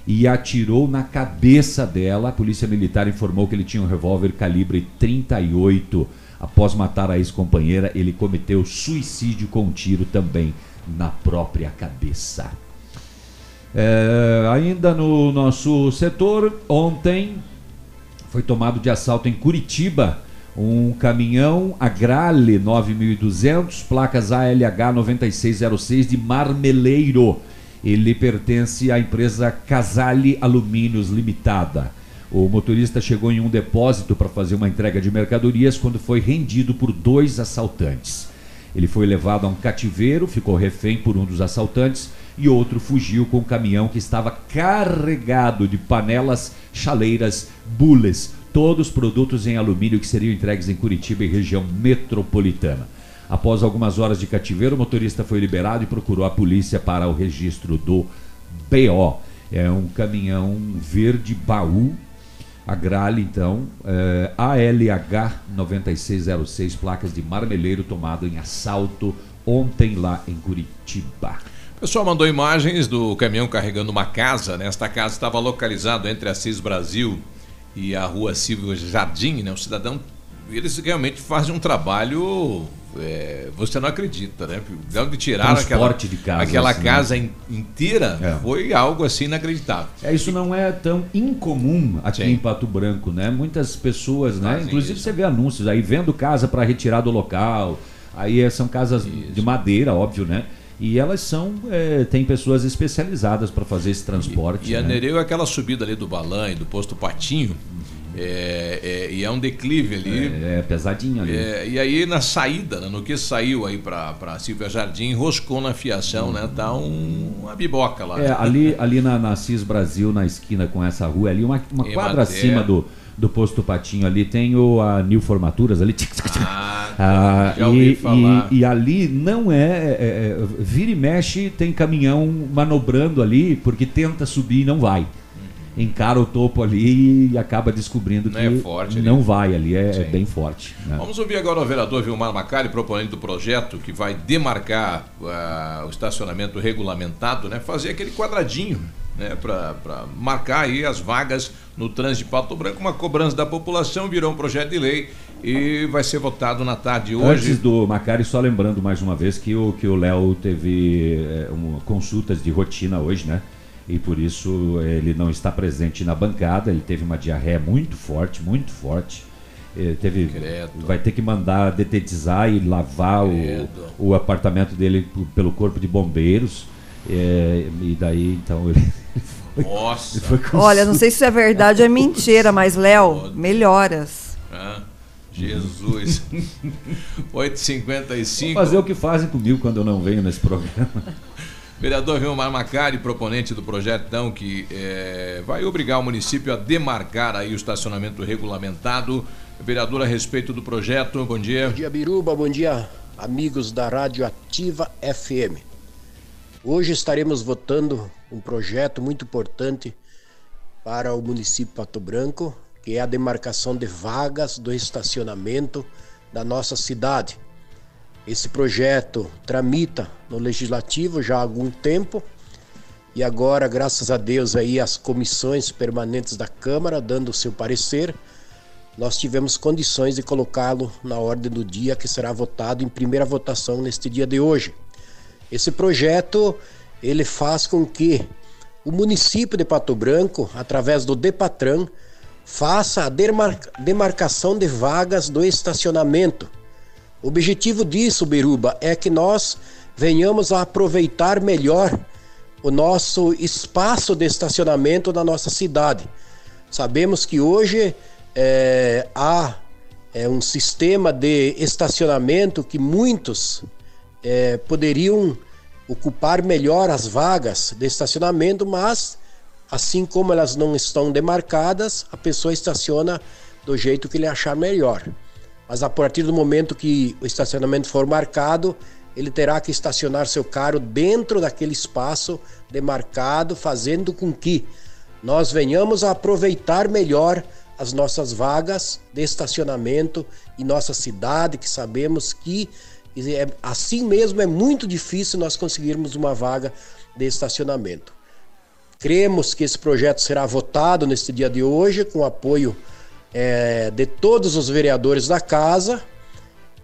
S9: e atirou na cabeça dela. A polícia militar informou que ele tinha um revólver calibre 38. Após matar a ex-companheira, ele cometeu suicídio com um tiro também na própria cabeça. É, ainda no nosso setor, ontem foi tomado de assalto em Curitiba um caminhão Agrale 9200, placas ALH 9606 de Marmeleiro. Ele pertence à empresa Casale Alumínios Limitada. O motorista chegou em um depósito para fazer uma entrega de mercadorias quando foi rendido por dois assaltantes. Ele foi levado a um cativeiro, ficou refém por um dos assaltantes e outro fugiu com o caminhão que estava carregado de panelas, chaleiras, bules, todos produtos em alumínio que seriam entregues em Curitiba e região metropolitana. Após algumas horas de cativeiro, o motorista foi liberado e procurou a polícia para o registro do BO. É um caminhão verde baú, a Grale, então, é, ALH 9606, placas de marmeleiro tomado em assalto ontem lá em Curitiba.
S8: O pessoal mandou imagens do caminhão carregando uma casa. Né? Esta casa estava localizada entre a CIS Brasil e a rua Silvio Jardim, né? O cidadão, eles realmente fazem um trabalho, é, você não acredita, né? De onde tiraram aquela, de casa, aquela assim, casa né? inteira é. foi algo assim inacreditável.
S9: É, isso não é tão incomum aqui Sim. em Pato Branco, né? Muitas pessoas, né? Fazem Inclusive isso. você vê anúncios aí vendo casa para retirar do local. Aí são casas isso. de madeira, óbvio, né? E elas são, é, tem pessoas especializadas para fazer esse transporte.
S8: E, e a né? Nereu é aquela subida ali do Balan e do posto Patinho. É, é, e é um declive ali.
S9: É, é pesadinho ali.
S8: É, e aí na saída, né, no que saiu aí para Silvia Jardim, roscou na fiação, né? Tá um, uma biboca lá.
S9: É, ali, ali na, na CIS Brasil, na esquina com essa rua, ali uma, uma quadra acima do, do posto Patinho ali tem o a Nil Formaturas ali.
S8: Ah, ah, já ouvi
S9: e, falar. E, e, ali não é, é, é, Vira e mexe, tem caminhão manobrando ali, porque tenta subir e não vai. Encara o topo ali e acaba descobrindo não que é forte, não ali. vai ali, é, é bem forte. Né?
S8: Vamos ouvir agora o vereador Vilmar Macari, proponente do projeto que vai demarcar uh, o estacionamento regulamentado, né? fazer aquele quadradinho né, para marcar aí as vagas no trânsito de Pato Branco. Uma cobrança da população virou um projeto de lei e vai ser votado na tarde de hoje.
S9: Antes do Macari, só lembrando mais uma vez que o que o Léo teve é, uma, consultas de rotina hoje, né? E por isso ele não está presente na bancada. Ele teve uma diarreia muito forte, muito forte. Ele teve, vai ter que mandar detetizar e lavar o, o apartamento dele pelo corpo de bombeiros. É, e daí então ele
S8: nossa!
S10: Olha, não sei se é verdade ou é mentira, mas, Léo, melhoras.
S8: Ah, Jesus. 8h55.
S9: fazer o que fazem comigo quando eu não venho nesse programa.
S8: Vereador Vilmar Macari, proponente do projeto, então, que é, vai obrigar o município a demarcar aí o estacionamento regulamentado. Vereador, a respeito do projeto, bom dia.
S46: Bom dia, Biruba, bom dia, amigos da Rádio Ativa FM. Hoje estaremos votando um projeto muito importante para o município Pato Branco, que é a demarcação de vagas do estacionamento da nossa cidade. Esse projeto tramita no legislativo já há algum tempo e agora, graças a Deus, aí as comissões permanentes da Câmara dando o seu parecer, nós tivemos condições de colocá-lo na ordem do dia que será votado em primeira votação neste dia de hoje. Esse projeto ele faz com que o município de Pato Branco, através do Depatran, faça a demarcação de vagas do estacionamento. O objetivo disso, Biruba, é que nós venhamos a aproveitar melhor o nosso espaço de estacionamento na nossa cidade. Sabemos que hoje é, há é, um sistema de estacionamento que muitos é, poderiam ocupar melhor as vagas de estacionamento, mas assim como elas não estão demarcadas, a pessoa estaciona do jeito que ele achar melhor. Mas a partir do momento que o estacionamento for marcado, ele terá que estacionar seu carro dentro daquele espaço demarcado, fazendo com que nós venhamos a aproveitar melhor as nossas vagas de estacionamento em nossa cidade, que sabemos que é, assim mesmo é muito difícil nós conseguirmos uma vaga de estacionamento. Cremos que esse projeto será votado neste dia de hoje, com apoio é, de todos os vereadores da casa,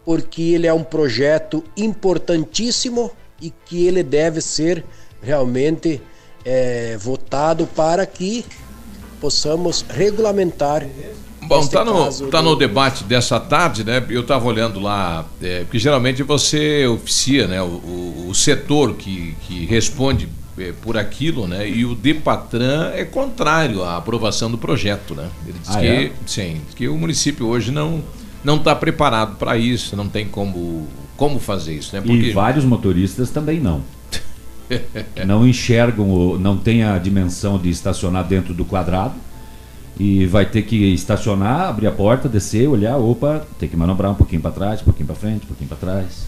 S46: porque ele é um projeto importantíssimo e que ele deve ser realmente é, votado para que possamos regulamentar.
S8: Bom, tá no, tá do... no debate dessa tarde, né? Eu estava olhando lá, é, porque geralmente você oficia, né? O, o, o setor que, que responde por aquilo, né? E o Depatran é contrário à aprovação do projeto, né? Ele diz ah, que, é? sim, que o município hoje não não está preparado para isso, não tem como como fazer isso, né?
S9: Porque... E vários motoristas também não. não enxergam, não tem a dimensão de estacionar dentro do quadrado e vai ter que estacionar, abrir a porta, descer, olhar, opa, tem que manobrar um pouquinho para trás, um pouquinho para frente, um pouquinho para trás.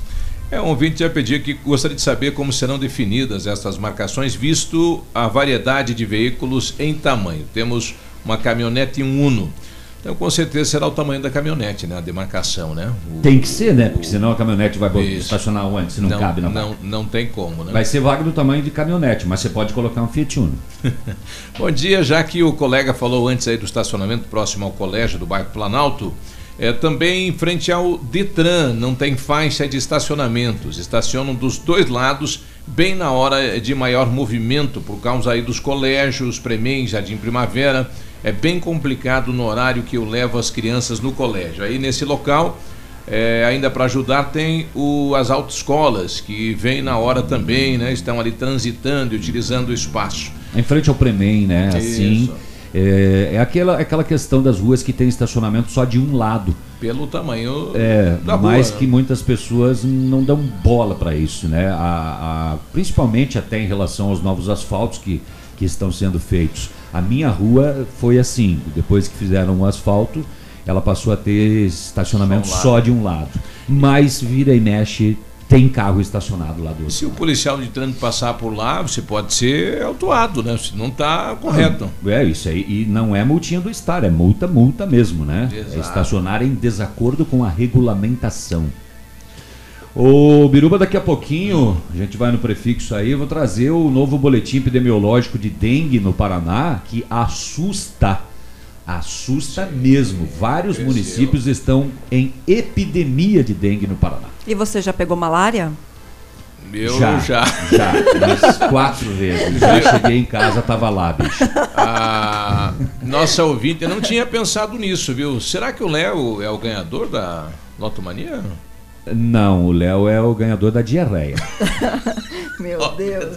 S8: É, um ouvinte já pediu que gostaria de saber como serão definidas essas marcações, visto a variedade de veículos em tamanho. Temos uma caminhonete e um Uno. Então, com certeza será o tamanho da caminhonete, né? A demarcação, né?
S9: O, tem que ser, né? Porque senão a caminhonete vai isso. estacionar onde? Se não, não cabe na
S8: não, não tem como, né?
S9: Vai ser vaga do tamanho de caminhonete, mas você pode colocar um Fiat Uno.
S8: Bom dia, já que o colega falou antes aí do estacionamento próximo ao colégio do bairro Planalto, é, também em frente ao Detran, não tem faixa de estacionamentos. Estacionam dos dois lados, bem na hora de maior movimento, por causa aí dos colégios, Premem, Jardim Primavera é bem complicado no horário que eu levo as crianças no colégio. Aí nesse local, é, ainda para ajudar, tem o, as autoescolas que vêm na hora também, né? Estão ali transitando e utilizando o espaço.
S9: Em frente ao Premem, né? Assim. É, é, aquela, aquela questão das ruas que tem estacionamento só de um lado.
S8: Pelo tamanho
S9: é, da Mas rua, que né? muitas pessoas não dão bola para isso, né? A, a, principalmente até em relação aos novos asfaltos que, que estão sendo feitos. A minha rua foi assim, depois que fizeram o asfalto, ela passou a ter estacionamento só, um só de um lado. Mas vira e mexe tem carro estacionado lá do outro.
S8: Se o policial de trânsito passar por lá, você pode ser autuado, né? Se não está correto.
S9: é isso aí. E não é multinha do Estado, é multa, multa mesmo, né? É Exato. É estacionar em desacordo com a regulamentação. O Biruba, daqui a pouquinho, a gente vai no prefixo aí, eu vou trazer o novo boletim epidemiológico de dengue no Paraná, que assusta. Assusta mesmo. Vários municípios estão em epidemia de dengue no Paraná.
S10: E você já pegou malária?
S8: Eu já. Já,
S9: já umas quatro vezes. Já cheguei em casa, tava lá, bicho.
S8: A nossa ouvinte não tinha pensado nisso, viu? Será que o Léo é o ganhador da Lotomania?
S9: Não, o Léo é o ganhador da diarreia.
S10: Meu Deus.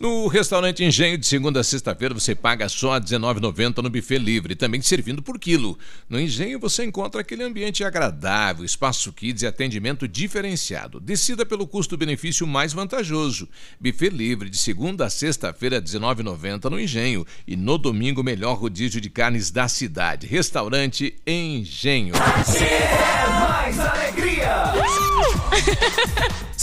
S8: No restaurante Engenho, de segunda a sexta-feira, você paga só R$19,90 no buffet livre, também servindo por quilo. No Engenho, você encontra aquele ambiente agradável, espaço kids e atendimento diferenciado. Decida pelo custo-benefício mais vantajoso. Buffet livre, de segunda a sexta-feira, R$19,90 no Engenho. E no domingo, melhor rodízio de carnes da cidade. Restaurante Engenho.
S16: É mais alegria!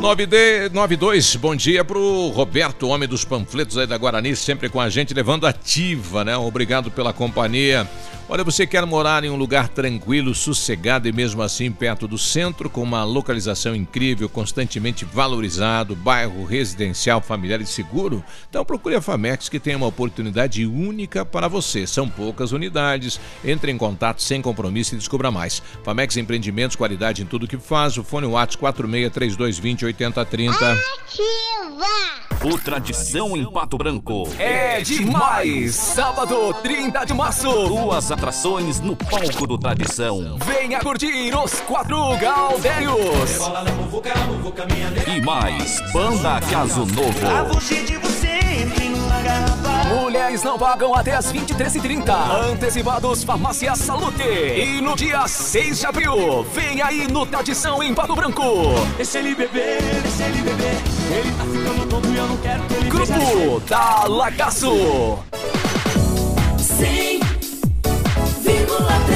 S8: 9D, 92, bom dia pro Roberto, homem dos panfletos aí da Guarani, sempre com a gente, levando ativa, né? Obrigado pela companhia. Olha, você quer morar em um lugar tranquilo, sossegado e mesmo assim perto do centro, com uma localização incrível, constantemente valorizado, bairro residencial, familiar e seguro? Então procure a Famex que tem uma oportunidade única para você. São poucas unidades. Entre em contato sem compromisso e descubra mais. Famex Empreendimentos, qualidade em tudo que faz. O fone WhatsApp 463220 8030.
S19: Ativa! O Tradição em Pato Branco.
S6: É demais! Sábado, 30 de março.
S19: Duas atrações no palco do Tradição.
S6: Venha curtir os quatro Galdérios.
S19: E mais, Banda Caso Novo.
S6: Mulheres não pagam até as 23h30. Antecipados Farmácia Salute. E no dia 6 de abril, vem aí no Tradição em Pato Branco.
S16: Deixa ele beber, deixa ele beber. Ele tá ficando tonto e eu não quero que ele
S6: Grupo da Lagaço.
S16: 100,3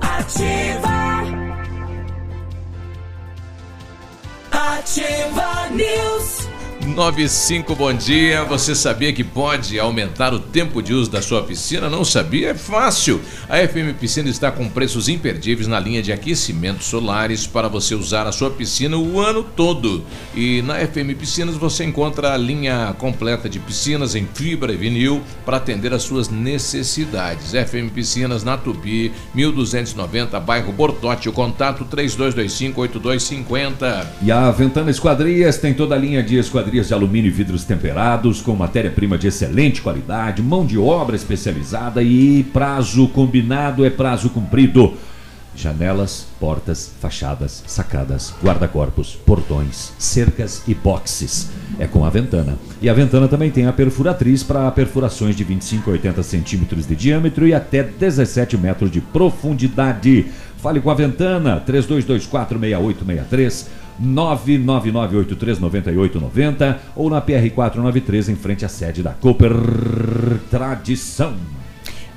S16: Ativa. Ativa News.
S8: 95, bom dia. Você sabia que pode aumentar o tempo de uso da sua piscina? Não sabia? É fácil. A FM Piscina está com preços imperdíveis na linha de aquecimentos solares para você usar a sua piscina o ano todo. E na FM Piscinas você encontra a linha completa de piscinas em fibra e vinil para atender às suas necessidades. FM Piscinas na Tupi, 1290, bairro Bortote. O contato 32258250.
S9: E a Ventana Esquadrias tem toda a linha de esquadrias de alumínio e vidros temperados, com matéria-prima de excelente qualidade, mão de obra especializada e prazo combinado é prazo cumprido. Janelas, portas, fachadas, sacadas, guarda-corpos, portões, cercas e boxes. É com a Ventana. E a Ventana também tem a perfuratriz para perfurações de 25 a 80 centímetros de diâmetro e até 17 metros de profundidade. Fale com a Ventana, 32246863. 999839890 ou na PR 493 em frente à sede da Cooper Tradição.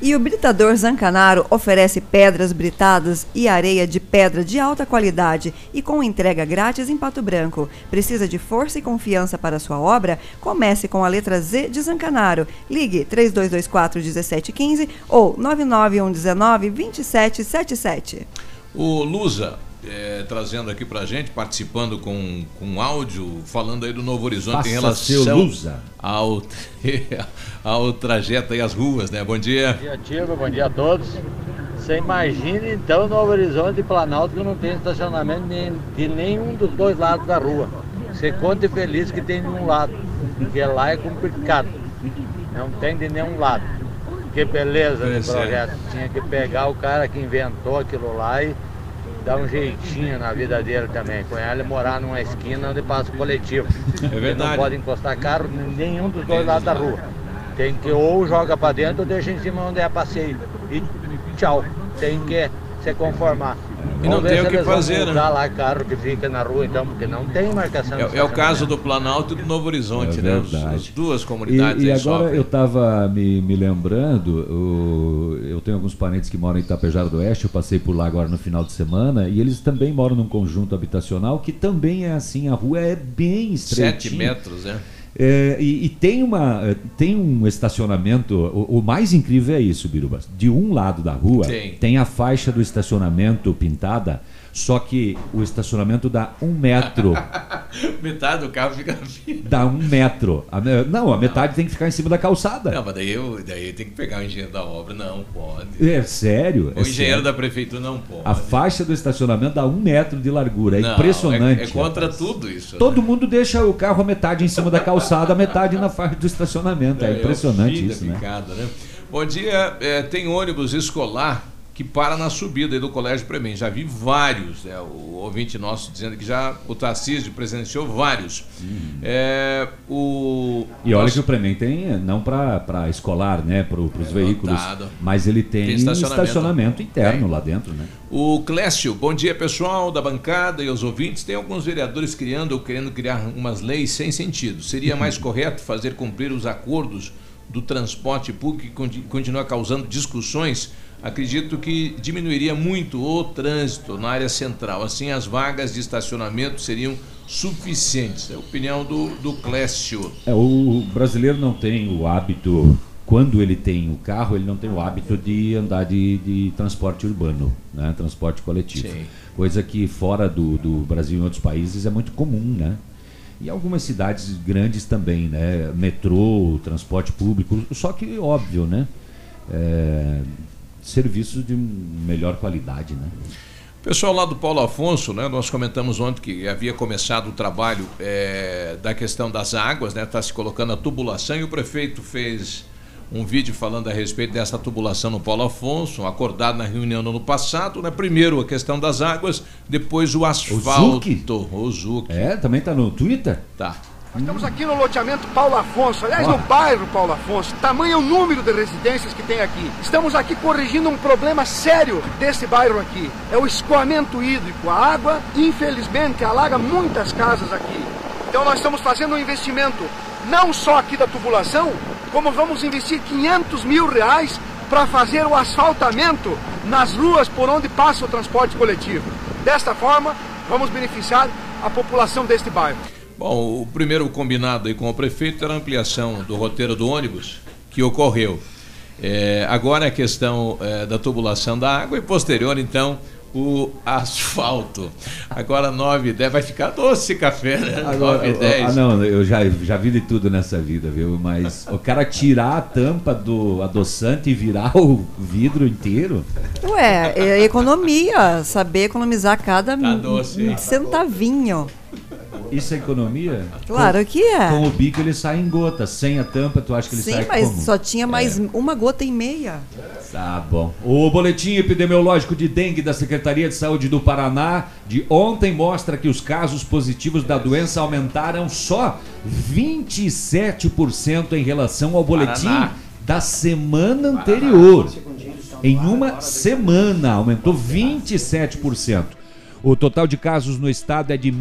S10: E o Britador Zancanaro oferece pedras britadas e areia de pedra de alta qualidade e com entrega grátis em Pato Branco. Precisa de força e confiança para sua obra? Comece com a letra Z de Zancanaro. Ligue 3224 1715 ou 99119 2777.
S8: O Lusa, é, trazendo aqui pra gente, participando com, com áudio, falando aí do Novo Horizonte
S9: Faça
S8: em relação
S9: Lusa.
S8: Ao, ao trajeto e as ruas, né? Bom dia.
S47: Bom dia, Tiago. Bom dia a todos. Você imagina então Novo Horizonte e Planalto que não tem estacionamento nem, de nenhum dos dois lados da rua. Você conta feliz que tem de um lado, porque lá é complicado. Não tem de nenhum lado. Que beleza
S8: É
S47: de projeto. Tinha que pegar o cara que inventou aquilo lá e dar um jeitinho na vida dele também. Com ele morar numa esquina onde passa o coletivo.
S8: É
S47: Ele
S8: verdade.
S47: Não pode encostar carro em nenhum dos dois lados da rua. Tem que ou joga pra dentro ou deixa em cima onde é passeio. E tchau. Tem que se conformar.
S8: E não tem o que fazer, né?
S47: lá carro que fica na rua, então, porque não tem marcação.
S8: É, é o caso do Planalto e do Novo Horizonte,
S9: É
S8: né?
S9: Verdade.
S8: As duas
S9: E,
S8: comunidades
S9: e
S8: aí
S9: agora
S8: sofrem.
S9: eu estava me, me lembrando, o- eu tenho alguns parentes que moram em Itapejara do Oeste, eu passei por lá agora no final de semana, e eles também moram num conjunto habitacional que também é assim, a rua é bem estreitinha.
S8: Sete metros, né?
S9: É, e, e tem, uma, eh, tem um estacionamento. O, o mais incrível é isso, Birubas. De um lado da rua
S8: Tem.
S9: a faixa do estacionamento pintada, só que o estacionamento dá um metro.
S8: Metade do carro fica.
S9: dá um metro. A não, a metade tem que ficar em cima da calçada.
S8: Não, mas daí, eu, daí tem que pegar o engenheiro da obra. Não pode.
S9: É sério?
S8: O
S9: é
S8: engenheiro
S9: sério.
S8: da prefeitura não pode.
S9: A faixa do estacionamento dá um metro de largura. É
S8: Não,
S9: impressionante.
S8: É, é contra
S9: rapaz.
S8: tudo isso. né?
S9: Todo mundo deixa o carro a metade em cima da calçada, a metade na faixa do estacionamento. É,
S8: o
S9: impressionante
S8: fim da
S9: isso, né?
S8: picada, né? Bom dia, é, tem ônibus escolar que para na subida do Colégio Premen. Já vi vários, né? o ouvinte nosso dizendo que já o Tarcísio presenciou vários. É, o,
S9: E olha
S8: nosso-
S9: que o Premen tem, não para escolar, né, para os veículos,
S8: lotado.
S9: mas ele tem,
S8: Tem
S9: estacionamento,
S8: estacionamento.
S9: interno
S8: Tem.
S9: lá dentro, né?
S8: O Clécio, bom dia pessoal da bancada e aos ouvintes. Tem alguns vereadores criando ou querendo criar umas leis sem sentido. Seria mais correto fazer cumprir os acordos do transporte público que conti- continua causando discussões? Acredito que diminuiria muito o trânsito na área central. Assim, as vagas de estacionamento seriam suficientes. É a opinião do, do Clécio.
S9: É, o brasileiro não tem o hábito, quando ele tem o carro, ele não tem o hábito de andar de, de transporte urbano, né, transporte coletivo.
S8: Sim.
S9: Coisa que fora do, do Brasil e em outros países é muito comum, né? E algumas cidades grandes também, né? Metrô, transporte público, só que óbvio, né? É, serviços de melhor qualidade, né?
S8: Pessoal lá do Paulo Afonso, né? Nós comentamos ontem que havia começado o trabalho eh, da questão das águas, né? Está se colocando a tubulação e o prefeito fez um vídeo falando a respeito dessa tubulação no Paulo Afonso, acordado na reunião no ano passado, né? Primeiro a questão das águas, depois o asfalto. O Zuc.
S9: É, também tá no Twitter?
S8: Tá.
S48: Estamos aqui no loteamento Paulo Afonso, aliás, no bairro Paulo Afonso. Tamanho o número de residências que tem aqui. Estamos aqui corrigindo um problema sério desse bairro aqui. É o escoamento hídrico. A água, infelizmente, alaga muitas casas aqui. Então nós estamos fazendo um investimento não só aqui da tubulação, como vamos investir 500 mil reais para fazer o asfaltamento nas ruas por onde passa o transporte coletivo. Desta forma, vamos beneficiar a população deste bairro.
S8: Bom, o primeiro combinado aí com o prefeito era a ampliação do roteiro do ônibus, que ocorreu. É, agora a questão é, da tubulação da água e posterior, então, o asfalto. Agora 9 e 10 vai ficar doce café, né? 9 e 10.
S9: ah, não, eu já, já vi de tudo nessa vida, viu? Mas o cara tirar a tampa do adoçante e virar o vidro inteiro.
S10: Ué, é economia, saber economizar cada
S9: Tá doce, hein?
S10: centavinho.
S9: Isso é economia?
S10: Claro
S9: Com-
S10: que é.
S9: Com o bico ele sai em gota. Sem a tampa, tu acha que ele
S10: Sim,
S9: sai
S10: mas
S9: como?
S10: só tinha mais
S9: É.
S10: uma gota e meia.
S9: Tá bom. O boletim epidemiológico de dengue da Secretaria de Saúde do Paraná de ontem mostra que os casos positivos da doença aumentaram só 27% em relação ao boletim
S8: Paraná.
S9: da semana anterior. Em uma semana aumentou 27%. O total de casos no estado é de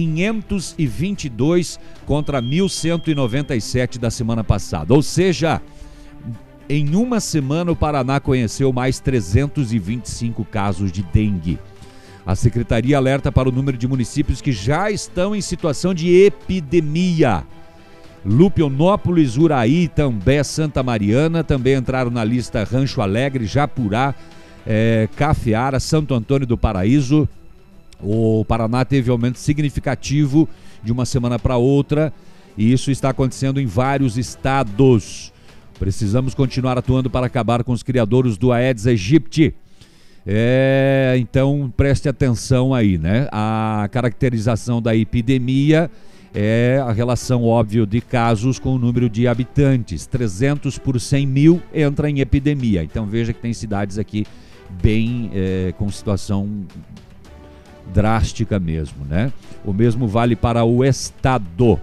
S9: 1.522 contra 1.197 da semana passada. Ou seja, em uma semana, o Paraná conheceu mais 325 casos de dengue. A secretaria alerta para o número de municípios que já estão em situação de epidemia. Lupionópolis, Uraí, També, Santa Mariana também entraram na lista Rancho Alegre, Japurá, é, Cafiara, Santo Antônio do Paraíso. O Paraná teve aumento significativo de uma semana para outra e isso está acontecendo em vários estados. Precisamos continuar atuando para acabar com os criadores do Aedes aegypti. É, então preste atenção aí, né? A caracterização da epidemia é a relação óbvia de casos com o número de habitantes. 300 por 100 mil entra em epidemia. Então veja que tem cidades aqui bem é, com situação drástica mesmo, né? O mesmo vale para o estado.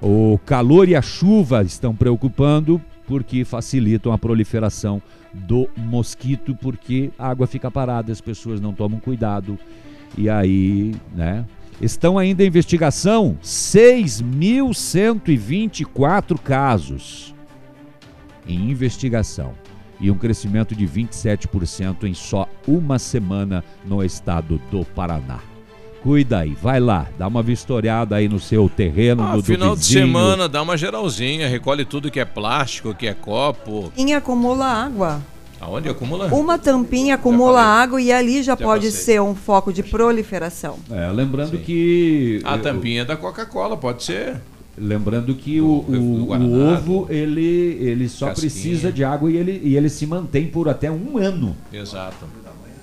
S9: O calor e a chuva estão preocupando porque facilitam a proliferação do mosquito, porque a água fica parada, as pessoas não tomam cuidado e aí, né? Estão ainda em investigação 6.124 casos em investigação e um crescimento de 27% em só uma semana no estado do Paraná. Cuida aí, vai lá, dá uma vistoriada aí no seu terreno, ah, no
S8: final de semana, dá uma geralzinha, recolhe tudo que é plástico, que é copo.
S10: E acumula água.
S8: Aonde acumula?
S10: Uma tampinha acumula água e ali já, já pode passei. ser um foco de proliferação.
S9: É, lembrando Sim. que.
S8: A tampinha da Coca-Cola pode ser.
S9: Lembrando que o, o, o ovo ele, ele só Casquinha. precisa de água e ele, e ele se mantém por até um ano.
S8: Exato.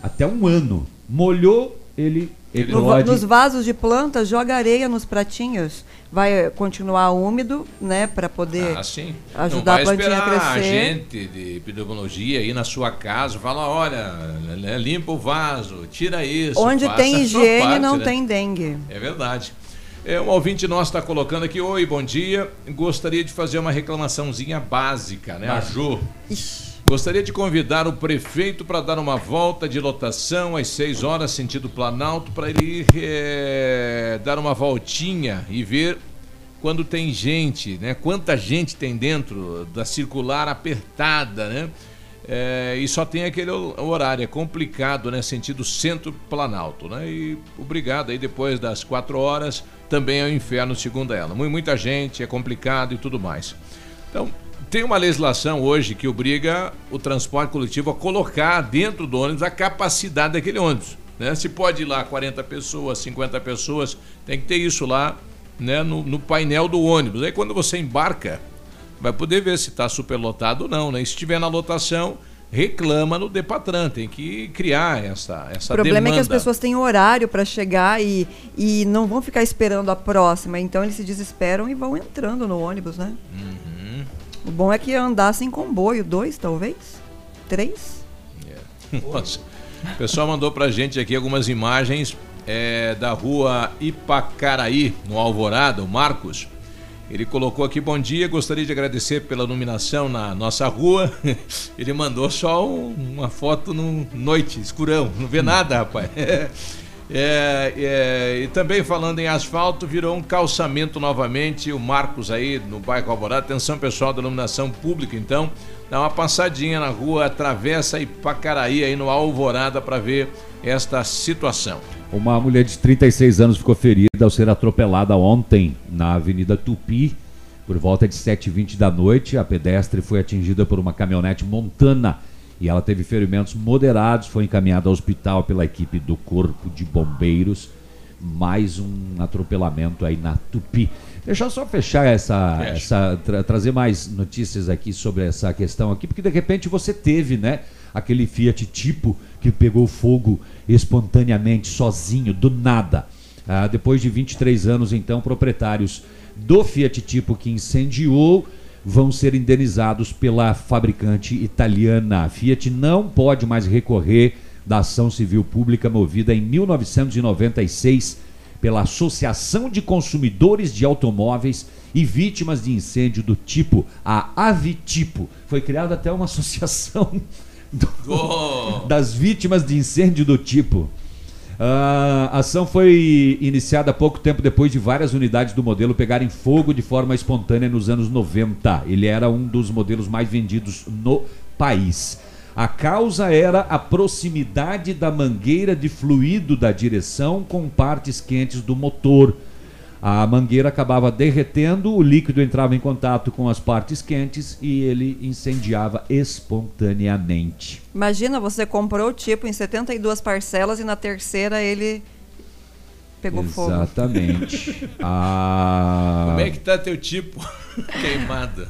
S9: Até um ano. Molhou, ele
S10: no, nos vasos de planta, joga areia nos pratinhos. Vai continuar úmido, né, para poder ah, ajudar a plantinha a crescer.
S8: a gente de epidemiologia aí na sua casa, fala, olha, né, limpa o vaso, tira isso.
S10: Onde tem higiene parte, não né? tem dengue.
S8: É verdade. É, um ouvinte nosso está colocando aqui, oi, bom dia. Gostaria de fazer uma reclamaçãozinha básica, né? A. Ixi. Gostaria de convidar o prefeito para dar uma volta de lotação às 6 horas, sentido Planalto, para ele é, dar uma voltinha e ver quando tem gente, né? Quanta gente tem dentro da circular apertada, né? É, e só tem aquele horário, é complicado, né? Sentido centro-planalto, né? E obrigado aí, depois das quatro horas, também é o inferno, segundo ela. Muita gente, é complicado e tudo mais. Então, tem uma legislação hoje que obriga o transporte coletivo a colocar dentro do ônibus a capacidade daquele ônibus. Né? Se pode ir lá 40 pessoas, 50 pessoas, tem que ter isso lá né, no, no painel do ônibus. Aí quando você embarca, vai poder ver se está superlotado ou não. Né? E se estiver na lotação, reclama no Depatran, tem que criar essa essa
S10: O problema
S8: demanda.
S10: é que as pessoas têm horário para chegar e, e não vão ficar esperando a próxima, então eles se desesperam e vão entrando no ônibus, né?
S8: Uhum.
S10: O bom é que andassem em comboio, dois talvez? Três?
S8: É. Nossa. O pessoal mandou pra gente aqui algumas imagens é, da rua Ipacaraí, no Alvorada, o Marcos. Ele colocou aqui, bom dia, gostaria de agradecer pela iluminação na nossa rua. Ele mandou só um, uma foto no noite, escurão, não vê nada, rapaz. É, é, e também falando em asfalto, virou um calçamento novamente. O Marcos aí no bairro Alvorada. Atenção pessoal da iluminação pública, então. Dá uma passadinha na rua, atravessa Ipacaraí aí no Alvorada para ver esta situação.
S9: Uma mulher de 36 anos ficou ferida ao ser atropelada ontem na Avenida Tupi. Por volta de 7h20 da noite, a pedestre foi atingida por uma caminhonete montana e ela teve ferimentos moderados, foi encaminhada ao hospital pela equipe do Corpo de Bombeiros. Mais um atropelamento aí na Tupi. Deixa eu só fechar essa, essa tra trazer mais notícias aqui sobre essa questão aqui, porque de repente você teve, né, aquele Fiat Tipo que pegou fogo espontaneamente, sozinho, do nada. Ah, depois de 23 anos, então, proprietários do Fiat Tipo que incendiou vão ser indenizados pela fabricante italiana. A Fiat não pode mais recorrer da ação civil pública movida em 1996 pela Associação de Consumidores de Automóveis e Vítimas de Incêndio do tipo, a Avitipo. Foi criada até uma associação do, oh. das vítimas de incêndio do tipo. A ação foi iniciada pouco tempo depois de várias unidades do modelo pegarem fogo de forma espontânea nos anos 90. Ele era um dos modelos mais vendidos no país. A causa era a proximidade da mangueira de fluido da direção com partes quentes do motor. A mangueira acabava derretendo, o líquido entrava em contato com as partes quentes e ele incendiava espontaneamente.
S10: Imagina, você comprou o tipo em 72 parcelas e na terceira ele pegou fogo.
S9: Exatamente. a...
S8: Como é que tá teu tipo queimado?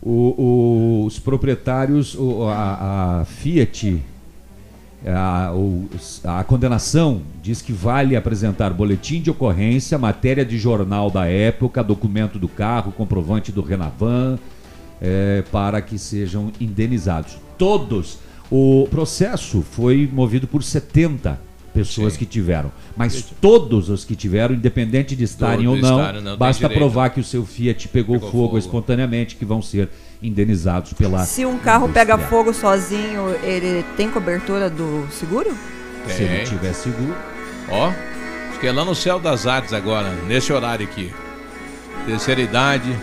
S9: O- o- os proprietários, o- a, a Fiat, a, a condenação diz que vale apresentar boletim de ocorrência, matéria de jornal da época, documento do carro, comprovante do Renavan, eh, para que sejam indenizados. Todos. O processo foi movido por 70 pessoas que tiveram, mas todos os que tiveram, independente de estarem ou não,
S8: estarem, não
S9: basta provar que o seu Fiat pegou,
S8: Pegou
S9: fogo,
S8: fogo.
S9: espontaneamente, que vão ser indenizados pela.
S10: Se um carro pega fogo sozinho, ele tem cobertura do seguro?
S9: Se ele
S8: Tem.
S9: tiver seguro.
S8: Ó, acho que é lá no céu das artes agora, nesse horário aqui. Terceira idade.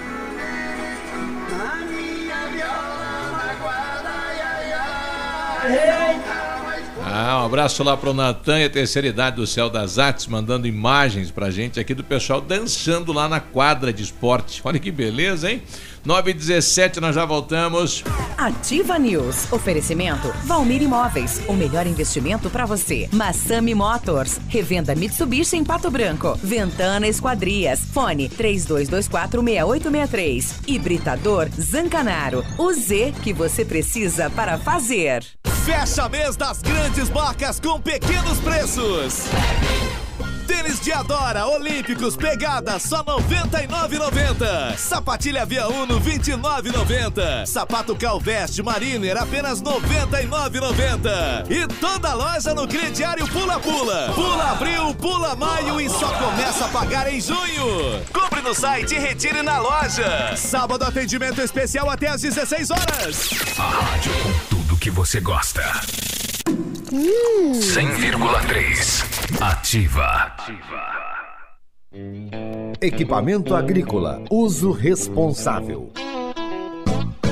S8: Ah, um abraço lá pro Natan e a terceira idade do Céu das Artes, mandando imagens pra gente aqui do pessoal dançando lá na quadra de esporte. Olha que beleza, hein? 9 e 17 nós já voltamos.
S2: Ativa News. Oferecimento Valmir Imóveis. O melhor investimento para você. Massami Motors. Revenda Mitsubishi em Pato Branco. Ventana Esquadrias. Fone 32246863. Hibridador Zancanaro. O Z que você precisa para fazer.
S19: Fecha mês das grandes marcas com pequenos preços. Tênis de Adora Olímpicos Pegada só R$ 99,90. Sapatilha Via Uno R$ 29,90. Sapato Calveste Mariner apenas R$ 99,90. E toda loja no crediário Pula Pula. Pula abril, pula maio e só começa a pagar em junho. Compre no site e retire na loja. Sábado atendimento especial até às 16 horas.
S16: A rádio com tudo que você gosta. 100,3 Ativa.
S49: Equipamento agrícola, uso responsável.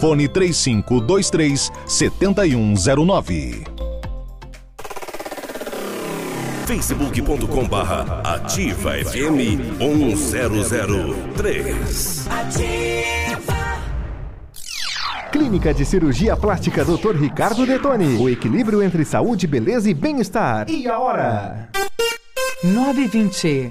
S50: fone 3523 7109.
S16: facebook.com barra ativa FM 1003.
S22: Clínica de Cirurgia Plástica Dr. Ricardo Detoni. O equilíbrio entre saúde, beleza e bem-estar. E a hora?
S43: 920.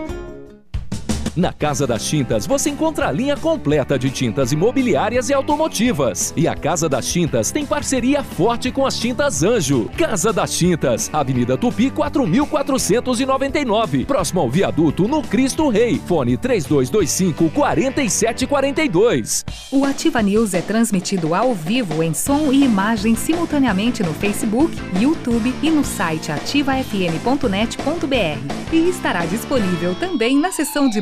S6: Na Casa das Tintas você encontra a linha completa de tintas imobiliárias e automotivas. E a Casa das Tintas tem parceria forte com as Tintas Anjo. Casa das Tintas, Avenida Tupi 4499, próximo ao viaduto no Cristo Rei. Fone 3225 4742.
S51: O Ativa News é transmitido ao vivo em som e imagem simultaneamente no Facebook, YouTube e no site ativafm.net.br. E estará disponível também na seção de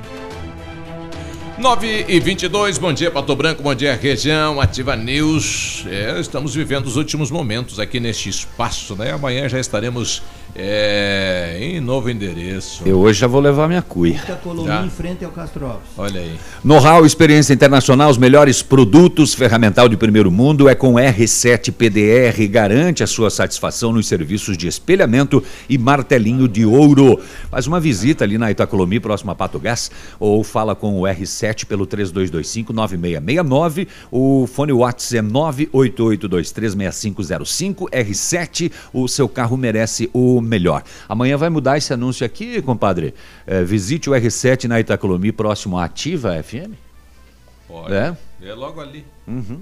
S8: 9 e 22 bom dia Pato Branco, bom dia região, Ativa News. É, estamos vivendo os últimos momentos aqui neste espaço, né? Amanhã já estaremos é, em novo endereço.
S9: Eu hoje já vou levar minha cuia.
S52: Colônia em frente ao Castro Alves.
S8: Olha aí.
S9: Know-how, experiência internacional, os melhores produtos, ferramental de primeiro mundo é com R7 PDR. Garante a sua satisfação nos serviços de espelhamento e martelinho de ouro. Faz uma visita ali na Itacolomi, próximo a Pato Gás, ou fala com o R7 pelo 3225-9669. O fone WhatsApp é 988236505. R7, o seu carro merece o melhor. Amanhã vai mudar esse anúncio aqui, compadre. É, visite o R7 na Itacolomi, próximo à Ativa FM.
S8: Pode.
S9: É?
S8: É logo ali.
S9: Uhum.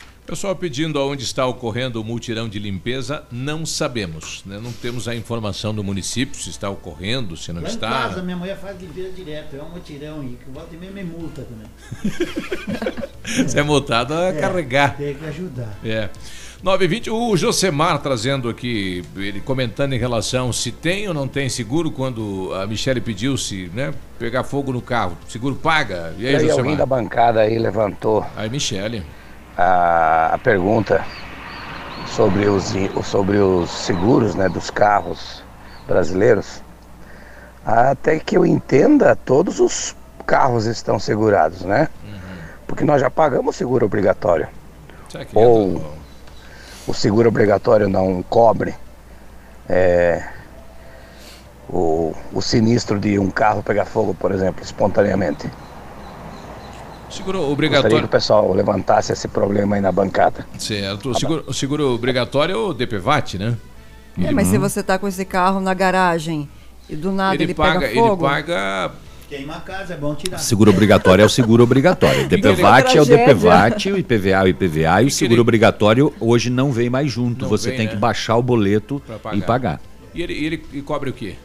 S8: Pessoal pedindo aonde está ocorrendo o multirão de limpeza, não sabemos. Né? Não temos a informação do município se está ocorrendo, se não
S52: Lá
S8: está.
S52: em casa, minha mulher faz limpeza direto, é um mutirão e que volta e meia me multa também.
S8: Você é multado a
S52: É,
S8: carregar.
S52: Tem que ajudar.
S8: É. 920, o Josemar trazendo aqui, ele comentando em relação se tem ou não tem seguro quando a Michele pediu se, né, pegar fogo no carro. Seguro paga. E aí,
S53: E aí, alguém da
S8: Josemar?
S53: bancada aí levantou
S8: Aí, Michele.
S53: A, a pergunta sobre os, sobre os seguros né, dos carros brasileiros. Até que eu entenda, todos os carros estão segurados, né? Porque nós já pagamos seguro obrigatório.
S8: Que
S53: Ou o seguro obrigatório não cobre é, o, o sinistro de um carro pegar fogo, por exemplo, espontaneamente.
S8: Seguro
S53: Gostaria que
S8: obrigatório.
S53: o pessoal levantasse esse problema aí na bancada.
S8: Certo. O seguro, o seguro obrigatório é o DPVAT, né?
S10: É, mas se você está com esse carro na garagem e do nada ele,
S8: ele, paga,
S10: pega
S8: ele
S10: fogo.
S8: paga.
S52: Queima a casa, é bom tirar.
S9: Seguro obrigatório é o seguro obrigatório. DPVAT é o DPVAT, o IPVA é o IPVA e o seguro obrigatório hoje não vem mais junto.
S8: Não
S9: Você
S8: vem,
S9: tem
S8: né?
S9: que baixar o boleto
S8: Pra
S9: e pagar.
S8: E ele, ele e cobre o quê?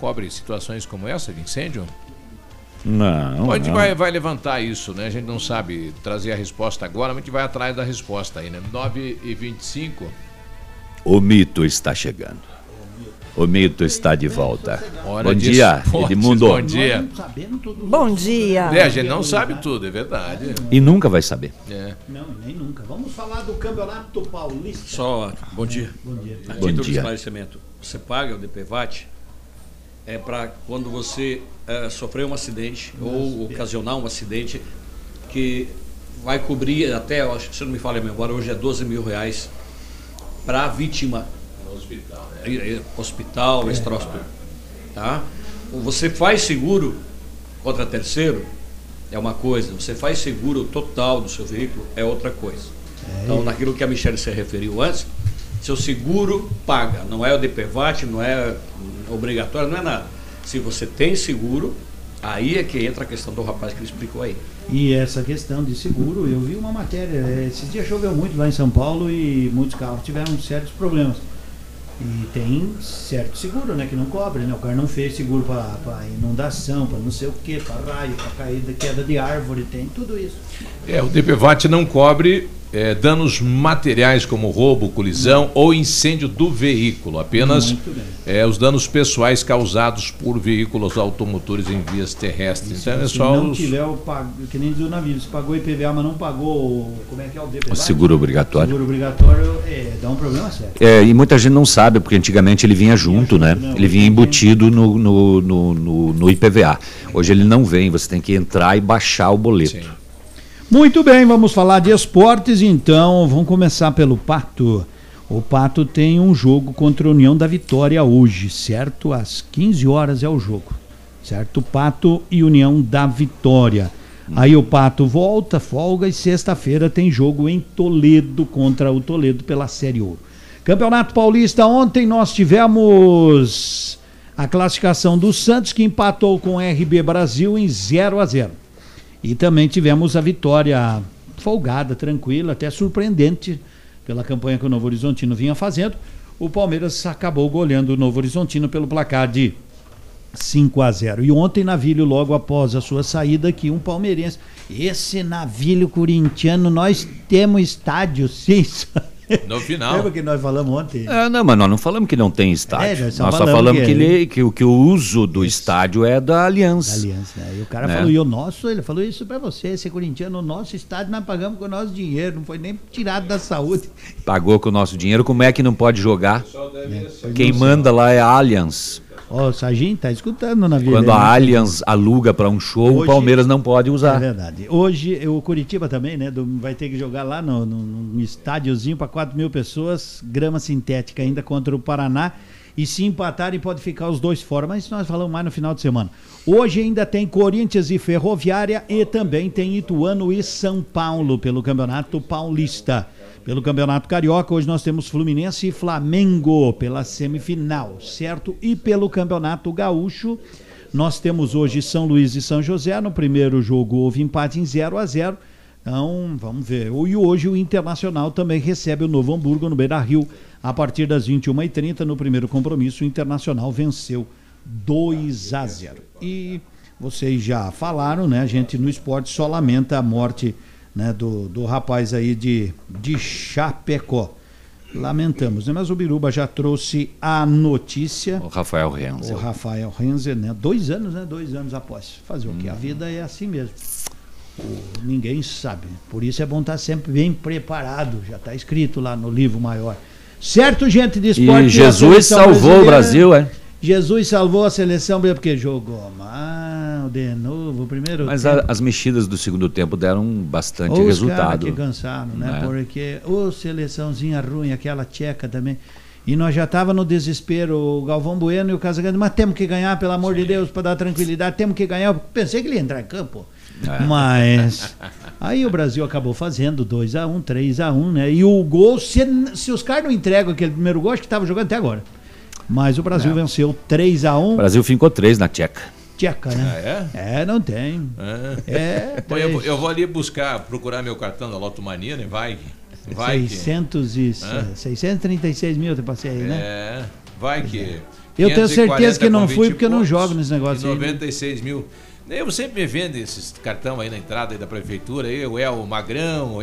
S8: Cobre situações como essa de incêndio?
S9: Não.
S8: Bom, a gente
S9: não.
S8: vai, vai levantar isso, né? A gente não sabe trazer a resposta agora, mas a gente vai atrás da resposta aí, né? 9 e 25
S9: O mito está chegando. O mito está de volta.
S8: Hora
S9: bom
S8: de
S9: dia,
S8: esportes,
S9: Edmundo.
S8: bom dia.
S10: Bom dia.
S8: É, a gente não sabe tudo, é verdade.
S9: E nunca vai saber.
S8: É.
S52: Não, nem nunca. Vamos falar do Campeonato Paulista.
S54: Só, bom dia.
S52: Bom dia.
S54: A
S9: Bom
S54: título de
S9: dia.
S54: esclarecimento, você paga o DPVAT é para quando você eh, sofrer um acidente ou ocasionar um acidente que vai cobrir até, eu acho que se não me falha a memória, hoje é 12 mil reais para a vítima.
S8: No hospital, né?
S54: Hospital, tudo. Tá? Você faz seguro contra terceiro, é uma coisa. Você faz seguro total do seu veículo, é outra coisa. Então, naquilo que a Michelle se referiu antes, seu seguro paga. Não é o DPVAT, não é obrigatório, não é nada. Se você tem seguro, Aí é que entra a questão do rapaz que ele explicou aí.
S55: E essa questão de seguro, eu vi uma matéria, é, esses dias choveu muito lá em São Paulo e muitos carros tiveram certos problemas. E tem certo seguro, né, que não cobre, né? O cara não fez seguro para inundação, para não sei o que, para raio, para caída, queda de árvore, tem tudo isso.
S8: É, o DPVAT não cobre é, danos materiais como roubo, colisão ou incêndio do veículo, apenas é, os danos pessoais causados por veículos automotores em vias terrestres.
S55: Isso, então é só não os... tiver o pag... que nem do navio, se pagou IPVA, mas não pagou como é que é o DPVAT?
S9: O seguro obrigatório.
S55: O seguro obrigatório é, dá um problema sério.
S9: É, e muita gente não sabe, porque antigamente ele vinha junto, né? Ele vinha embutido no, no, no, no, no IPVA. Hoje ele não vem, você tem que entrar e baixar o boleto. Sim.
S55: Muito bem, vamos falar de esportes então. Vamos começar pelo Pato. O Pato tem um jogo contra a União da Vitória hoje, certo? Às 15 horas é o jogo, certo? Pato e União da Vitória. Aí o Pato volta, folga e sexta-feira tem jogo em Toledo contra o Toledo pela Série Ouro. Campeonato Paulista, ontem nós tivemos a classificação do Santos que empatou com o RB Brasil em 0 a 0. E também tivemos a vitória folgada, tranquila, até surpreendente pela campanha que o Novo Horizontino vinha fazendo. O Palmeiras acabou goleando o Novo Horizontino pelo placar de 5 a 0. E ontem, Navilho, logo após a sua saída aqui, um palmeirense. Esse Navilho corintiano, nós temos estádio, sim.
S8: No final.
S55: Lembra que nós falamos ontem?
S9: É, não, mas nós não falamos que não tem estádio. É, nós, nós só falamos que, que, ele, que, que, o uso do isso. estádio é da Aliança. Da
S55: Aliança, né? E o cara né? falou, e o nosso, ele falou isso para você, esse corintiano, o nosso estádio nós pagamos com o nosso dinheiro, não foi nem tirado da saúde.
S9: Pagou com o nosso dinheiro, como é que não pode jogar? É, Quem manda lá é a Allianz.
S55: Ó, o Sarginho tá escutando na vida.
S9: Quando a Allianz aluga para um show, Hoje, o Palmeiras não pode usar.
S55: É verdade. Hoje, o Curitiba também, né? Vai ter que jogar lá no, no estádiozinho para 4 mil pessoas, grama sintética ainda contra o Paraná. E se empatarem, pode ficar os dois fora. Mas isso nós falamos mais no final de semana. Hoje ainda tem Corinthians e Ferroviária e também tem Ituano e São Paulo pelo Campeonato Paulista. Pelo Campeonato Carioca, hoje nós temos Fluminense e Flamengo pela semifinal, certo? E pelo Campeonato Gaúcho, nós temos hoje São Luís e São José. No primeiro jogo houve empate em 0 a 0 Então, vamos ver. E hoje o Internacional também recebe o Novo Hamburgo no Beira Rio a partir das 21h30. No primeiro compromisso, o Internacional venceu 2 a 0 E vocês já falaram, né? A gente no esporte só lamenta a morte né, do, do rapaz aí de, de Chapecó. Lamentamos, né? Mas o Biruba já trouxe a notícia.
S9: O Rafael Renzer.
S55: O Rafael Renzer, né? Dois anos, né? Dois anos após. Fazer hum. o quê? A vida é assim mesmo. O, ninguém sabe. Por isso é bom estar sempre bem preparado. Já está escrito lá no livro maior. Certo, gente de esporte.
S9: E Jesus salvou o Brasil, é?
S55: Jesus salvou a seleção porque jogou mal de novo, o primeiro
S9: Mas a, as mexidas do segundo tempo deram bastante Os resultado.
S55: que cansaram, né? É. Porque o seleçãozinha ruim, aquela tcheca também. E nós já tava no desespero, o Galvão Bueno e o Casagrande, mas temos que ganhar, pelo amor Sim. de Deus, para dar tranquilidade, temos que ganhar. Eu pensei que ele ia entrar em campo. É. Mas aí o Brasil acabou fazendo 2 a 1 um, 3 a 1 um, né? E o gol, se, se os caras não entregam aquele primeiro gol, acho que estava jogando até agora. Mas o Brasil não. venceu 3 a 1
S9: O Brasil ficou 3 na Tcheca.
S55: Tcheca, né?
S8: Ah, é?
S55: É, não tem.
S8: É. é eu, eu, vou ali buscar, procurar meu cartão da Loto Mania, né? Vai. Vai
S55: 600 que... e, 636 mil eu passei aí, né?
S8: É, vai que.
S55: Eu tenho certeza que não fui porque eu não jogo nesse negócio
S8: 96 aí. mil. Eu sempre me vendo esses cartão aí na entrada aí da prefeitura, aí, ou é o Magrão, ou é